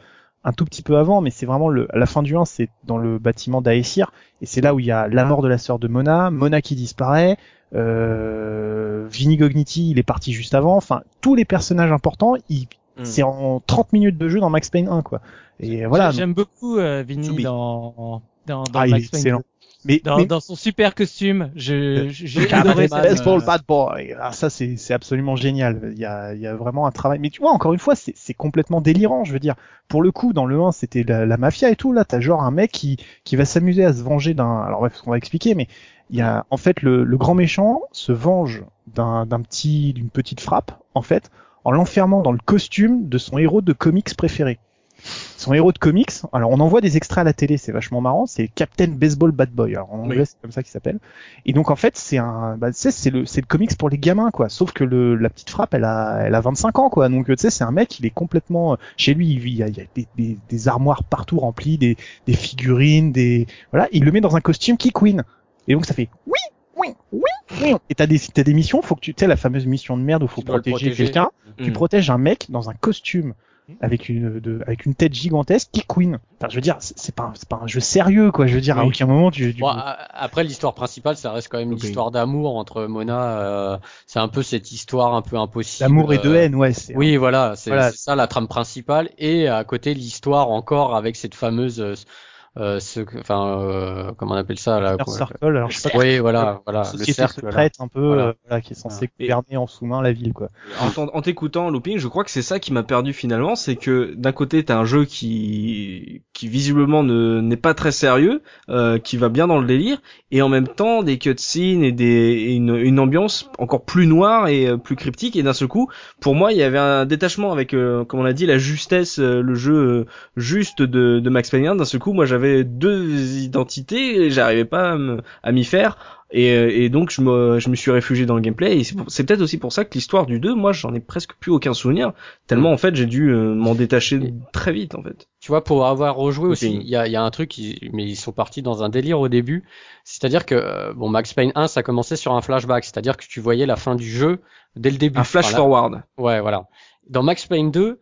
un tout petit peu avant, mais c'est vraiment le, à la fin du 1, c'est dans le bâtiment d'Aesir, et c'est là où il y a la mort de la sœur de Mona, Mona qui disparaît, euh, Vinny Gogniti il est parti juste avant. Enfin tous les personnages importants, ils Mm. C'est en 30 minutes de jeu dans Max Payne 1 quoi. Et voilà. J'aime beaucoup euh, Vinny dans dans, dans Ah, Max Payne excellent. 2. Mais, Dans, mais dans son super costume, je j'ai Ah, adoré cette, Baseball Bad Boy. Ah, ça, c'est, c'est absolument génial. Il y a, il y a vraiment un travail. Mais tu vois, encore une fois, c'est, c'est complètement délirant. Je veux dire, pour le coup, dans le 1, c'était la, la mafia et tout. Là, t'as genre un mec qui, qui va s'amuser à se venger d'un. Alors bref, on va expliquer, mais il y a, en fait, le, le grand méchant se venge d'un, d'un petit, d'une petite frappe, en fait, en l'enfermant dans le costume de son héros de comics préféré. Son héros de comics, alors on en voit des extraits à la télé, c'est vachement marrant, c'est Captain Baseball Bad Boy. Alors en Oui. anglais, c'est comme ça qu'il s'appelle. Et donc en fait, c'est un, bah, c'est le, c'est le comics pour les gamins, quoi. Sauf que le, la petite frappe, elle a, elle a 25 ans, quoi. Donc tu sais, c'est un mec, il est complètement, chez lui, il y a, il y a des, des, des armoires partout remplies, des, des figurines, des, voilà. Il le met dans un costume qui Queen. Et donc ça fait oui, oui, oui, oui. Et t'as des, t'as des missions, faut que tu, tu sais, la fameuse mission de merde où faut Tu protéger. quelqu'un. Tu Mm. protèges un mec dans un costume avec une de, avec une tête gigantesque qui queen. Enfin, je veux dire, c'est pas c'est pas un jeu sérieux quoi. Je veux dire, à aucun moment tu, tu- Bon, après l'histoire principale, ça reste quand même l'histoire d'amour entre Mona. euh, c'est un peu cette histoire un peu impossible. d'amour et de euh, haine, ouais. Oui, voilà, c'est Voilà. c'est ça la trame principale. Et à côté l'histoire encore avec cette fameuse, euh, ce, enfin, euh, comment on appelle ça là quoi. Circle, alors je sais pas. Oui, voilà, voilà, le cercle. voilà. secrète un peu, Voilà. euh, voilà, qui est censé Et- gouverner en sous-main la ville quoi. En, en t'écoutant Looping, je crois que c'est ça qui m'a perdu finalement, c'est que d'un côté t'as un jeu qui qui visiblement ne n'est pas très sérieux, euh, qui va bien dans le délire, et en même temps des cutscenes et des et une, une ambiance encore plus noire et euh, plus cryptique. Et d'un seul coup, pour moi, il y avait un détachement avec, euh, comme on l'a dit, la justesse, euh, le jeu juste de, de Max Payne 1. D'un seul coup, moi j'avais deux identités, et j'arrivais pas à m'y faire. Et, euh, et donc je me, je me suis réfugié dans le gameplay et c'est peut-être aussi pour ça que l'histoire du 2, moi j'en ai presque plus aucun souvenir, tellement en fait j'ai dû euh, m'en détacher très vite en fait. Tu vois, pour avoir rejoué aussi, il y a, il y a un truc, mais ils sont partis dans un délire au début. C'est-à-dire que, euh, bon, Max Payne 1, ça commençait sur un flashback. C'est-à-dire que tu voyais la fin du jeu dès le début. Un flash Enfin, là- forward. Ouais, voilà. Dans Max Payne 2,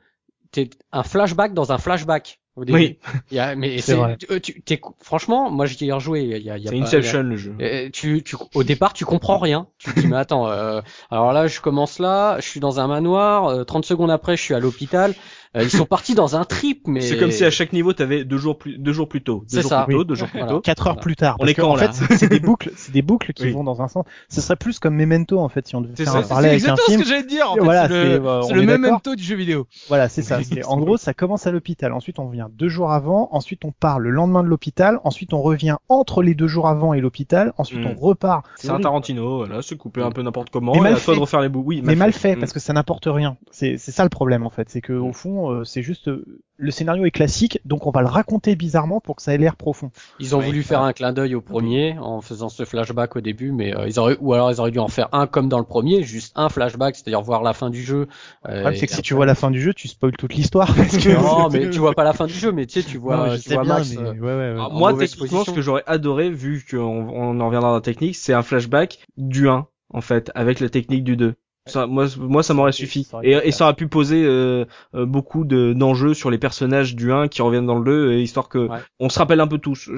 t'es un flashback dans un flashback. Au début. Oui. Il y a, mais C'est tu- tu- franchement, moi j'y ai rejoué. Il y a, il y a C'est Inception le jeu. il y a- euh, tu, tu, au départ, tu comprends rien. Tu te dis, mais attends, euh, alors là, je commence là, je suis dans un manoir, euh, 30 secondes après, je suis à l'hôpital. Euh, ils sont partis dans un trip, mais C'est comme si à chaque niveau t'avais deux jours plus deux jours plus tôt, deux C'est jours ça. plus tôt, Oui. deux jours plus Voilà. tôt. Quatre heures Voilà. plus tard. On est quand, en là fait, c'est- c'est des boucles, c'est des boucles qui Oui. vont dans un sens. Ce serait plus comme Memento en fait si on devait C'est faire ça. un C'est parallèle avec un exactement film. ce que j'allais dire. En fait. Voilà, c'est c'est, le, euh, c'est le memento du jeu vidéo. Voilà, c'est ça. C'est- En gros, ça commence à l'hôpital. Ensuite, on revient deux jours avant. Ensuite, on part le lendemain de l'hôpital. Ensuite, on revient entre les deux jours avant et l'hôpital. Ensuite, on repart. C'est un Tarantino, voilà, c'est coupé un peu n'importe comment. Mais et mal toi de fait. refaire les bouts. Oui, mais mal fait Mm. parce que ça n'apporte rien. C'est c'est ça le problème en fait, c'est que au fond euh, c'est juste euh, le scénario est classique, donc on va le raconter bizarrement pour que ça ait l'air profond. ils ont Ouais. voulu faire un clin d'œil au premier en faisant ce flashback au début, mais euh, ils auraient, ou alors ils auraient dû en faire un comme dans le premier, juste un flashback, c'est-à-dire voir la fin du jeu. Le Euh, problème c'est que si tu vois la fin du jeu, tu spoil toute l'histoire. que- non, mais tu vois pas la fin du jeu, mais tu sais, tu vois, Non, tu vois bien, Max. mais euh, ouais, ouais, ouais. Alors, en moi, techniquement, ce que j'aurais adoré, vu qu'on on en reviendra dans la technique, c'est un flashback du 1, en fait, avec la technique du 2. Ça, moi, moi, ça m'aurait suffi. Et, et ça aurait pu poser euh, euh, beaucoup de d'enjeux sur les personnages du 1 qui reviennent dans le 2, et histoire que Ouais. on se rappelle un peu tous.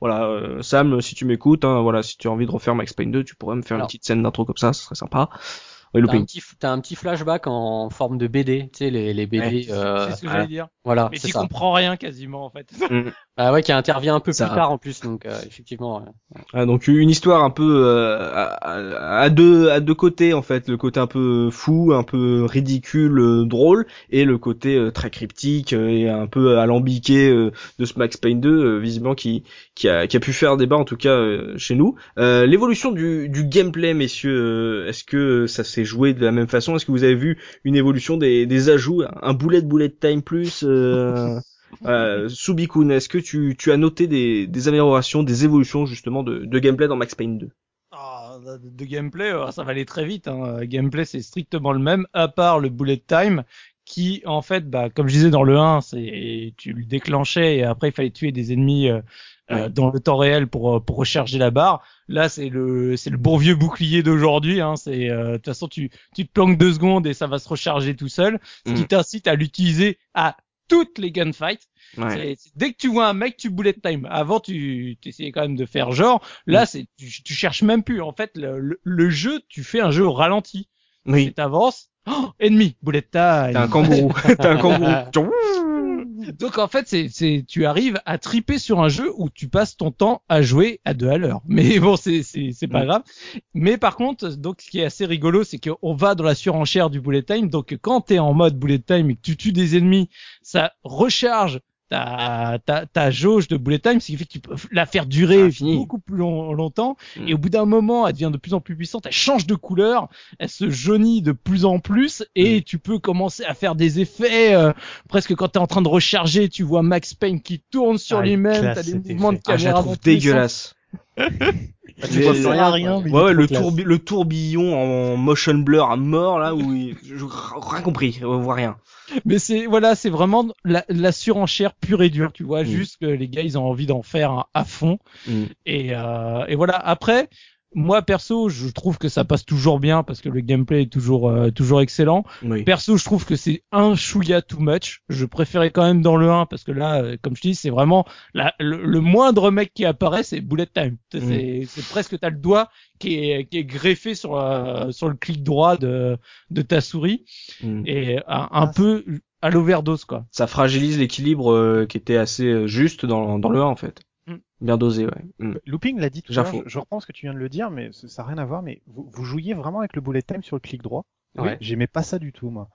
Voilà, euh, Sam, si tu m'écoutes, hein, voilà, si tu as envie de refaire Max Payne 2, tu pourrais me faire Alors. une petite scène d'intro comme ça, ce serait sympa. Oui, T'as un petit, t'as un petit flashback en forme de BD, tu sais, les, les BD, Ouais, euh, c'est ce que voilà. j'allais dire. voilà, Mais c'est tu comprends rien quasiment en fait. Ah ouais, qui intervient un peu Ça. plus tard en plus, donc euh, effectivement. ouais. Ah, donc une histoire un peu euh, à, deux à deux côtés en fait, le côté un peu fou, un peu ridicule, euh, drôle, et le côté euh, très cryptique euh, et un peu alambiqué euh, de ce Max Payne 2, euh, visiblement qui qui a qui a pu faire débat en tout cas euh, chez nous. Euh, L'évolution du du gameplay, messieurs, euh, est-ce que ça s'est joué de la même façon Est-ce que vous avez vu une évolution des des ajouts, un bullet bullet time plus euh, euh, Subikun, est-ce que tu, tu as noté des, des améliorations, des évolutions justement de, de gameplay dans Max Payne 2 Ah, de, de gameplay, euh, ça va aller très vite. Hein. Euh, Gameplay, c'est strictement le même, à part le bullet time, qui, en fait, bah, comme je disais dans le 1, c'est tu le déclenchais et après il fallait tuer des ennemis euh, euh, dans le temps réel pour euh, pour recharger la barre. Là, c'est le c'est le bon vieux bouclier d'aujourd'hui. Hein. C'est euh, de toute façon, tu tu te planques deux secondes et ça va se recharger tout seul, ce qui Mhm. t'incite à l'utiliser à toutes les gunfights. Ouais. Dès que tu vois un mec, tu bullet time. Avant, tu, essayais quand même de faire genre. Là, c'est tu, tu cherches même plus. En fait, le, le, le jeu, tu fais un jeu au ralenti. Oui. Tu t'avances, Oh, ennemi, bullet time. T'es un kangourou. T'es un kangourou. Donc en fait, c'est, c'est, tu arrives à triper sur un jeu où tu passes ton temps à jouer à deux à l'heure. Mais bon, c'est, c'est, c'est pas Mm. grave. Mais par contre, donc ce qui est assez rigolo, c'est qu'on va dans la surenchère du bullet time. Donc quand t'es en mode bullet time et que tu tues des ennemis, ça recharge ta, ta, ta jauge de bullet time, ce qui fait que tu peux la faire durer Ah, beaucoup plus long- longtemps. Mm. Et au bout d'un moment, elle devient de plus en plus puissante, elle change de couleur, elle se jaunit de plus en plus, et Mm. tu peux commencer à faire des effets, euh, presque quand t'es en train de recharger, tu vois Max Payne qui tourne sur Ah, lui-même, t'as des mouvements de effet. Ah, je la caméra trouve dans tu vois rien, rien, mais Ouais, le, classe. tourbi- le tourbillon en motion blur à mort, là, où il... je... rien compris, on voit rien. Mais c'est, voilà, c'est vraiment la, la surenchère pure et dure, tu vois, Mm. juste que les gars, ils ont envie d'en faire à, à fond. Mm. Et, euh, et voilà. Après, moi perso, je trouve que ça passe toujours bien parce que le gameplay est toujours euh, toujours excellent. Oui. Perso, je trouve que c'est un chouïa too much. Je préférais quand même dans le 1 parce que là, euh, comme je dis, c'est vraiment la- le, le moindre mec qui apparaît, c'est bullet time. C'est Mm. presque t'as le doigt qui est qui est greffé sur euh, sur le clic droit de de ta souris Mm. et un, un Ah, peu à l'overdose quoi. Ça fragilise l'équilibre euh, qui était assez euh, juste dans, dans le 1, en fait. Bien dosé, ouais. Mm. Looping l'a dit tout à l'heure, je, je reprends ce que tu viens de le dire, mais ça n'a rien à voir, mais vous, vous jouiez vraiment avec le bullet time sur le clic droit? Ouais. J'aimais pas ça du tout, moi.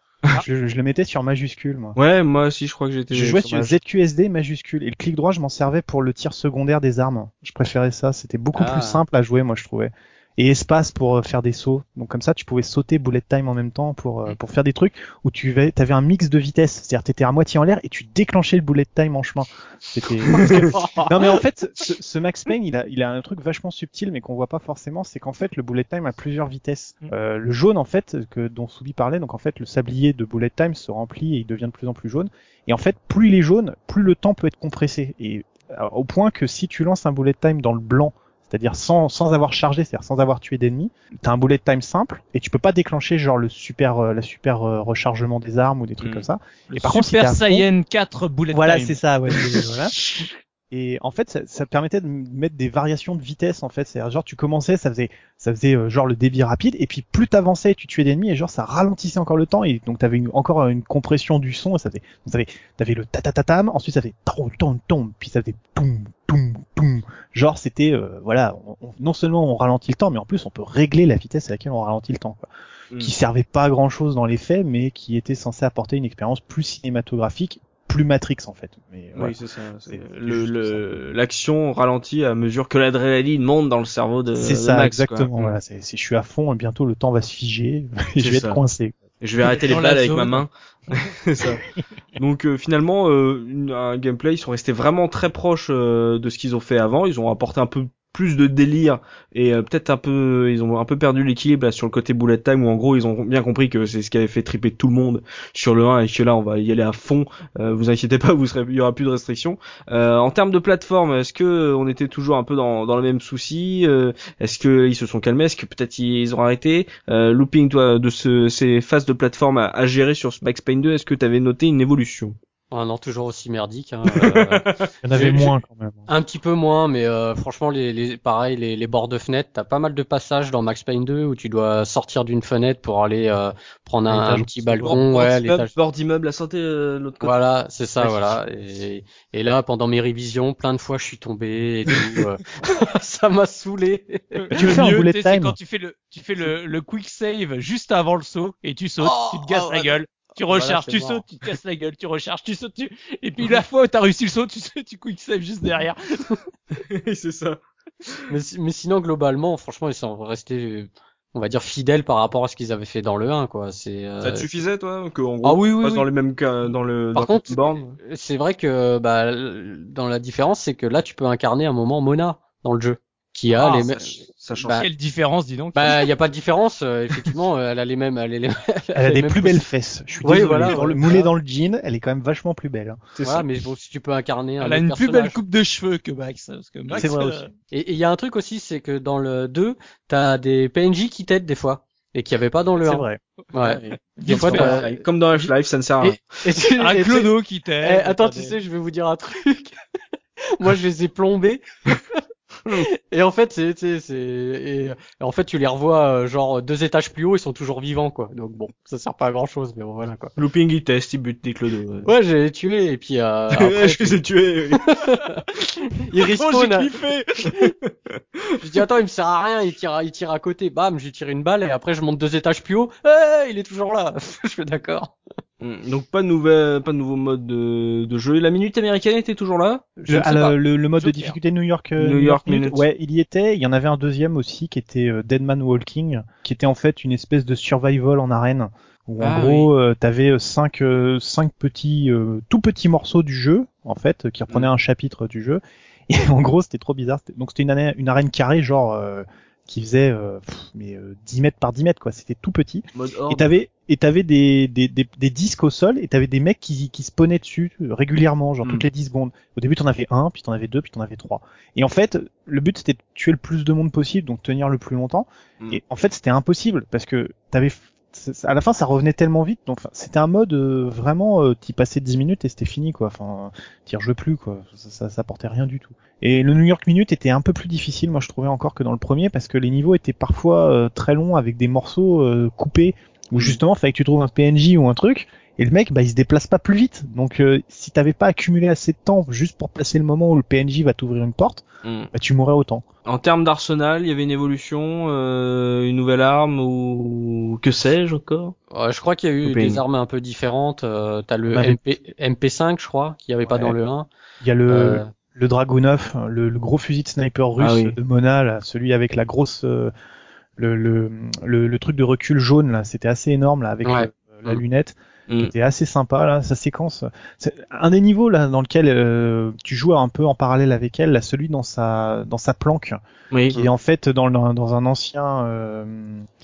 je, je le mettais sur majuscule, moi. Ouais, moi aussi, je crois que j'étais... Je jouais sur ma- ZQSD majuscule et le clic droit, je m'en servais pour le tir secondaire des armes. Je préférais ça, c'était beaucoup Ah. plus simple à jouer, moi je trouvais. Et espace pour euh, faire des sauts. Donc comme ça, tu pouvais sauter bullet time en même temps pour euh, pour faire des trucs où tu avais un mix de vitesse, c'est-à-dire t'étais à moitié en l'air et tu déclenchais le bullet time en chemin. C'était non mais en fait, ce, ce Max Payne, il a, il a un truc vachement subtil, mais qu'on voit pas forcément, c'est qu'en fait, le bullet time a plusieurs vitesses. Mm. Euh, le jaune, en fait, que dont Soubi parlait, donc en fait, le sablier de bullet time se remplit et il devient de plus en plus jaune. Et en fait, plus il est jaune, plus le temps peut être compressé. Et euh, au point que si tu lances un bullet time dans le blanc, c'est-à-dire sans, sans avoir chargé, c'est-à-dire sans avoir tué d'ennemis, t'as un bullet time simple et tu peux pas déclencher genre le super, euh, la super euh, et des armes ou des trucs Mm. comme ça. Le Et par contre, si Super à fond- Saiyan 4 bullet Voilà, time. c'est ça, ouais. voilà. Et en fait, ça, ça permettait de mettre des variations de vitesse, en fait. C'est genre, tu commençais, ça faisait, ça faisait euh, genre le débit rapide, et puis plus t'avançais, tu tuais d'ennemis, et genre ça ralentissait encore le temps, et donc t'avais une, encore une compression du son, et ça faisait, donc t'avais le tatatatam, ensuite ça faisait tom tom tom, puis ça faisait toum toum toum. Genre c'était, euh, voilà, on- on- non seulement on ralentit le temps, mais en plus on peut régler la vitesse à laquelle on ralentit le temps. Quoi Mm. qui servait pas à grand chose dans les faits, mais qui était censé apporter une expérience plus cinématographique, plus Matrix en fait. Mais Oui, voilà. c'est ça. Le, l'action ralentit à mesure que l'adrénaline monte dans le cerveau de, c'est de ça, Max, quoi. exactement. Voilà, c'est, c'est- je suis à fond et bientôt le temps va se figer et je vais ça. être coincé. Et je vais arrêter les balles avec ma main. C'est ça. Donc euh, finalement, euh, un gameplay, ils sont restés vraiment très proches euh, de ce qu'ils ont fait avant. Ils ont apporté un peu plus de délire et euh, peut-être un peu, ils ont un peu perdu l'équilibre sur le côté bullet time où en gros ils ont bien compris que c'est ce qui avait fait triper tout le monde sur le 1 et que là on va y aller à fond. Euh, vous inquiétez pas, vous serez, il y aura plus de restrictions. Euh, en termes de plateforme, est-ce que on était toujours un peu dans, le même souci Est-ce que ils se sont calmés Est-ce que peut-être ils ont arrêté Looping, toi, de ce, ces phases de plateforme à, à gérer sur Max Payne 2, est-ce que tu avais noté une évolution? Ah non, toujours aussi merdique. Hein, euh, Il y en avait moins quand même. un petit peu moins, mais euh, franchement, les, les, pareil, les, les bords de fenêtre, t'as pas mal de passages dans Max Payne 2 où tu dois sortir d'une fenêtre pour aller euh, prendre un, un petit balcon, ouais, l'étage. bord d'immeuble à santé de l'autre côté. Voilà, c'est ça, Ouais. voilà. Et, et là, pendant mes révisions, plein de fois, je suis tombé et tout. euh, ça m'a saoulé. tu le sais, c'est time. quand tu fais le, tu fais le, le quick save juste avant le saut et tu sautes, Oh, tu te casses oh, la ouais. gueule. Tu Voilà, c'est tu mort. sautes, tu te casses la gueule, tu recharges, tu sautes, tu... et puis la fois où t'as réussi le saut, tu, sais, tu quick save juste derrière. c'est ça. Mais, si- mais sinon, globalement, franchement, ils sont restés, on va dire, fidèles par rapport à ce qu'ils avaient fait dans le 1, quoi. C'est. euh, Ça te suffisait, toi Ah oui, oui, on passe oui. dans les mêmes cas, dans le Par dans le contre, borne. C'est vrai que bah, dans la différence, c'est que là, tu peux incarner un moment Mona dans le jeu, qui a Ah, les ça, mêmes. Ça change. Bah, Quelle différence, dis donc. Bah, il y a pas de différence. euh, effectivement, euh, elle a les mêmes. Elle, a les- Elle a les des mêmes plus belles fesses. Je suis Oui, désolé. voilà, dans le, ouais. moulée dans le jean, elle est quand même vachement plus belle. hein. c'est Voilà, ça. mais bon, si tu peux incarner un Elle a autre une plus belle personnage. coupe de cheveux que Max. Parce que Max, C'est vrai euh, aussi. Et et il y a un truc aussi, c'est que dans le 2, t'as des PNJ qui t'aident des fois. Et qu'il n'y avait pas dans le C'est 1. vrai. Ouais. Des fois, t'as- Comme dans Half-Life, ça ne sert à rien. Et, et tu- un et tu- clodo qui Eh, t'aide. attends, t'as tu sais, je vais vous dire un truc. Moi, je les ai plombés. Et en fait, c'est, c'est, c'est, et, et en fait, tu les revois euh, genre deux étages plus haut, ils sont toujours vivants, quoi. Donc bon, ça sert pas à grand chose, mais bon, voilà, quoi. Looping, il teste, il bute des clodos. Ouais, j'ai tué, et puis euh, après, je les ai tués. il Oh, j'ai respawn. hein. kiffé. Je dis attends, il me sert à rien, il tire, il tire à côté, bam, j'ai tiré une balle, et après je monte deux étages plus haut, Eh, il est toujours là. je suis d'accord. Mm, Donc pas de nouvel, pas de nouveau mode de, de jeu. La minute américaine était toujours là? Le, ah, le, le- mode de difficulté New York, euh, New York Minute. ouais, il y était. Il y en avait un deuxième aussi qui était euh, Dead Man Walking, qui était en fait une espèce de survival en arène. Où en Ah, gros, euh, t'avais cinq, euh, cinq petits, euh, tout petits morceaux du jeu, en fait, qui reprenaient un chapitre du jeu. Et en gros, c'était trop bizarre. Donc c'était une, arène- une arène carrée, genre euh, qui faisait, euh, pff, mais euh, 10 mètres par 10 mètres, quoi. C'était tout petit. Et t'avais et t'avais des, des, des, des disques au sol et t'avais des mecs qui, qui spawnaient dessus euh, régulièrement, genre Mm. toutes les 10 secondes. Au début t'en avais un, puis t'en avais deux, puis t'en avais trois. Et en fait, le but c'était de tuer le plus de monde possible, donc tenir le plus longtemps. Mm. Et en fait c'était impossible parce que t'avais à la fin ça revenait tellement vite, donc c'était un mode euh, vraiment euh, t'y passais 10 minutes et c'était fini quoi. Enfin t'y rejouais plus quoi, ça, ça, ça portait rien du tout. Et le New York Minute était un peu plus difficile, moi je trouvais encore que dans le premier parce que les niveaux étaient parfois euh, très longs avec des morceaux euh, coupés où justement fallait que tu trouves un PNJ ou un truc et le mec bah il se déplace pas plus vite. Donc euh, si t'avais pas accumulé assez de temps juste pour placer le moment où le PNJ va t'ouvrir une porte, Mm. bah tu mourrais autant. En termes d'arsenal, il y avait une évolution, euh, une nouvelle arme ou que sais-je encore? Ouais, je crois qu'il y a eu des armes un peu différentes. Euh, T'as le Ouais. MP, MP5, je crois, qu'il y avait pas dans le 1. Il y a le Euh, le Dragunov, le, le gros fusil de sniper russe Ah oui. de Mona, là, celui avec la grosse euh, le, le, le, le truc de recul jaune là, c'était assez énorme là avec Ouais. le- la Mm. lunette. Mm. C'était assez sympa là, sa séquence. C'est un des niveaux là dans lequel euh, tu joues un peu en parallèle avec elle, là, celui dans sa dans sa planque, Oui. qui est en fait dans le- dans un ancien. euh,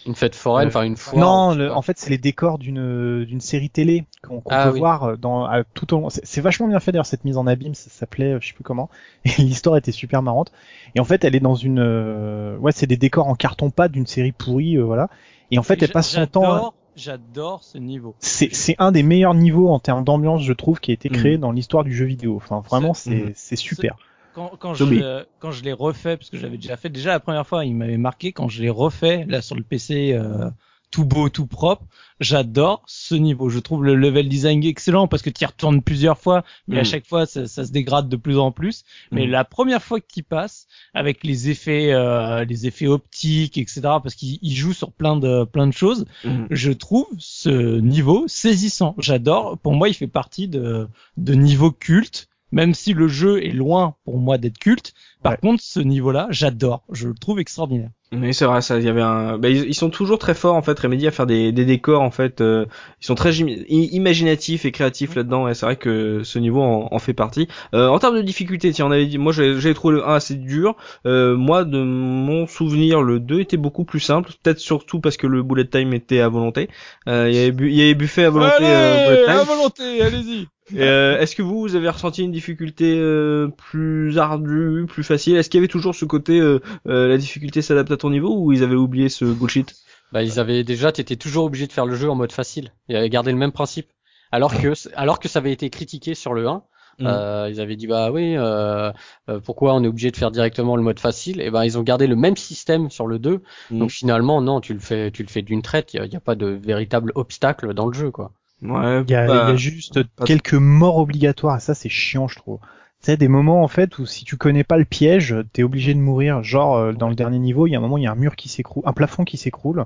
une fête foraine, Euh, enfin une foire. non, le- en fait c'est les décors d'une d'une série télé qu'on Ah peut oui. voir dans à- tout au long. C'est vachement bien fait d'ailleurs cette mise en abîme, ça s'appelait euh, je sais plus comment. Et l'histoire était super marrante. Et en fait elle est dans une euh, ouais c'est des décors en carton pâte d'une série pourrie euh, voilà. Et en fait elle passe son temps. J'adore, ce niveau. c'est c'est un des meilleurs niveaux en termes d'ambiance, je trouve, qui a été créé Mhm. dans l'histoire du jeu vidéo. Enfin, vraiment, c'est c'est super. Quand, quand je, l'ai- quand je l'ai refait, parce que j'avais déjà fait, déjà la première fois, il m'avait marqué quand je l'ai refait, là sur le PC, euh, tout beau, tout propre. J'adore ce niveau. Je trouve le level design excellent parce que tu y retournes plusieurs fois, mais à Mhm. chaque fois, ça, ça se dégrade de plus en plus. Mais Mhm. la première fois que tu passes, avec les effets, euh, les effets optiques, etc., parce qu'il il joue sur plein de, plein de choses, Mm. je trouve ce niveau saisissant. J'adore. Pour moi, il fait partie de, de niveaux cultes, même si le jeu est loin pour moi d'être culte. Par Ouais. contre, ce niveau-là, j'adore. Je le trouve extraordinaire. Oui, c'est vrai, ça. Il y avait un. Bah, ils, ils sont toujours très forts en fait, Remedy à faire des, des décors en fait. euh, ils sont très imaginatifs et créatifs là-dedans. Et c'est vrai que ce niveau en, en fait partie. Euh, en termes de difficulté, tiens, on avait dit. Moi, j'ai trouvé le 1 assez dur. Euh, moi, de mon souvenir, le 2 était beaucoup plus simple. Peut-être surtout parce que le bullet time était à volonté. Euh, il y avait bu- il y avait buffet à volonté. euh, bullet time. volonté, allez-y. Euh, Est-ce que vous, vous avez ressenti une difficulté euh, plus ardue, plus facile Est-ce qu'il y avait toujours ce côté euh, euh, la difficulté s'adapte à ton niveau ou ils avaient oublié ce bullshit? Bah, ils avaient déjà, t'étais toujours obligé de faire le jeu en mode facile. Ils avaient gardé le même principe. Alors que, alors que ça avait été critiqué sur le 1, Mm. euh, ils avaient dit bah oui, euh, euh, pourquoi on est obligé de faire directement le mode facile? Et ben ils ont gardé le même système sur le 2. Mm. Donc finalement non, tu le fais, tu le fais d'une traite. Il y a, pas de véritable obstacle dans le jeu quoi. Ouais, Il y a, bah, il y a juste quelques morts obligatoires, et ça c'est chiant, je trouve. Tu sais, des moments en fait où si tu connais pas le piège, t'es obligé de mourir. Genre euh, dans le dernier niveau, il y a un moment, il y a un mur qui s'écroule, un plafond qui s'écroule,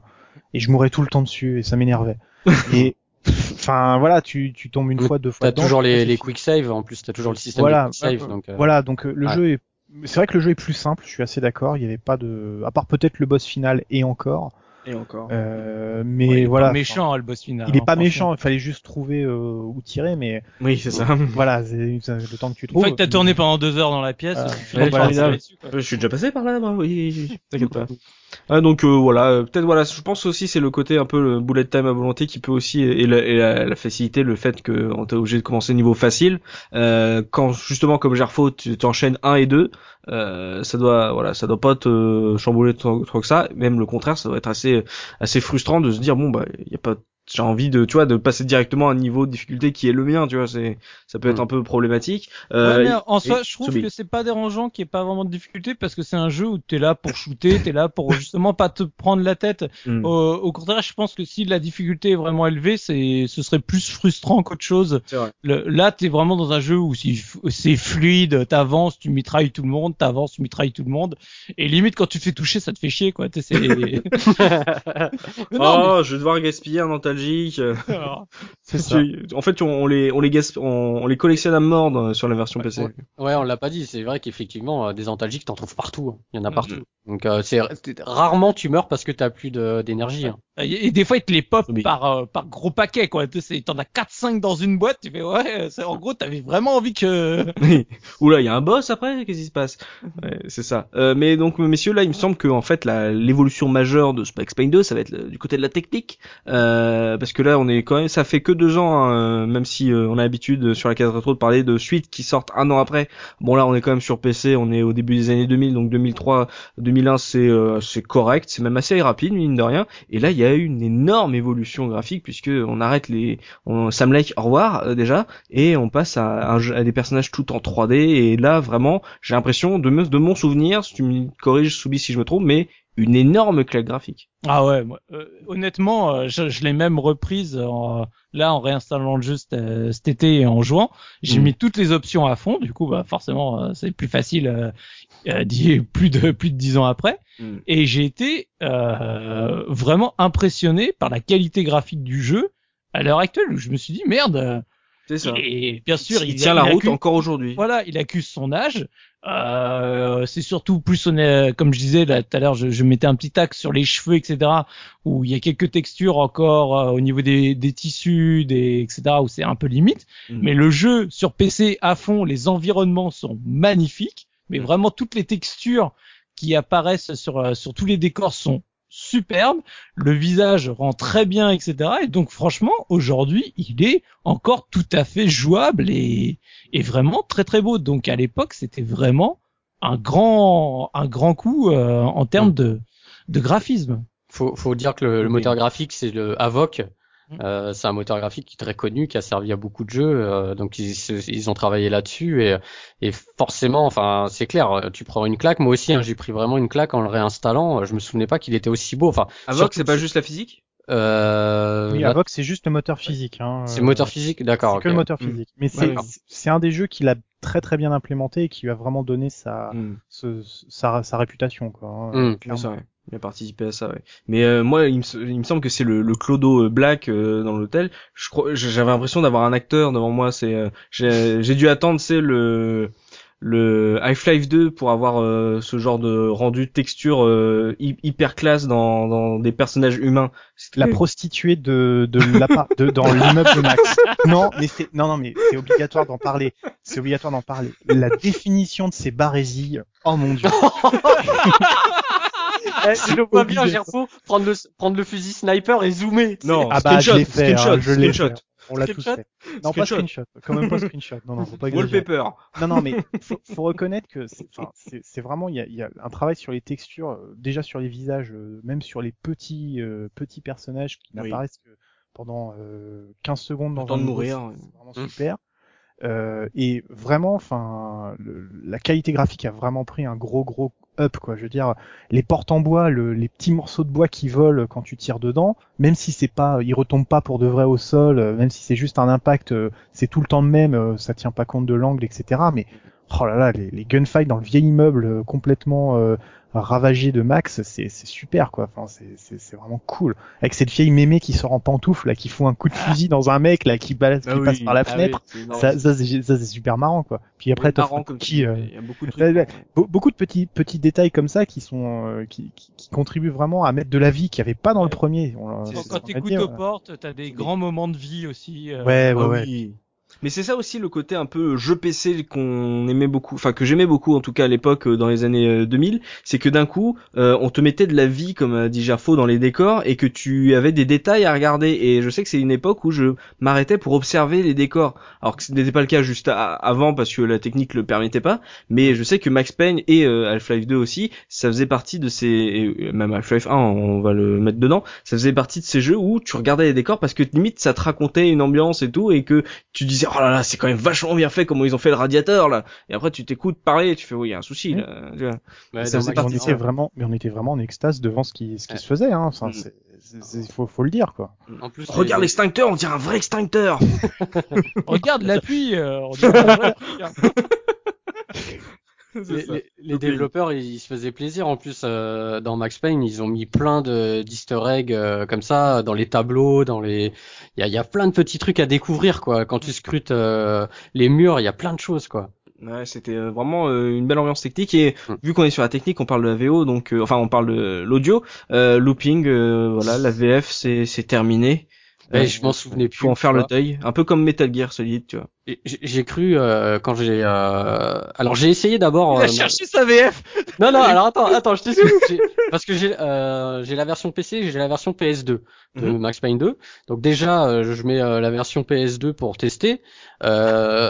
et je mourais tout le temps dessus, et ça m'énervait. et enfin voilà, tu, tu tombes une fois, deux fois. T'as dedans, toujours les, les quick save. En plus t'as toujours le système Voilà. de quick save. Donc euh, Voilà, donc euh, le ouais. jeu est. C'est vrai que le jeu est plus simple, je suis assez d'accord. Il y avait pas de, à part peut-être le boss final et encore. Et encore. Euh, mais Ouais, il est voilà. pas méchant, le boss final. Il est hein, pas méchant, il fallait juste trouver euh, où tirer, mais Oui, c'est ça. voilà, c'est le temps que tu Une trouves. fois que t'as tourné pendant deux heures dans la pièce, Ah, tu ouais, dessus, quoi. Je suis déjà passé par là, moi, oui. T'inquiète pas. Ah, donc euh, voilà, euh, peut-être voilà, je pense aussi c'est le côté un peu le bullet time à volonté qui peut aussi et la, et la, la facilité, le fait que on t'est obligé de commencer niveau facile. Euh, quand justement comme Gerfo, tu t'enchaînes 1 et 2, euh, ça doit voilà, ça doit pas te chambouler trop, trop que ça. Même le contraire, ça doit être assez assez frustrant de se dire bon bah il y a pas j'ai envie de tu vois de passer directement à un niveau de difficulté qui est le mien tu vois c'est ça peut être Mm. un peu problématique Ouais, euh, mais en soi, je trouve que c'est pas dérangeant qu'il n'y ait pas vraiment de difficulté parce que c'est un jeu où t'es là pour shooter, t'es là pour justement pas te prendre la tête. Hmm. Au, au contraire, je pense que si la difficulté est vraiment élevée, c'est, ce serait plus frustrant qu'autre chose. Le- là, t'es vraiment dans un jeu où c'est c'est fluide, t'avances, tu mitrailles tout le monde, t'avances, tu mitrailles tout le monde, et limite quand tu te fais toucher, ça te fait chier, quoi. Mais non, oh je vais devoir gaspiller un nostalgique euh, ça. en fait on, on les on les gasp- on, on les collectionne à mort dans- sur la version PC Ouais. Ouais, on l'a pas dit. C'est vrai qu'effectivement, euh, des antalgiques, t'en trouves partout. hein. Il y en a Mhm. partout. Donc, euh, c'est rarement tu meurs parce que t'as plus de- d'énergie. hein. Et, et des fois, ils te les pop Oui. par, euh, par gros paquet, quoi. Tu sais, T'en as 4-5 dans une boîte, tu fais, ouais, c'est- en gros, t'avais vraiment envie que... Oula, il y a un boss après, qu'est-ce qui se passe? Ouais, C'est ça. Euh, mais donc, messieurs, là, il me semble que en fait, la- l'évolution majeure de Spike Pain 2, ça va être le- du côté de la technique, euh, parce que là, on est quand même, ça fait que deux ans, hein, euh, même si euh, on a l'habitude euh, sur la case rétro de parler de suites qui sortent un an après. Bon, là, on est quand même sur PC, on est au début des années 2000, donc 2003, 2001, c'est euh, c'est correct, c'est même assez rapide, mine de rien. Et là, il y a eu une énorme évolution graphique puisque on arrête les, on, Sam Lake, au revoir euh, déjà et on passe à des personnages tout en 3D et là vraiment j'ai l'impression de, me- de mon souvenir si tu me corriges Soubi si je me trompe mais une énorme claque graphique Ah ouais, euh, honnêtement, euh, je, je l'ai même reprise en, là en réinstallant le jeu cet, euh, cet été et en jouant. J'ai Mm. mis toutes les options à fond, du coup, bah, forcément, c'est plus facile d'y- plus de plus de dix ans après. Mm. Et j'ai été euh, vraiment impressionné par la qualité graphique du jeu à l'heure actuelle où je me suis dit merde. C'est ça Et bien sûr, il, il, tient il la route accuse- encore aujourd'hui Voilà, il accuse son âge. Euh, c'est surtout plus, on est, comme je disais là tout à l'heure, je, je mettais un petit axe sur les cheveux, etc. Où il y a quelques textures encore euh, au niveau des, des tissus, des etc. Où c'est un peu limite. Mhm. Mais le jeu sur PC à fond, les environnements sont magnifiques. Mais Mhm. vraiment toutes les textures qui apparaissent sur euh, sur tous les décors sont superbes. Le visage rend très bien, etc. Et donc franchement, aujourd'hui, il est encore tout à fait jouable et et vraiment très très beau. Donc à l'époque, c'était vraiment un grand un grand coup euh, en termes de de graphisme. Faut, faut dire que le, le moteur graphique, c'est le Avoc. Mm. Euh, c'est un moteur graphique qui est très connu, qui a servi à beaucoup de jeux. euh, donc ils, ils ont travaillé là-dessus et, et forcément, enfin c'est clair, tu prends une claque. Moi aussi, hein, j'ai pris vraiment une claque en le réinstallant. Je me souvenais pas qu'il était aussi beau. Enfin, Avoc c'est pas juste la physique? Euh, Oui, Avoc, c'est juste le moteur physique. Hein. c'est le moteur physique, d'accord. C'est que le moteur Mm. physique. Mais c'est un des jeux qu'il a très très bien implémenté et qui lui a vraiment donné sa Mm. ce- sa, sa réputation quoi. hein. Il a participé à ça, ouais. Mais euh, moi, il me, il me semble que c'est le, le Clodo euh, Black euh, dans l'hôtel. Je crois, j'avais l'impression d'avoir un acteur devant moi. C'est, euh, j'ai dû attendre, c'est le le Half-Life 2 pour avoir euh, ce genre de rendu texture euh, hy- hyper classe dans, dans des personnages humains. La prostituée de de l'appart de dans l'immeuble de Max. Non, mais c'est non non mais c'est obligatoire d'en parler. C'est obligatoire d'en parler. La définition de ces barésies. Oh mon dieu. Eh, je vois bien. Gerfo, prendre le, prendre le fusil sniper et zoomer. Non, Ah bah je screenshot, l'ai fait. hein, je l'ai screenshot. fait. On l'a tous fait. Non pas Screenshot. screenshot. Quand même pas screenshot. Non non faut pas exagérer. Wallpaper. Non, non, mais faut, faut reconnaître que c'est enfin, c'est- c'est vraiment il y a, il y a un travail sur les textures, euh, déjà sur les visages, euh, même sur les petits euh, petits personnages qui Oui. n'apparaissent que pendant euh, 15 secondes dans Le temps un de mourir, c'est- vraiment Mm. super. Euh, et vraiment, enfin, le- la qualité graphique a vraiment pris un gros gros up quoi. Je veux dire, les portes en bois, le- les petits morceaux de bois qui volent quand tu tires dedans, même si c'est pas, ils retombent pas pour de vrai au sol, euh, même si c'est juste un impact, euh, c'est tout le temps le même, euh, ça tient pas compte de l'angle, etc. Mais oh là là, les, les gunfights dans le vieil immeuble complètement ravagé de Max, c'est c'est super quoi. Enfin, c'est c'est c'est vraiment cool. Avec cette vieille mémé qui sort en pantoufle là, qui fout un coup de fusil dans un mec là, qui, balade, Ah qui oui. passe par la Ah fenêtre. Ça, ça, c'est ça, c'est super marrant quoi. Puis après, cookie, tu- euh, Il y a beaucoup de ouais, ouais. trucs. Be- beaucoup de petits petits détails comme ça qui sont euh, qui, qui, qui contribuent vraiment à mettre de la vie qu'il n'y avait pas dans le premier. On, Quand, t'écoutes aux portes, t'as des grands moments de vie aussi. euh, Ouais, ouais, Ah ouais. Mais c'est ça aussi le côté un peu jeu PC qu'on aimait beaucoup, enfin que j'aimais beaucoup en tout cas à l'époque euh, dans les années euh, 2000, c'est que d'un coup euh, on te mettait de la vie comme a dit Gerfo dans les décors et que tu avais des détails à regarder. Et je sais que c'est une époque où je m'arrêtais pour observer les décors, alors que ce n'était pas le cas juste avant parce que la technique le permettait pas. Mais je sais que Max Payne et euh, Half-Life 2 aussi, ça faisait partie de ces, et même Half-Life 1, on va le mettre dedans, ça faisait partie de ces jeux où tu regardais les décors parce que limite ça te racontait une ambiance et tout et que tu disais oh là là c'est quand même vachement bien fait comment ils ont fait le radiateur là et après tu t'écoutes parler et tu fais oui il y a un souci là tu vois. Ça on était vraiment, mais on était vraiment en extase devant ce qui, ce qui Ouais. se faisait. Hein. Enfin, Mm. c'est- faut, faut le dire quoi. En plus, regarde l'extincteur on dirait un vrai extincteur Regarde l'appui. euh, les, les- les développeurs ils, ils se faisaient plaisir. En plus euh, dans Max Payne ils ont mis plein de d'easter eggs euh, comme ça dans les tableaux dans les il y a, y a plein de petits trucs à découvrir quoi. Quand tu scrutes euh, les murs il y a plein de choses quoi. Ouais, c'était euh, vraiment euh, une belle ambiance technique. Et Mm. vu qu'on est sur la technique, on parle de la VO, donc euh, enfin on parle de l'audio, euh, looping, euh, voilà, la VF c'est terminé. Euh, je m'en souvenais plus Faut en faire le deuil, un peu comme Metal Gear Solid, tu vois. J'ai cru euh, quand j'ai euh, alors j'ai essayé d'abord Il a euh, cherché sa VF. Non, non, alors attends, attends, je t'explique. Parce que j'ai euh, j'ai la version PC, j'ai la version PS2 de Mhm. Max Payne 2. Donc déjà, euh, je mets euh, la version PS2 pour tester. Euh,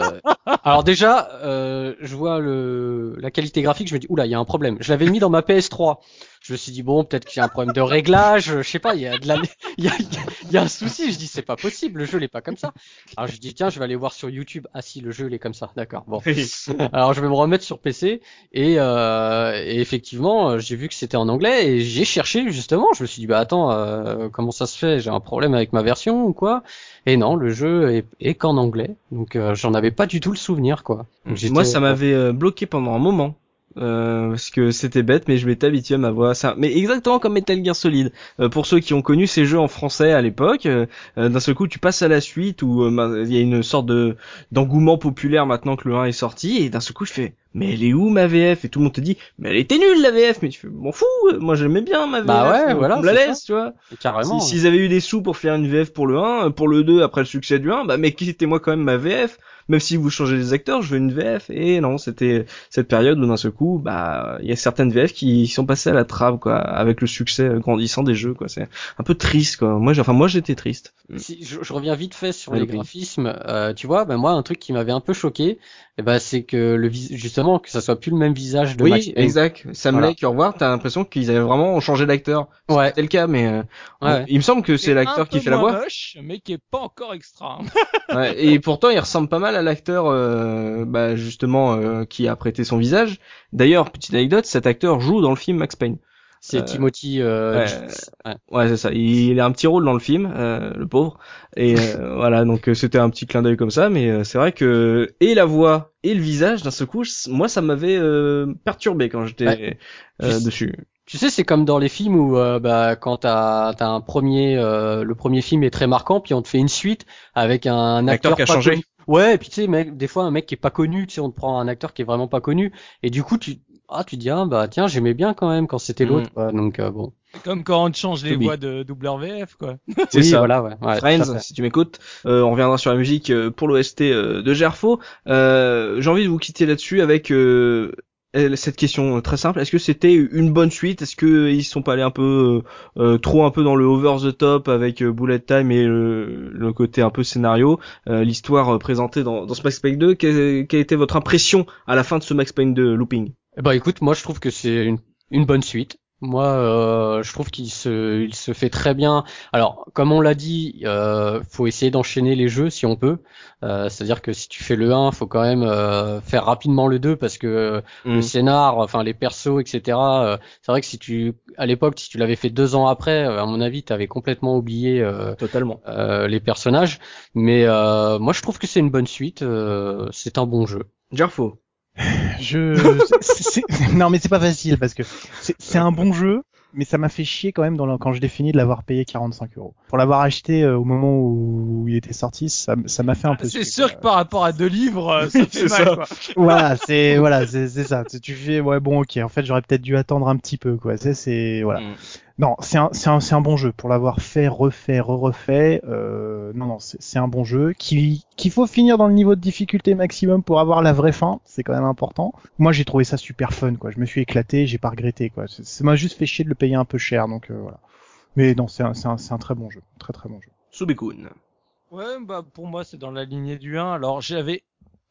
alors déjà, euh, je vois le la qualité graphique, je me dis oula, il y a un problème. Je l'avais mis dans ma PS3. Je me suis dit bon, peut-être qu'il y a un problème de réglage, je sais pas, il y a de la il y a, il y a un souci. Je dis c'est pas possible, le jeu n'est pas comme ça. Alors je dis tiens, je vais aller voir sur YouTube. Ah si, le jeu il est comme ça. D'accord. Bon. Alors je vais me remettre sur PC et, euh, et effectivement euh, j'ai vu que c'était en anglais et j'ai cherché justement. Je me suis dit bah attends euh, comment ça se fait? J'ai un problème avec ma version ou quoi? Et non, le jeu est, est qu'en anglais, donc euh, j'en avais pas du tout le souvenir quoi. Donc, Moi, ça m'avait euh, bloqué pendant un moment. Euh, parce que c'était bête, mais je m'étais habitué à ma voix. Ça, mais exactement comme Metal Gear Solid. Euh, pour ceux qui ont connu ces jeux en français à l'époque, euh, euh, d'un seul coup, tu passes à la suite où il y a une sorte de d'engouement populaire maintenant que le 1 est sorti, et d'un seul coup, je fais, mais elle est où ma VF Et tout le monde te dit, mais elle était nulle la VF. Mais tu fais, m'en fous. Moi, j'aimais bien ma VF. Bah ouais, euh, voilà, on me la laisse, tu vois. carrément. Si- S'ils avaient eu des sous pour faire une VF pour le 1, euh, pour le 2, après le succès du 1, bah mais quittez-moi quand même ma VF. Même si vous changez les acteurs, je veux une VF. Et non, c'était cette période où d'un seul coup, bah il y a certaines VF qui sont passées à la trappe, quoi, avec le succès grandissant des jeux, quoi. C'est un peu triste, quoi. Moi, enfin moi j'étais triste. Si, je, je reviens vite fait sur Ouais, les graphismes. Euh, tu vois, ben moi un truc qui m'avait un peu choqué, eh ben c'est que le vis- justement que ça soit plus le même visage de Max Oui, Payne. exact. Sam Voilà. Lake, au revoir, t'as l'impression qu'ils avaient vraiment changé d'acteur. Ouais. C'était le cas, mais euh, Ouais. il me semble que c'est l'acteur qui fait la moins voix. moche, mais qui est pas encore extra. Ouais, et pourtant, il ressemble pas mal à l'acteur, euh, bah, justement, euh, qui a prêté son visage. D'ailleurs, petite anecdote, cet acteur joue dans le film Max Payne. C'est Euh, Timothy. Euh, ouais. Ouais. Ouais, c'est ça. Il a un petit rôle dans le film, euh, le pauvre. Et voilà, donc c'était un petit clin d'œil comme ça, mais euh, c'est vrai que et la voix et le visage d'un seul coup, moi, ça m'avait euh, perturbé quand j'étais Ouais. euh, dessus. Tu sais, c'est comme dans les films où euh, bah, quand t'as as un premier, euh, le premier film est très marquant, puis on te fait une suite avec un Acteur acteur qui a pas changé. connu. Ouais, et puis tu sais, mec, des fois un mec qui est pas connu, tu sais, on te prend un acteur qui est vraiment pas connu, et du coup tu ah tu dis ah bah tiens j'aimais bien quand même quand c'était Mm. l'autre, quoi. donc euh, bon. C'est comme quand on change les voix de WRVF, quoi. C'est oui, ça. voilà, ouais. Friends, si tu m'écoutes, euh, on reviendra sur la musique euh, pour l'OST euh, de Gerfo. Euh, J'ai envie de vous quitter là-dessus avec euh, cette question très simple. Est-ce que c'était une bonne suite? Est-ce que ils sont pas allés un peu euh, trop un peu dans le over the top avec euh, Bullet Time et le, le côté un peu scénario, euh, l'histoire présentée dans, dans ce Max Payne 2 quelle, quelle était votre impression à la fin de ce Max Payne 2 Looping? Eh ben écoute, moi je trouve que c'est une, une bonne suite. Moi, euh, je trouve qu'il se, il se fait très bien. Alors, comme on l'a dit, euh, faut essayer d'enchaîner les jeux si on peut. Euh, C'est-à-dire que si tu fais le 1, faut quand même euh, faire rapidement le 2 parce que euh, Mm. le scénar, enfin les persos, etc. euh, c'est vrai que si tu, à l'époque, si tu l'avais fait deux ans après, euh, à mon avis, tu avais complètement oublié euh, Totalement. euh, les personnages. Mais euh, moi, je trouve que c'est une bonne suite. euh, c'est un bon jeu. Gerfo. Je, c'est- c'est- non mais c'est pas facile parce que c'est c'est un bon jeu, mais ça m'a fait chier quand même dans le- quand je l'ai fini de l'avoir payé 45 euros. Pour l'avoir acheté euh, au moment où il était sorti, ça m'a fait un peu. C'est sûr quoi. que par rapport à deux livres, euh, ça fait C'est mal, ça. quoi. voilà, c'est voilà, c'est c'est ça. Tu- Tu fais ouais bon ok. En fait j'aurais peut-être dû attendre un petit peu quoi. C'est c'est voilà. Mm. Non, c'est un, c'est un, c'est un bon jeu pour l'avoir fait, refait, re-refait. Euh, non, non, c'est c'est un bon jeu qui qu'il faut finir dans le niveau de difficulté maximum pour avoir la vraie fin. C'est quand même important. Moi, j'ai trouvé ça super fun, quoi. Je me suis éclaté, j'ai pas regretté, quoi. C'est- Ça m'a juste fait chier de le payer un peu cher, donc euh, voilà. Mais non, c'est un, c'est un, c'est un très bon jeu, très très bon jeu. Subekun. Ouais, bah pour moi c'est dans la lignée du 1. Alors j'avais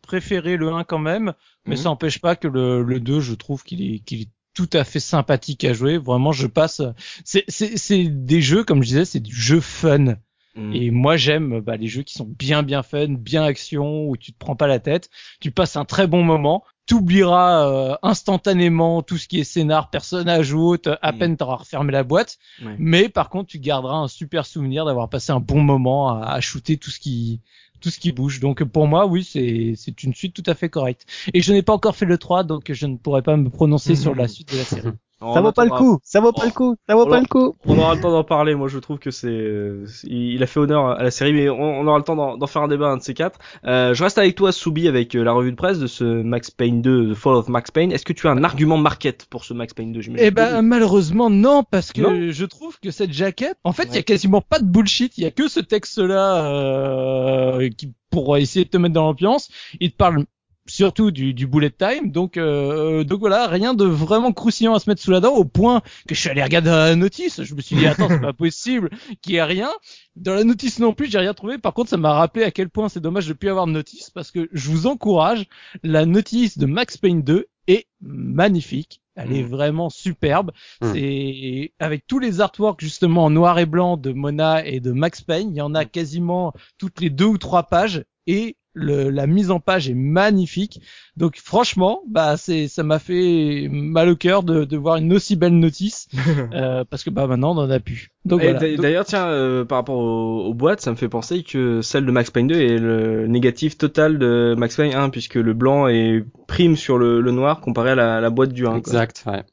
préféré le 1 quand même, mais Mhm. ça n'empêche pas que le, le 2, je trouve qu'il est, qu'il est tout à fait sympathique à jouer. Vraiment, je passe. C'est, c'est, c'est des jeux, comme je disais, c'est du jeu fun. Mm. Et moi j'aime bah, les jeux qui sont bien bien fun, bien action, où tu te prends pas la tête, tu passes un très bon moment, t'oublieras euh, instantanément tout ce qui est scénar, personnage ou autre, à Mm. peine t'auras refermé la boîte, Ouais. mais par contre tu garderas un super souvenir d'avoir passé un bon moment à, à shooter tout ce qui tout ce qui bouge. Donc pour moi oui c'est c'est une suite tout à fait correcte. Et je n'ai pas encore fait le 3 donc je ne pourrais pas me prononcer sur la suite de la série. Ça vaut pas le coup, ça vaut pas Oh. le coup, ça vaut Oh pas le coup. On aura le temps d'en parler. Moi, je trouve que c'est, il a fait honneur à la série, mais on, on aura le temps d'en faire un débat, un de ces quatre. Euh, je reste avec toi, Soubi, avec euh, la revue de presse de ce Max Payne 2, The Fall of Max Payne. Est-ce que tu as un argument market pour ce Max Payne 2 j'imagine? Eh ben malheureusement non parce que Non je trouve que cette jaquette, en fait, il y a quasiment pas de bullshit, il y a que ce texte-là euh, qui pour essayer de te mettre dans l'ambiance, il te parle surtout du, du bullet time, donc euh, donc voilà, rien de vraiment croustillant à se mettre sous la dent au point que je suis allé regarder la notice, je me suis dit attends c'est pas possible qu'il y ait rien. Dans la notice non plus j'ai rien trouvé. Par contre ça m'a rappelé à quel point c'est dommage de plus avoir de notice parce que je vous encourage, la notice de Max Payne 2 est magnifique. Elle est Mm. vraiment superbe. Mm. C'est avec tous les artworks justement en noir et blanc de Mona et de Max Payne, il y en a quasiment toutes les deux ou trois pages et le, la mise en page est magnifique. Donc franchement, bah c'est ça m'a fait mal au cœur de, de voir une aussi belle notice euh, parce que bah maintenant on en a plus. Donc voilà. D'ailleurs, tiens, euh, par rapport aux, aux boîtes, ça me fait penser que celle de Max Payne 2 est le négatif total de Max Payne 1, puisque le blanc est prime sur le, le noir comparé à la, la boîte du 1. quoi. Exact, ouais.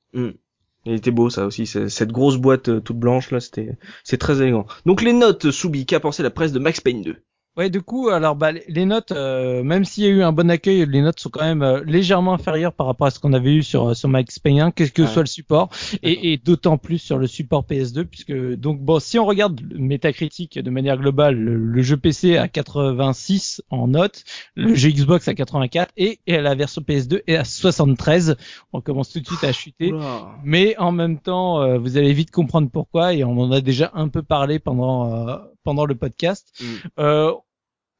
Il était beau ça aussi, c'est- cette grosse boîte euh, toute blanche là, c'était c'est très élégant. Donc les notes Soubi, qu'a pensé la presse de Max Payne 2 Ouais, du coup, alors bah, les- notes, euh, même s'il y a eu un bon accueil, les notes sont quand même euh, légèrement inférieures par rapport à ce qu'on avait eu sur euh, sur Max Payne 1, quel que Ouais. soit le support, et, et d'autant plus sur le support PS2, puisque donc bon, si on regarde Metacritic de manière globale, le, le jeu PC à 86 en notes, le jeu Xbox à 84 et, et la version PS2 est à 73. On commence tout de suite à chuter. Oula. Mais en même temps, euh, vous allez vite comprendre pourquoi, et on en a déjà un peu parlé pendant euh, pendant le podcast. Mm. Euh,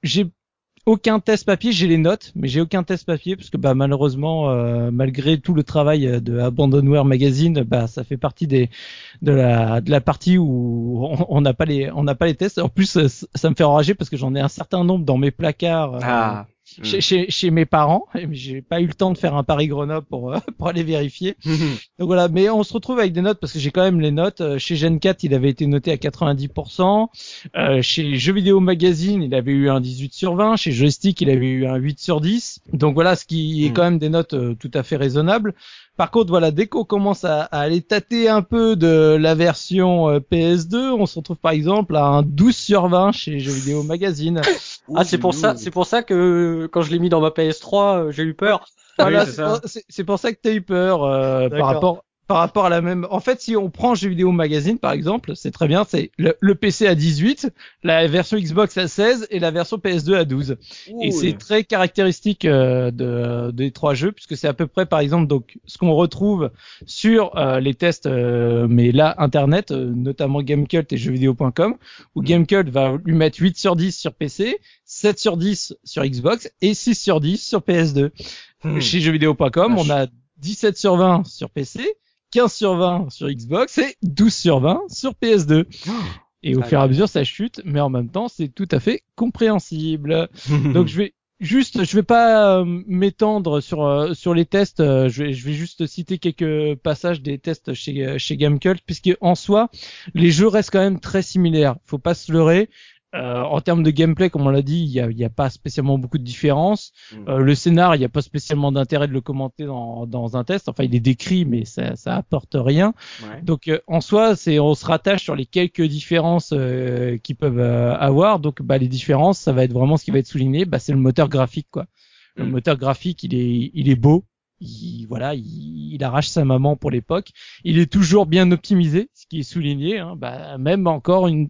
j'ai aucun test papier, j'ai les notes, mais j'ai aucun test papier parce que bah malheureusement, euh, malgré tout le travail de Abandonware Magazine, bah ça fait partie des de la de la partie où on- n'a pas les on n'a pas les tests. En plus, ça, ça me fait enrager parce que j'en ai un certain nombre dans mes placards. euh, Ah. chez, chez, chez mes parents, j'ai pas eu le temps de faire un Paris Grenoble pour euh, pour aller vérifier. Donc voilà, mais on se retrouve avec des notes parce que j'ai quand même les notes. Euh, Chez Gen 4, il avait été noté à 90%. Euh, chez Jeux Vidéo Magazine, il avait eu un 18 sur 20. Chez Joystick, il avait eu un 8 sur 10. Donc voilà, ce qui est Mm. quand même des notes euh, tout à fait raisonnables. Par contre, voilà, dès qu'on commence à, à aller tâter un peu de la version euh, PS2, on se retrouve par exemple à un 12 sur 20 chez Jeux Vidéo Magazine. Ah, c'est pour ça, c'est pour ça que quand je l'ai mis dans ma PS3, euh, j'ai eu peur. Voilà, c'est pour- ça que t'as eu peur euh, par rapport par rapport à la même. En fait, si on prend jeux vidéo magazine par exemple, c'est très bien. C'est le, le PC à 18, la version Xbox à 16 et la version PS2 à 12. Et c'est très caractéristique euh, de, des trois jeux puisque c'est à peu près par exemple donc ce qu'on retrouve sur euh, les tests euh, mais là internet euh, notamment Gamecult et jeuxvideo.com où Mm. Gamecult va lui mettre 8 sur 10 sur PC, 7 sur 10 sur Xbox et 6 sur 10 sur PS2. Hmm. Chez jeuxvideo.com, on a 17 sur 20 sur PC, 15 sur 20 sur Xbox et 12 sur 20 sur PS2. Et au Ah, fur et à mesure, ça chute, mais en même temps, c'est tout à fait compréhensible. Donc je vais juste, je vais pas euh, m'étendre sur euh, sur les tests. euh, je vais je vais juste citer quelques passages des tests chez chez Gamecult, puisque en soi, les jeux restent quand même très similaires. Faut pas se leurrer. Euh, en termes de gameplay, comme on l'a dit, il y a, y a pas spécialement beaucoup de différences. Mm. Euh, le scénar, il n'y a pas spécialement d'intérêt de le commenter dans, dans un test. Enfin, il est décrit, mais ça, ça apporte rien. Ouais. Donc, euh, en soi, c'est on se rattache sur les quelques différences euh, qu'ils peuvent euh, avoir. Donc, bah, les différences, ça va être vraiment ce qui va être souligné. Bah, c'est le moteur graphique, quoi. Le Mm. moteur graphique, il est, il est beau. Il, voilà, il, il arrache sa maman pour l'époque. Il est toujours bien optimisé, ce qui est souligné. Hein. Bah, même encore une,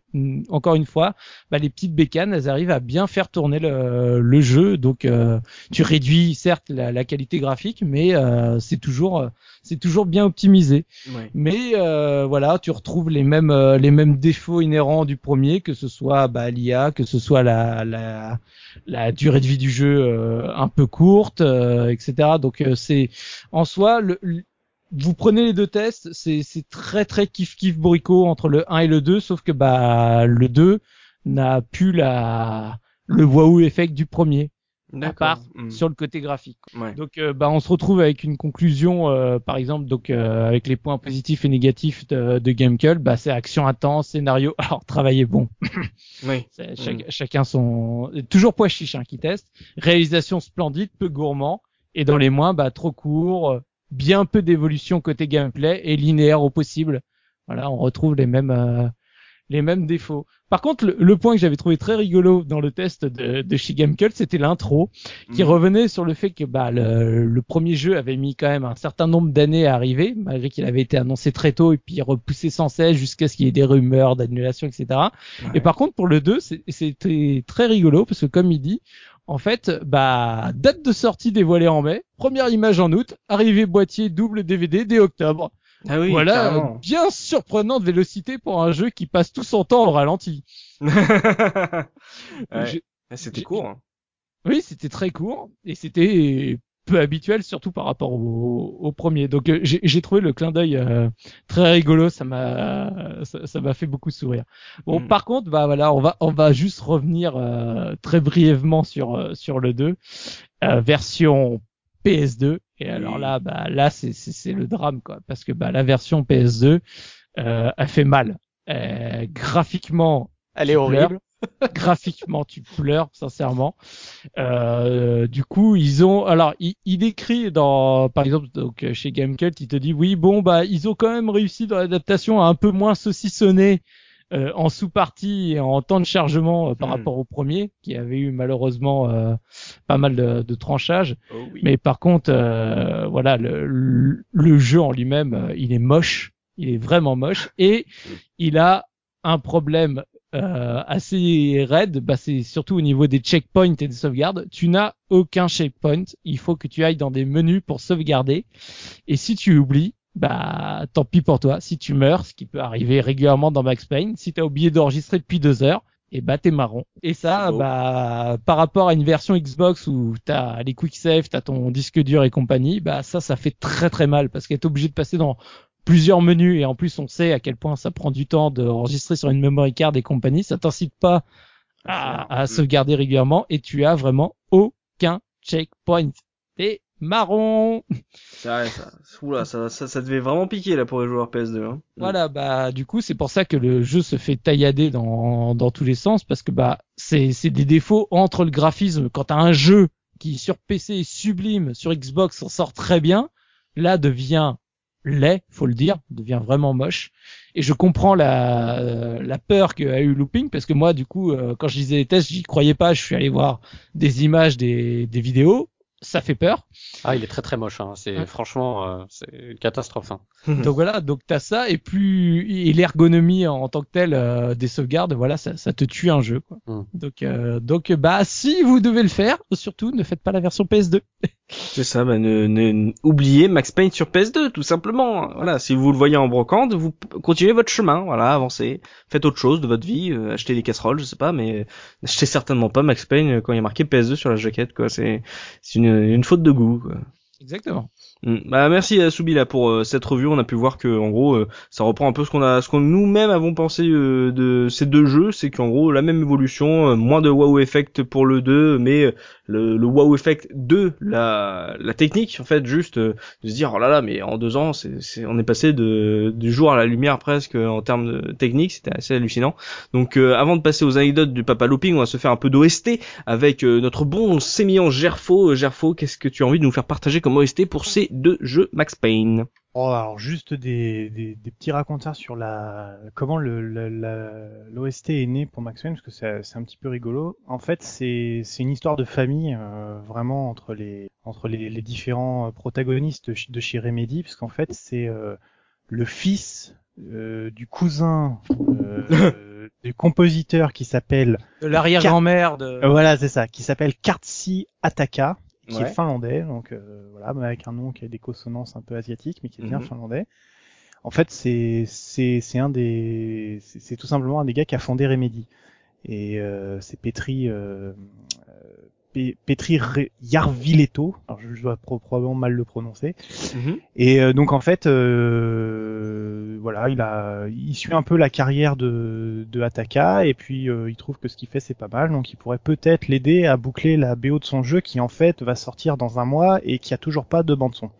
encore une fois, bah, les petites bécanes, elles arrivent à bien faire tourner le, le jeu. Donc, euh, tu réduis certes la, la qualité graphique, mais euh, c'est toujours, euh, c'est toujours bien optimisé. Ouais. Mais euh, voilà, tu retrouves les mêmes euh, les mêmes défauts inhérents du premier, que ce soit bah, l'IA, que ce soit la, la la durée de vie du jeu euh, un peu courte, euh, etc. Donc euh, c'est en soi le, le- vous prenez les deux tests, c'est c'est très très kiff kiff bourricot entre le 1 et le 2, sauf que bah le 2 n'a plus la le waouh effect du premier à part Mm. sur le côté graphique. Ouais. Donc euh, bah on se retrouve avec une conclusion euh, par exemple donc euh, avec les points positifs et négatifs de, de Gamecube, bah c'est action intense, scénario alors travailler bon, Oui. chaque- chacun son toujours pois chiche hein, qui teste, réalisation splendide, peu gourmand et dans les moins bah trop court, bien peu d'évolution côté gameplay et linéaire au possible. Voilà, on retrouve les mêmes euh, les mêmes défauts. Par contre, le, le point que j'avais trouvé très rigolo dans le test de, de c'était l'intro qui Mhm. revenait sur le fait que bah, le, le premier jeu avait mis quand même un certain nombre d'années à arriver, malgré qu'il avait été annoncé très tôt et puis repoussé sans cesse jusqu'à ce qu'il y ait des rumeurs d'annulation, etc. Ouais. Et par contre, pour le 2, c'est- c'était très rigolo parce que comme il dit, en fait, bah, date de sortie dévoilée en mai, première image en août, arrivée boîtier double DVD dès octobre. Ah oui, voilà, carrément. bien surprenante vélocité pour un jeu qui passe tout son temps au ralenti. Ouais. Ah, C'était court. hein. Oui, c'était très court et c'était peu habituel, surtout par rapport au, au premier. Donc euh, j'ai trouvé le clin d'œil euh, très rigolo, ça m'a ça ça m'a fait beaucoup sourire. Bon, Mm. par contre, bah voilà, on va on va juste revenir euh, très brièvement sur euh, sur le 2 euh, version PS2 et alors là bah là c'est c'est c'est le drame quoi. Parce que bah la version PS2 euh, a fait mal. Euh, graphiquement Elle est horrible. graphiquement tu pleures sincèrement. Euh, du coup ils ont alors il, il écrit dans par exemple donc chez Gamecult il te dit oui bon bah ils ont quand même réussi dans l'adaptation à un peu moins saucissonner euh, en sous-partie et en temps de chargement euh, par Hmm. rapport au premier qui avait eu malheureusement euh, pas mal de, de tranchages Oh oui. mais par contre, euh, voilà, le, le, le jeu en lui-même, euh, il est moche, il est vraiment moche, et il a un problème euh, assez raide, bah, c'est surtout au niveau des checkpoints et des sauvegardes. Tu n'as aucun checkpoint, il faut que tu ailles dans des menus pour sauvegarder, et si tu oublies, bah tant pis pour toi. Si tu meurs, ce qui peut arriver régulièrement dans Max Payne, si t'as oublié d'enregistrer depuis deux heures, et bah t'es marron. Et ça, bah par rapport à une version Xbox où t'as les quick save, t'as ton disque dur et compagnie, bah ça, ça fait très très mal parce qu'être obligé de passer dans plusieurs menus et en plus on sait à quel point ça prend du temps d'enregistrer sur une memory card et compagnie, ça t'incite pas à, à Mm. sauvegarder régulièrement et tu as vraiment aucun checkpoint. T'es marron. C'est vrai, ça. Oula, ça, ça, ça devait vraiment piquer là pour les joueurs PS2. Hein. Voilà, bah du coup c'est pour ça que le jeu se fait taillader dans dans tous les sens parce que bah c'est c'est des défauts entre le graphisme quand t'as un jeu qui sur PC est sublime, sur Xbox s'en sort très bien, là devient laid, faut le dire, devient vraiment moche. Et je comprends la euh, la peur qu'a eu Looping parce que moi du coup euh, quand je lisais les tests j'y croyais pas, je suis allé voir des images, des des vidéos, ça fait peur. Ah, il est très très moche. Hein. C'est Ouais. franchement, euh, c'est une catastrophe. Hein. Donc voilà, donc t'as ça et plus et l'ergonomie en tant que telle euh, des sauvegardes, voilà, ça, ça te tue un jeu. Quoi. Mm. Donc euh, donc bah si vous devez le faire, surtout ne faites pas la version PS2. C'est ça, bah, ne, ne, oubliez Max Payne sur PS2, tout simplement. Voilà, si vous le voyez en brocante, vous continuez votre chemin, voilà, avancez, faites autre chose de votre vie, euh, achetez des casseroles, je sais pas, mais n'achetez certainement pas Max Payne euh, quand il y a marqué PS2 sur la jaquette, quoi. C'est, c'est une, une faute de goût, quoi. Exactement. Mm. Bah merci à Soubi là pour euh, cette review. On a pu voir que en gros euh, ça reprend un peu ce qu'on a, ce qu'on nous-mêmes avons pensé euh, de ces deux jeux, c'est qu'en gros la même évolution, euh, moins de wow effect pour le 2, mais euh, le, wow effect de la, technique en fait juste euh, de se dire oh là là mais en deux ans on est passé de du jour à la lumière presque en termes de technique, c'était assez hallucinant. Donc euh, avant de passer aux anecdotes du Papa Looping, on va se faire un peu d'OST avec euh, notre bon sémillant Gerfo. Gerfo, qu'est-ce que tu as envie de nous faire partager comme OST pour ces deux jeux Max Payne? Oh, alors juste des, des, des petits racontars sur la comment le la- la- l'OST est né pour Max Payne parce que c'est c'est un petit peu rigolo. En fait, c'est c'est une histoire de famille euh, vraiment entre les entre les, les différents euh, protagonistes de, chez- de chez Remedy parce qu'en fait c'est euh, le fils euh, du cousin euh, du compositeur qui s'appelle De l'arrière-grand-mère de... voilà c'est ça qui s'appelle Kartsi Ataka qui Ouais. est finlandais, donc euh, voilà, mais avec un nom qui a des consonances un peu asiatiques, mais qui est bien Mhm. finlandais. En fait, c'est c'est c'est un des c'est tout simplement un des gars qui a fondé Remedy et euh, c'est Petri euh, euh, Petri Jarviletto. Alors je, dois pro- probablement mal le prononcer. Mhm. Et euh, donc en fait, euh, voilà, il a, il suit un peu la carrière de, de Ataka et puis euh, il trouve que ce qu'il fait c'est pas mal, donc il pourrait peut-être l'aider à boucler la BO de son jeu qui en fait va sortir dans un mois et qui a toujours pas de bande son.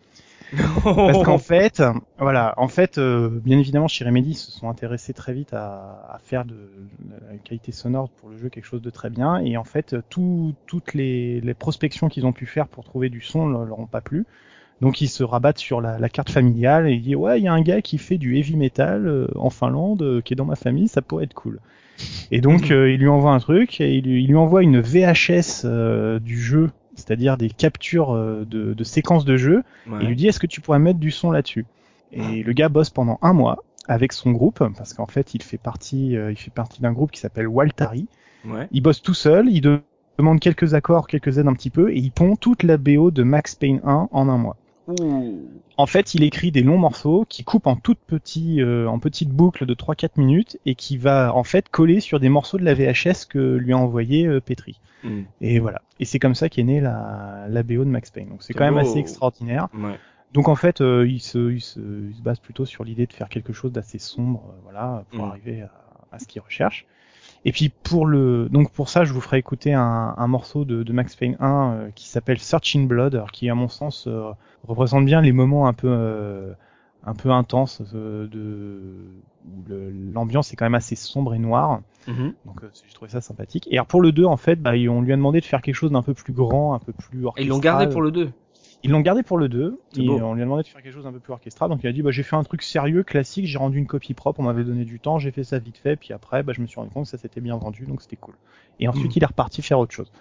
Parce qu'en fait, voilà, en fait, euh, bien évidemment, chez Remedy, ils se sont intéressés très vite à, à faire de, la qualité sonore pour le jeu quelque chose de très bien. Et en fait, tout, toutes les, les prospections qu'ils ont pu faire pour trouver du son ne leur ont pas plu. Donc ils se rabattent sur la, la carte familiale et ils disent ouais, il y a un gars qui fait du heavy metal euh, en Finlande, euh, qui est dans ma famille, ça pourrait être cool. Et donc euh, il lui envoie un truc, et il lui, il lui envoie une VHS euh, du jeu, c'est-à-dire des captures euh, de, de séquences de jeu. Ouais. Et lui dit est-ce que tu pourrais mettre du son là-dessus? Et le gars bosse pendant un mois avec son groupe parce qu'en fait il fait partie euh, il fait partie d'un groupe qui s'appelle Waltari. Ouais. Il bosse tout seul, il de- demande quelques accords, quelques aides un petit peu et il pond toute la BO de Max Payne 1 en un mois. En fait, il écrit des longs morceaux qui coupent en toutes petits euh, en petites boucles de 3-4 minutes et qui va en fait coller sur des morceaux de la VHS que lui a envoyé euh, Petri. Mm. Et voilà. Et c'est comme ça qu'est née la, la BO de Max Payne. Donc c'est quand même assez extraordinaire. Ouais. Donc en fait, euh, il, se, il, se, il se base plutôt sur l'idée de faire quelque chose d'assez sombre, euh, voilà, pour Mm. arriver à, à ce qu'il recherche. Et puis pour le, donc pour ça, je vous ferai écouter un, un morceau de, de Max Payne 1 euh, qui s'appelle Searching Blood, qui à mon sens euh, représente bien les moments un peu, euh, un peu intenses euh, de, où l'ambiance est quand même assez sombre et noire. Mhm. Donc euh, j'ai trouvé ça sympathique. Et alors pour le 2, en fait, bah, on lui a demandé de faire quelque chose d'un peu plus grand, un peu plus Et orchestral. ils l'ont gardé pour le 2. Ils l'ont gardé pour le 2 C'est et beau. on lui a demandé de faire quelque chose d'un peu plus orchestral. Donc il a dit bah j'ai fait un truc sérieux, classique, j'ai rendu une copie propre, on m'avait donné du temps, j'ai fait ça vite fait, puis après bah, je me suis rendu compte que ça s'était bien vendu, donc c'était cool. Et ensuite Mm. il est reparti faire autre chose.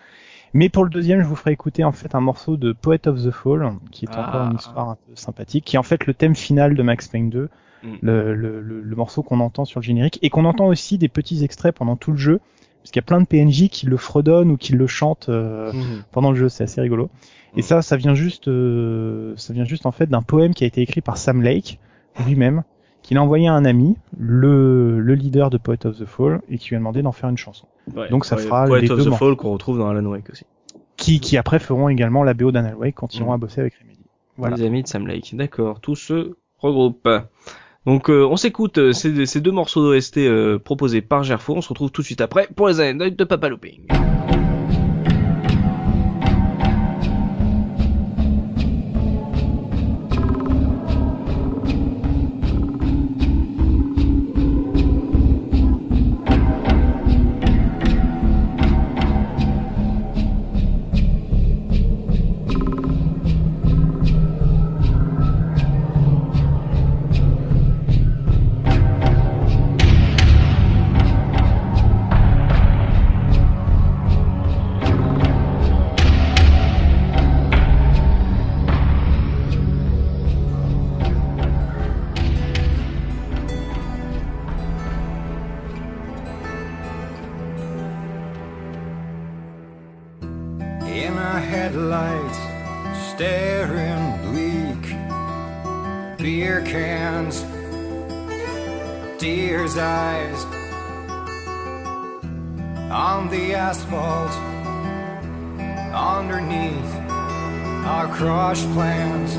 Mais pour le deuxième, je vous ferai écouter en fait un morceau de Poet of the Fall, qui est Ah. encore une histoire un peu sympathique, qui est en fait le thème final de Max Payne 2, Mm. le, le, le, le morceau qu'on entend sur le générique, et qu'on entend aussi des petits extraits pendant tout le jeu, parce qu'il y a plein de PNJ qui le fredonnent ou qui le chantent euh, Mhm. pendant le jeu, c'est assez rigolo. Et Mm. ça, ça vient juste, euh, ça vient juste en fait d'un poème qui a été écrit par Sam Lake lui-même, qu'il a envoyé à un ami, le, le leader de Poet of the Fall, et qui lui a demandé d'en faire une chanson. Ouais. Donc ça Ouais, fera Poet les of deux the. Fall qu'on retrouve dans Alan Wake aussi. Qui, qui après feront également la BO d'Anal Wake, continueront Mm. à bosser avec Remedy. Voilà. Les amis de Sam Lake. D'accord. Tout se regroupe. Donc euh, on s'écoute euh, ces, deux morceaux d'OST euh, proposés par Gerfo. On se retrouve tout de suite après pour les anecdotes de Papa Looping. Beer cans, deer's eyes on the asphalt. Underneath our crushed plans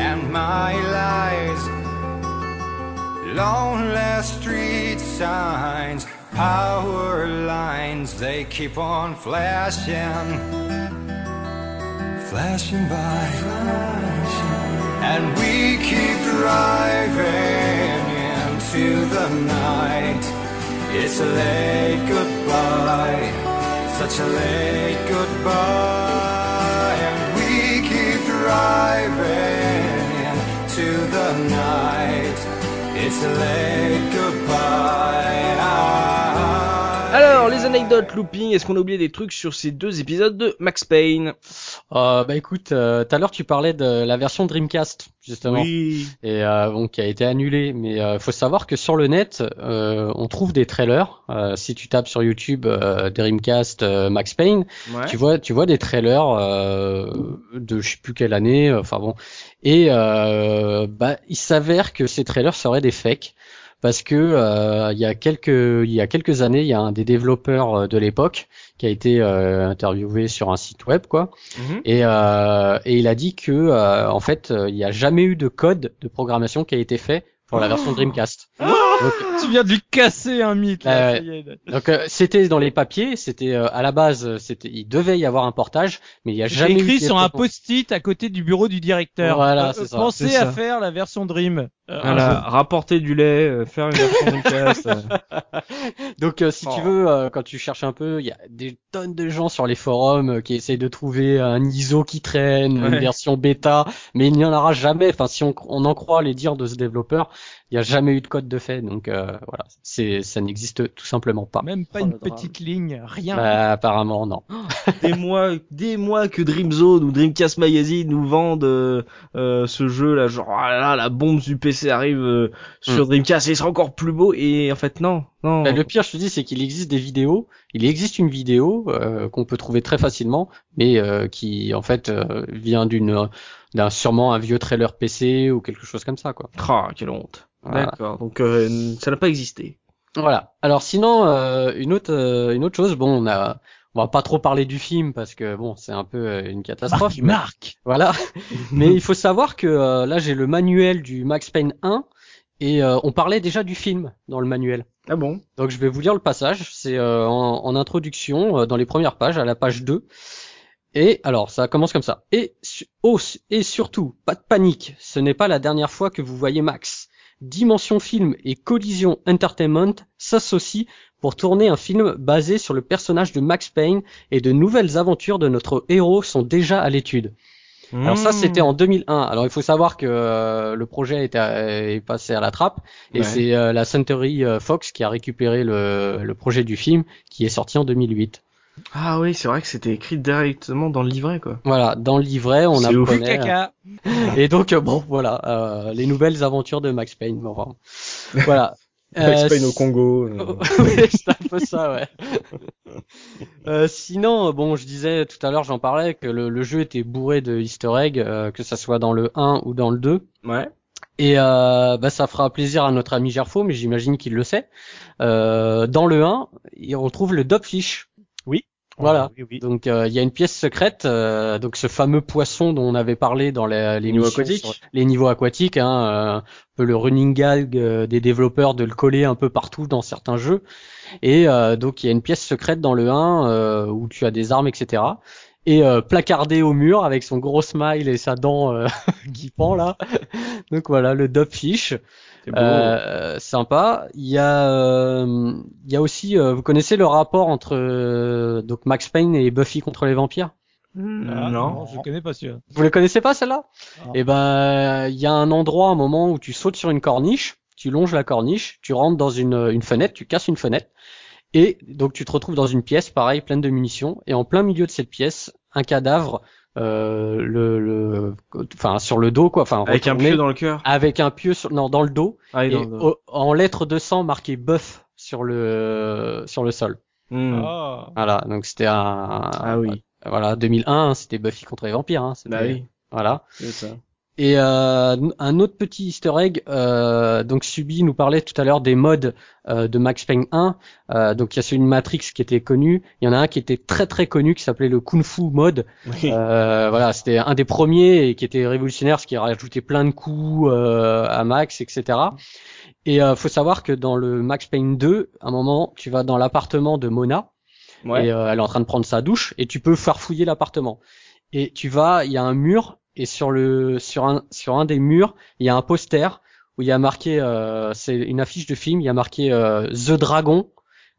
and my lies. Lonely street signs, power lines, they keep on flashing, flashing by and we keep driving into the night. It's a late goodbye, such a late goodbye, and we keep driving into the night. It's a late goodbye. Alors, les anecdotes looping, est-ce qu'on a oublié des trucs sur ces deux épisodes de Max Payne? Euh, bah écoute, euh, tout à l'heure tu parlais de la version Dreamcast justement. Oui. et euh, bon qui a été annulé. Mais euh, faut savoir que sur le net, euh, on trouve des trailers. Euh, si tu tapes sur YouTube euh, Dreamcast Max Payne, Ouais. tu vois, tu vois des trailers euh, de je sais plus quelle année. Enfin bon, et euh, bah il s'avère que ces trailers seraient des fakes. Parce que euh, il y a quelques il y a quelques années, il y a un des développeurs euh, de l'époque qui a été euh, interviewé sur un site web quoi, Mhm. et, euh, et il a dit que euh, en fait il n'y a jamais eu de code de programmation qui a été fait pour la version Dreamcast. Donc, Tu viens de lui casser un mythe. Là, Ouais, ça y est. donc euh, c'était dans les papiers, c'était euh, à la base euh, c'était il devait y avoir un portage, mais il y a jamais eu écrit sur un post-it à côté du bureau du directeur. Voilà, Euh, c'est ça. Pensez à ça. faire la version Dream. Euh, Voilà, rapporter du lait, euh, faire une version Dreamcast. euh. Donc euh, si tu Oh. veux, euh, quand tu cherches un peu, il y a des tonnes de gens sur les forums euh, qui essayent de trouver un ISO qui traîne, une version bêta, mais il n'y en aura jamais. Enfin, si on, on en croit les dires de ce développeur, il n'y a jamais eu de code de fait. Donc euh, voilà, c'est ça n'existe tout simplement pas. Même pas Oh, une petite ligne, rien. Bah, apparemment non. des mois, des mois que Dreamzone ou Dreamcast Magazine nous vendent euh, euh, ce jeu là, genre ah là, là, la bombe du PC arrive euh, sur Dreamcast et il sera encore plus beau et en fait non, non. Bah, le pire, je te dis, c'est qu'il existe des vidéos. Il existe une vidéo euh, qu'on peut trouver très facilement, mais euh, qui en fait euh, vient d'une d'un sûrement un vieux trailer PC ou quelque chose comme ça quoi. Ah, quelle honte. Voilà. D'accord, donc euh, ça n'a pas existé. Voilà. Alors sinon, euh, une autre euh, une autre chose, bon, on a on va pas trop parler du film parce que bon, c'est un peu une catastrophe. Marc, mais- Marc. Voilà. mais il faut savoir que euh, là, j'ai le manuel du Max Payne 1 et euh, on parlait déjà du film dans le manuel. Ah bon? Donc je vais vous lire le passage. C'est euh, en, en introduction, euh, dans les premières pages, à la page 2. Et alors, ça commence comme ça. Et, oh, et surtout, pas de panique, ce n'est pas la dernière fois que vous voyez Max. Dimension Film et Collision Entertainment s'associent pour tourner un film basé sur le personnage de Max Payne et de nouvelles aventures de notre héros sont déjà à l'étude. Alors ça, Hmm. c'était en 2001. Alors il faut savoir que euh, le projet est, à- est passé à la trappe et Ouais. c'est euh, la Century euh, Fox qui a récupéré le, le projet du film qui est sorti en 2008. Ah oui, c'est vrai que c'était écrit directement dans le livret quoi. Voilà, dans le livret, on C'est ouf. apprenait. Caca. Et donc euh, bon, voilà, euh, les nouvelles aventures de Max Payne. Bon, enfin, voilà. Euh, au Congo. euh. oui, c'est un peu ça, ouais. Euh, sinon, bon, je disais tout à l'heure, j'en parlais, que le, le jeu était bourré de easter eggs, euh, que ça soit dans le 1 ou dans le 2. Ouais. Et euh, bah, ça fera plaisir à notre ami Gerfo, mais j'imagine qu'il le sait. Euh, dans le 1, il- on trouve le Dogfish. Voilà. Oui, oui. Donc euh, il y a une pièce secrète, euh, donc ce fameux poisson dont on avait parlé dans les, les Niveau missions aquatique. sur les niveaux aquatiques, hein, euh, un peu le running gag des développeurs de le coller un peu partout dans certains jeux. Et euh, donc il y a une pièce secrète dans le 1 euh, où tu as des armes, etc. Et euh, placardé au mur avec son gros smile et sa dent euh, qui pend là. donc voilà le Dubfish. C'est beau. Euh, sympa. Il y a, euh, il y a aussi, euh, vous connaissez le rapport entre euh, donc Max Payne et Buffy contre les vampires? Hmm, Ah, non. je connais pas celui-là. Vous le connaissez pas celle-là? Non. Eh ben, il y a un endroit, un moment où tu sautes sur une corniche, tu longes la corniche, tu rentres dans une, une fenêtre, tu casses une fenêtre, et donc tu te retrouves dans une pièce, pareil, pleine de munitions, et en plein milieu de cette pièce, un cadavre, euh, le, le, enfin sur le dos quoi, enfin Avec un pieu dans le cœur. avec un pieu sur, non, dans le dos. Ah, et dans le- au- en lettres de sang marqué buff sur le sur le sol. Hmm. Ah. Voilà, donc c'était un Ah oui. voilà 2001, c'était Buffy contre les vampires. Hein, c'était- Bah oui, Voilà. c'est ça. Et euh, un autre petit Easter egg, euh, donc Subi nous parlait tout à l'heure des modes euh, de Max Payne 1. Euh, donc il y a celui de Matrix qui était connu. Il y en a un qui était très très connu qui s'appelait le Kung Fu mode. Oui. Euh, voilà, c'était un des premiers et qui était révolutionnaire, parce qu'il rajoutait plein de coups euh, à Max, etc. Et euh, faut savoir que dans le Max Payne 2, à un moment, tu vas dans l'appartement de Mona Ouais. et euh, elle est en train de prendre sa douche et tu peux farfouiller l'appartement. Et tu vas, il y a un mur et sur le sur un sur un des murs, il y a un poster où il y a marqué, euh, c'est une affiche de film, il y a marqué euh, The Dragon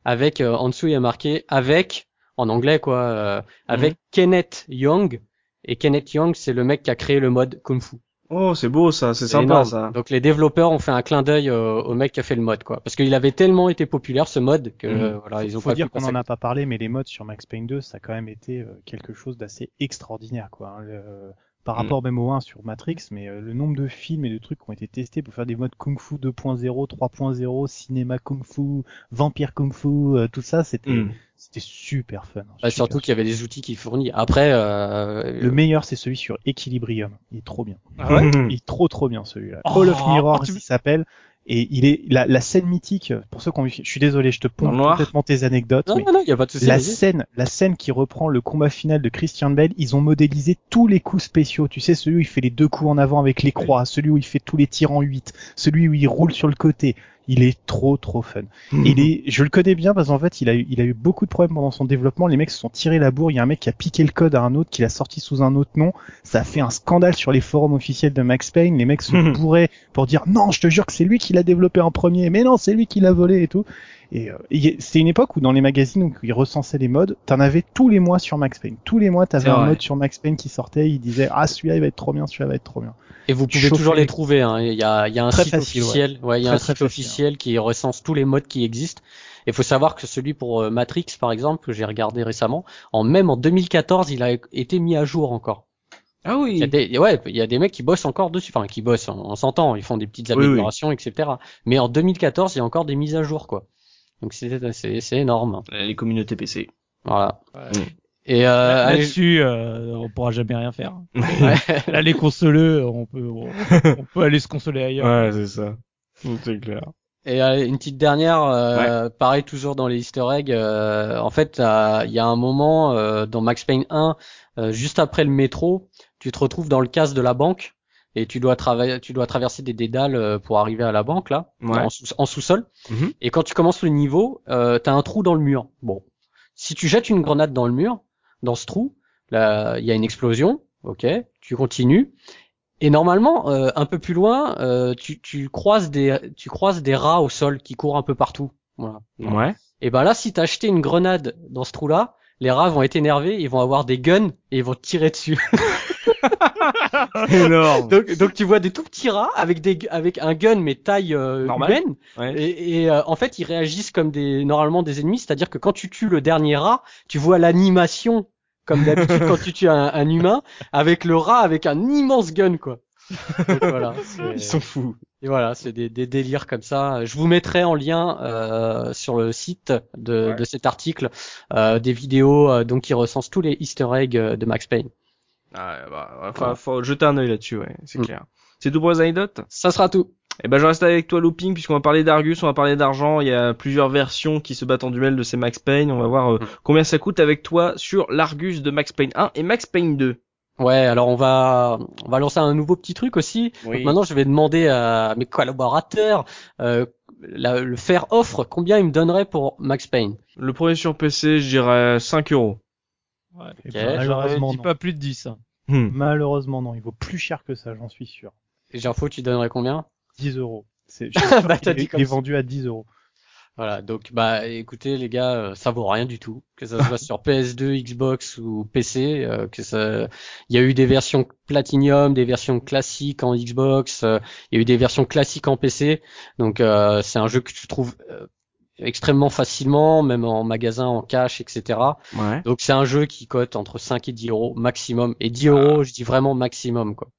avec euh, en dessous il y a marqué avec en anglais quoi, euh, avec Kenneth Young et Kenneth Young c'est le mec qui a créé le mode Kung Fu. Oh, c'est beau ça, c'est sympa énorme. ça. Donc les développeurs ont fait un clin d'œil euh, au mec qui a fait le mode, quoi. Parce qu'il avait tellement été populaire ce mode que Mhm. euh, voilà, ils ont Faut pas dire qu'on en a pas parlé, mais les modes sur Max Payne 2, ça a quand même été euh, quelque chose d'assez extraordinaire, quoi. hein. Le- par Mm. rapport même au 1 sur Matrix, mais euh, le nombre de films et de trucs qui ont été testés pour faire des modes Kung Fu 2.0, 3.0, cinéma Kung Fu, vampire Kung Fu, euh, tout ça, c'était Mm. c'était super fun. hein, Bah, super surtout qu'il y avait des outils qui fournissent. Après, euh, Le meilleur, c'est celui sur Equilibrium. Il est trop bien. Ah ouais. Il est trop trop bien celui-là. Oh, Hall of Mirrors, tu- il s'appelle. Et il est la, la scène mythique. Pour ceux qui ont vu, je suis désolé, je te pompe complètement tes anecdotes. non, mais non, non, il y a pas de souci. la scène, la scène qui reprend le combat final de Christian Bale, ils ont modélisé tous les coups spéciaux. Tu sais, celui où il fait les deux coups en avant avec les croix, celui où il fait tous les tirs en 8, celui où il roule sur le côté. Il est trop trop fun. Il est, je le connais bien parce qu'en fait, il a eu, il a eu beaucoup de problèmes pendant son développement. Les mecs se sont tirés la bourre. Il y a un mec qui a piqué le code à un autre, qui l'a sorti sous un autre nom. Ça a fait un scandale sur les forums officiels de Max Payne. Les mecs se bourraient pour dire non, je te jure que c'est lui qui l'a développé en premier. Mais non, c'est lui qui l'a volé et tout. Et euh, et c'était une époque où dans les magazines où ils recensaient les modes, t'en avais tous les mois sur Max Payne. Tous les mois, t'avais un vrai. mode sur Max Payne qui sortait. Ils disaient ah celui-là il va être trop bien, celui-là va être trop bien. Et vous pouvez chauffer toujours les- les trouver. Hein. Il y a, il y a un Très site facile, officiel. Ouais, il y a Très, un très site facile, officiel qui recense tous les modes qui existent. Et faut savoir que celui pour euh, Matrix, par exemple, que j'ai regardé récemment, en même en 2014, il a été mis à jour encore. Ah Il y a oui. des, ouais, il y a des mecs qui bossent encore dessus, enfin qui bossent, on, on s'entend, ils font des petites Oui, oui. améliorations, etc. Mais en 2014, il y a encore des mises à jour, quoi. Donc c'est c'est c'est énorme. Les communautés PC. Voilà. Ouais. Et euh, allez, Là-dessus, euh, on pourra jamais rien faire. ouais. Là, les consoleux, on peut, on, on peut aller se consoler ailleurs. Ouais, c'est ça. C'est clair. Et euh, une petite dernière, euh, pareil toujours dans les Easter eggs. euh, en fait, euh, il y a un moment euh, dans Max Payne 1, euh, juste après le métro, tu te retrouves dans le casse de la banque et tu dois travailler, tu dois traverser des dédales euh, pour arriver à la banque là, Ouais. en, sous- en sous-sol. Mhm. Et quand tu commences le niveau, euh, t'as un trou dans le mur. Bon, si tu jettes une grenade dans le mur, dans ce trou, là, il y a une explosion. Ok, tu continues. Et normalement, euh, un peu plus loin, euh, tu, tu croises des, tu croises des rats au sol qui courent un peu partout. Voilà. Ouais. Et ben là, si t'as acheté une grenade dans ce trou-là, les rats vont être énervés, ils vont avoir des guns et ils vont tirer dessus. Énorme. donc, donc tu vois des tout petits rats avec des, avec un gun mais taille euh, humaine. Ouais. Et, et, euh, en fait, ils réagissent comme des normalement des ennemis, c'est-à-dire que quand tu tues le dernier rat, tu vois l'animation comme d'habitude quand tu tues un, un humain avec le rat avec un immense gun quoi. Donc, voilà. Ils sont fous. Et voilà, c'est des, des délires comme ça. Je vous mettrai en lien euh, sur le site de, Ouais. de cet article euh, des vidéos euh, donc qui recensent tous les Easter eggs euh, de Max Payne. Ah, bah, enfin, faut jeter un œil là-dessus, ouais, c'est Mm. clair. C'est tout pour les anecdotes Ça sera tout. Eh ben, je reste avec toi, Looping, puisqu'on va parler d'Argus, on va parler d'argent. Il y a plusieurs versions qui se battent en duel de ces Max Payne. On va voir euh, Mm. combien ça coûte avec toi sur l'Argus de Max Payne 1 et Max Payne 2. Ouais, alors on va on va lancer un nouveau petit truc aussi. Oui. Donc maintenant, je vais demander à mes collaborateurs euh, la- le faire offre combien ils me donneraient pour Max Payne? Le premier sur PC, je dirais 5 euros. Ouais. Et Ok. ben, malheureusement, non. pas plus de 10. hein. Hmm. Malheureusement, non. Il vaut plus cher que ça, j'en suis sûr. Et Info, tu donnerais combien? 10 euros. C'est, Bah, est- dit il comme est ça. vendu à 10 euros. Voilà, donc bah écoutez les gars, euh, ça vaut rien du tout, que ça soit sur PS2, Xbox ou PC, euh, que ça, il y a eu des versions Platinum, des versions classiques en Xbox, euh, il y a eu des versions classiques en PC, donc euh, c'est un jeu que tu trouves euh, extrêmement facilement, même en magasin, en cash, etc. Ouais. Donc c'est un jeu qui cote entre 5 et 10 euros maximum, et 10 euros, je dis vraiment maximum quoi.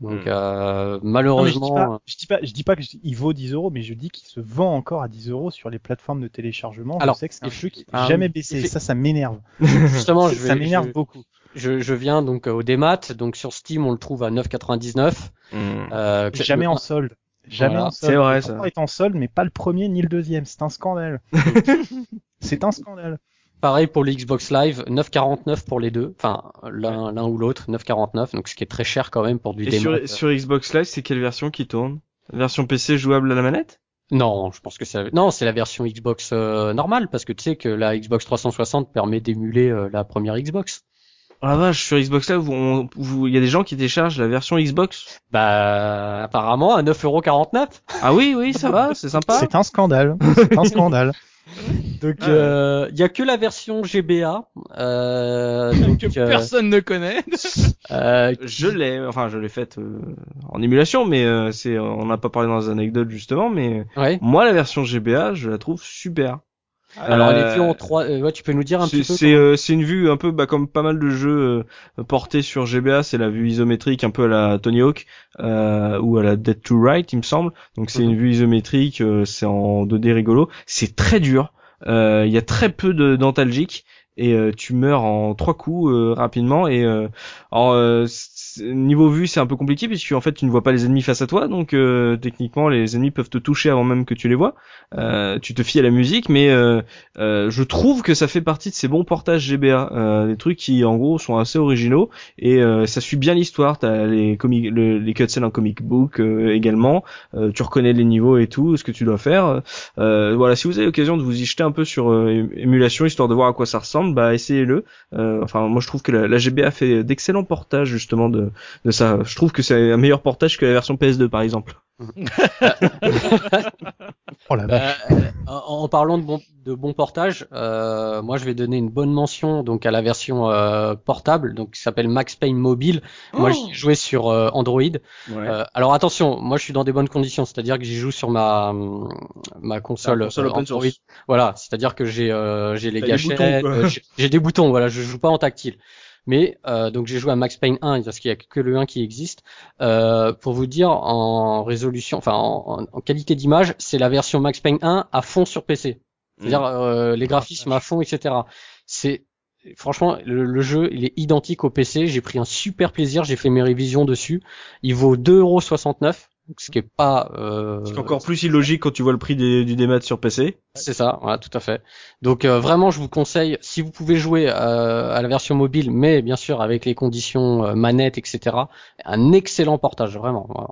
Donc Hmm. euh, Non, mais je dis malheureusement, pas, je dis pas, je dis pas qu'il vaut 10 euros, mais je dis qu'il se vend encore à 10 euros sur les plateformes de téléchargement. Alors, je sais que c'est un jeu qui n'a jamais baissé. Ça, ça m'énerve. justement, je vais, ça m'énerve je- beaucoup. Je, je viens donc euh, au démat, donc sur Steam on le trouve à 9,99. Hmm. Euh, Jamais en solde. Jamais Voilà, en solde. c'est vrai, Le ça. est en solde, mais pas le premier ni le deuxième. C'est un scandale. c'est un scandale. Pareil pour le Xbox Live, 9,49 pour les deux, enfin l'un l'un ou l'autre, 9,49, donc ce qui est très cher quand même pour du Et démat. sur, sur Xbox Live, c'est quelle version qui tourne? La version PC jouable à la manette? Non, je pense que c'est non, c'est la version Xbox euh, normale parce que tu sais que la Xbox 360 permet d'émuler euh, la première Xbox. Oh la vache, sur Xbox Live, il y a des gens qui téléchargent la version Xbox? Bah apparemment à 9,49€. Ah oui, oui, ça va, c'est sympa. C'est un scandale. C'est un scandale. Donc Ah. euh, il y a que la version GBA. Euh, donc, que euh, personne ne connaît. euh, Je l'ai, enfin je l'ai faite euh, en émulation, mais euh, c'est, on n'a pas parlé dans les anecdotes justement, mais ouais. moi la version GBA, je la trouve super. Alors elle est vue en 3 euh, ouais, tu peux nous dire un petit peu c'est, euh, c'est une vue un peu bah, comme pas mal de jeux euh, portés sur GBA, c'est la vue isométrique un peu à la Tony Hawk euh, ou à la Dead to Right, il me semble. Donc c'est Mhm. une vue isométrique, euh, c'est en 2D rigolo. C'est très dur. Euh, Il y a très peu de dentalgique et euh, tu meurs en trois coups euh, rapidement. Et euh, alors, euh, niveau vue, c'est un peu compliqué puisque en fait tu ne vois pas les ennemis face à toi, donc euh, techniquement les ennemis peuvent te toucher avant même que tu les vois. Euh, tu te fies à la musique, mais euh, euh, je trouve que ça fait partie de ces bons portages GBA, euh, des trucs qui en gros sont assez originaux et euh, ça suit bien l'histoire. T'as les comic, le- les cutscenes en comic book également. Tu reconnais les niveaux et tout, ce que tu dois faire. Voilà, si vous avez l'occasion de vous y jeter un peu sur ém- émulation histoire de voir à quoi ça ressemble, bah essayez-le. Enfin, moi je trouve que la, la GBA fait d'excellents portages justement de, de ça. Je trouve que c'est un meilleur portage que la version PS2 par exemple. Oh la vache. Euh, en, en parlant de bon, de bon portage, euh, moi je vais donner une bonne mention donc à la version euh, portable, donc qui s'appelle Max Payne Mobile. Moi Oh. j'ai joué sur euh, Android. Ouais. Euh, alors attention, moi je suis dans des bonnes conditions, c'est-à-dire que j'y joue sur ma ma console, euh, open source. Voilà, c'est-à-dire que j'ai euh, j'ai les gâchettes, euh, j'ai des boutons. Voilà, je joue pas en tactile. Mais euh, donc j'ai joué à Max Payne 1 parce qu'il y a que le 1 qui existe. Euh, pour vous dire en résolution, enfin en, qualité d'image, c'est la version Max Payne 1 à fond sur PC. C'est-à-dire Mm. euh, les graphismes à fond, etc. C'est franchement le, le jeu, il est identique au PC. J'ai pris un super plaisir. J'ai fait mes révisions dessus. Il vaut 2,69€, ce qui est pas. Euh, C'est encore plus illogique quand tu vois le prix des- du démat sur PC. c'est ça, voilà, tout à fait. Donc euh, vraiment, je vous conseille, si vous pouvez jouer euh, à la version mobile, mais bien sûr avec les conditions euh, manette, etc., un excellent portage, vraiment. Voilà,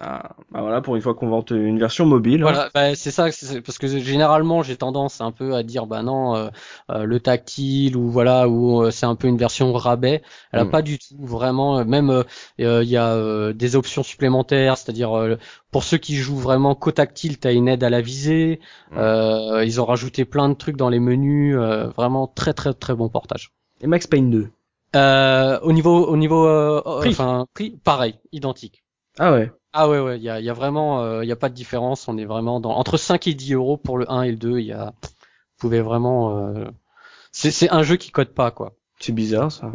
Ah, bah voilà, pour une fois qu'on vante une version mobile. hein. Voilà, bah, c'est ça, parce que généralement j'ai tendance un peu à dire, bah non, euh, euh, le tactile ou voilà, ou euh, c'est un peu une version rabais. Elle a Mm. pas du tout, vraiment. euh, Même euh, euh, il y a euh, des options supplémentaires, c'est-à-dire euh, pour ceux qui jouent vraiment qu'au tactile, t'as une aide à la visée. Mm. Euh, ils ont rajouté plein de trucs dans les menus, euh, vraiment très très très bon portage. Et Max Payne 2. Euh, au niveau au niveau euh, Prix. enfin prix pareil identique Ah ouais. Ah ouais ouais il y a, il y a vraiment euh, il y a pas de différence on est vraiment dans entre 5 et 10 euros pour le 1 et le 2 il y a vous pouvez vraiment euh, c'est c'est un jeu qui code pas quoi C'est bizarre ça.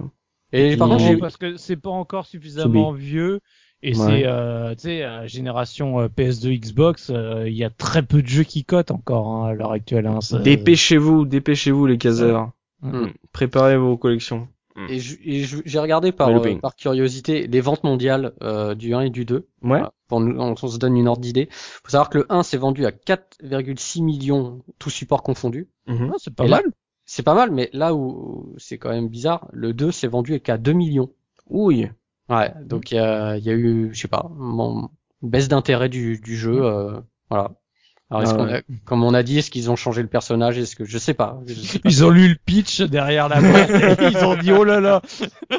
et par contre Non, j'ai parce que c'est pas encore suffisamment vieux et Ouais. c'est euh, tu sais euh, génération euh, PS2 Xbox euh, il y a très peu de jeux qui cotent encore hein, à l'heure actuelle hein, ça- Dépêchez-vous, dépêcez-vous les caseurs. Mm. Préparez vos collections. Et je- et je- j'ai regardé par euh, par curiosité les ventes mondiales euh, du 1 et du 2 Ouais. Voilà, pour nous, on, on se donne une ordre d'idée. Faut savoir que le 1 s'est vendu à 4,6 millions, tous supports confondus. Mhm. Ah, c'est pas Et mal C'est pas mal, mais là où c'est quand même bizarre, le 2 s'est vendu qu'à 2 millions. Ouille. Ouais, donc il y a, il y a eu, je sais pas, mon- une baisse d'intérêt du, du jeu. euh, voilà. Alors, est-ce Ah qu'on ouais. a- comme on a dit, est-ce qu'ils ont changé le personnage? Est-ce que je sais pas. je sais pas. ils ont lu le pitch derrière la boîte et ils ont dit oh là là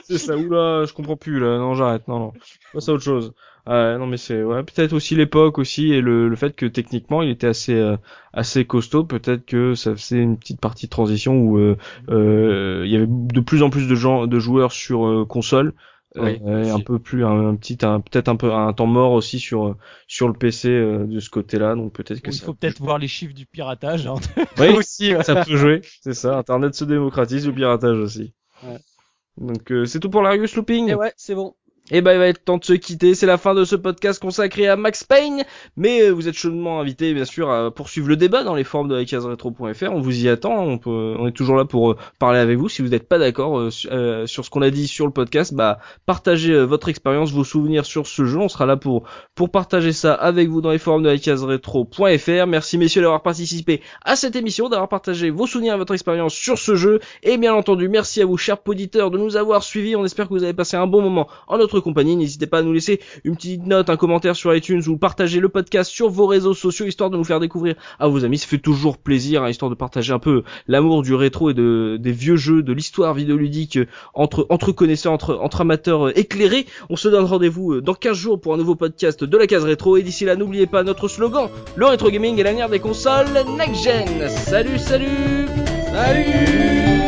C'est ça, oula, je comprends plus là. Non, j'arrête. Non, non. Passe à autre chose. Euh, non mais c'est ouais, peut-être aussi l'époque aussi et le, le fait que techniquement il était assez euh, assez costaud. Peut-être que ça faisait une petite partie de transition où euh, euh, il y avait de plus en plus de gens, de joueurs sur euh, console. Oui, Euh, un peu plus un, un petit un- peut-être un peu un temps mort aussi sur euh, sur le PC euh, de ce côté-là donc peut-être que il ça faut peut-être voir les chiffres du piratage hein. oui, aussi. ouais. ça peut jouer c'est ça internet se démocratise le piratage aussi Ouais. donc euh, c'est tout pour l'Arius Looping Et ouais, c'est bon. Et ben il va être temps de se quitter, c'est la fin de ce podcast consacré à Max Payne, mais euh, vous êtes chaudement invités bien sûr à poursuivre le débat dans les forums de iCaseRetro.fr, on vous y attend, on, peut, on est toujours là pour euh, parler avec vous, si vous n'êtes pas d'accord euh, su- sur ce qu'on a dit sur le podcast, bah partagez votre expérience, vos souvenirs sur ce jeu, on sera là pour, pour partager ça avec vous dans les forums de iCaseRetro.fr, merci messieurs d'avoir participé à cette émission, d'avoir partagé vos souvenirs et votre expérience sur ce jeu, et bien entendu merci à vous chers auditeurs de nous avoir suivis, on espère que vous avez passé un bon moment en notre compagnie. N'hésitez pas à nous laisser une petite note, un commentaire sur iTunes ou partager le podcast sur vos réseaux sociaux histoire de nous faire découvrir à vos amis. Ça fait toujours plaisir, hein, histoire de partager un peu l'amour du rétro et de des vieux jeux, de l'histoire vidéoludique euh, entre entre connaisseurs, entre entre amateurs euh, éclairés. On se donne rendez-vous euh, dans 15 jours pour un nouveau podcast de la case rétro et d'ici là n'oubliez pas notre slogan le rétro gaming est l'avenir des consoles next gen. Salut salut. Salut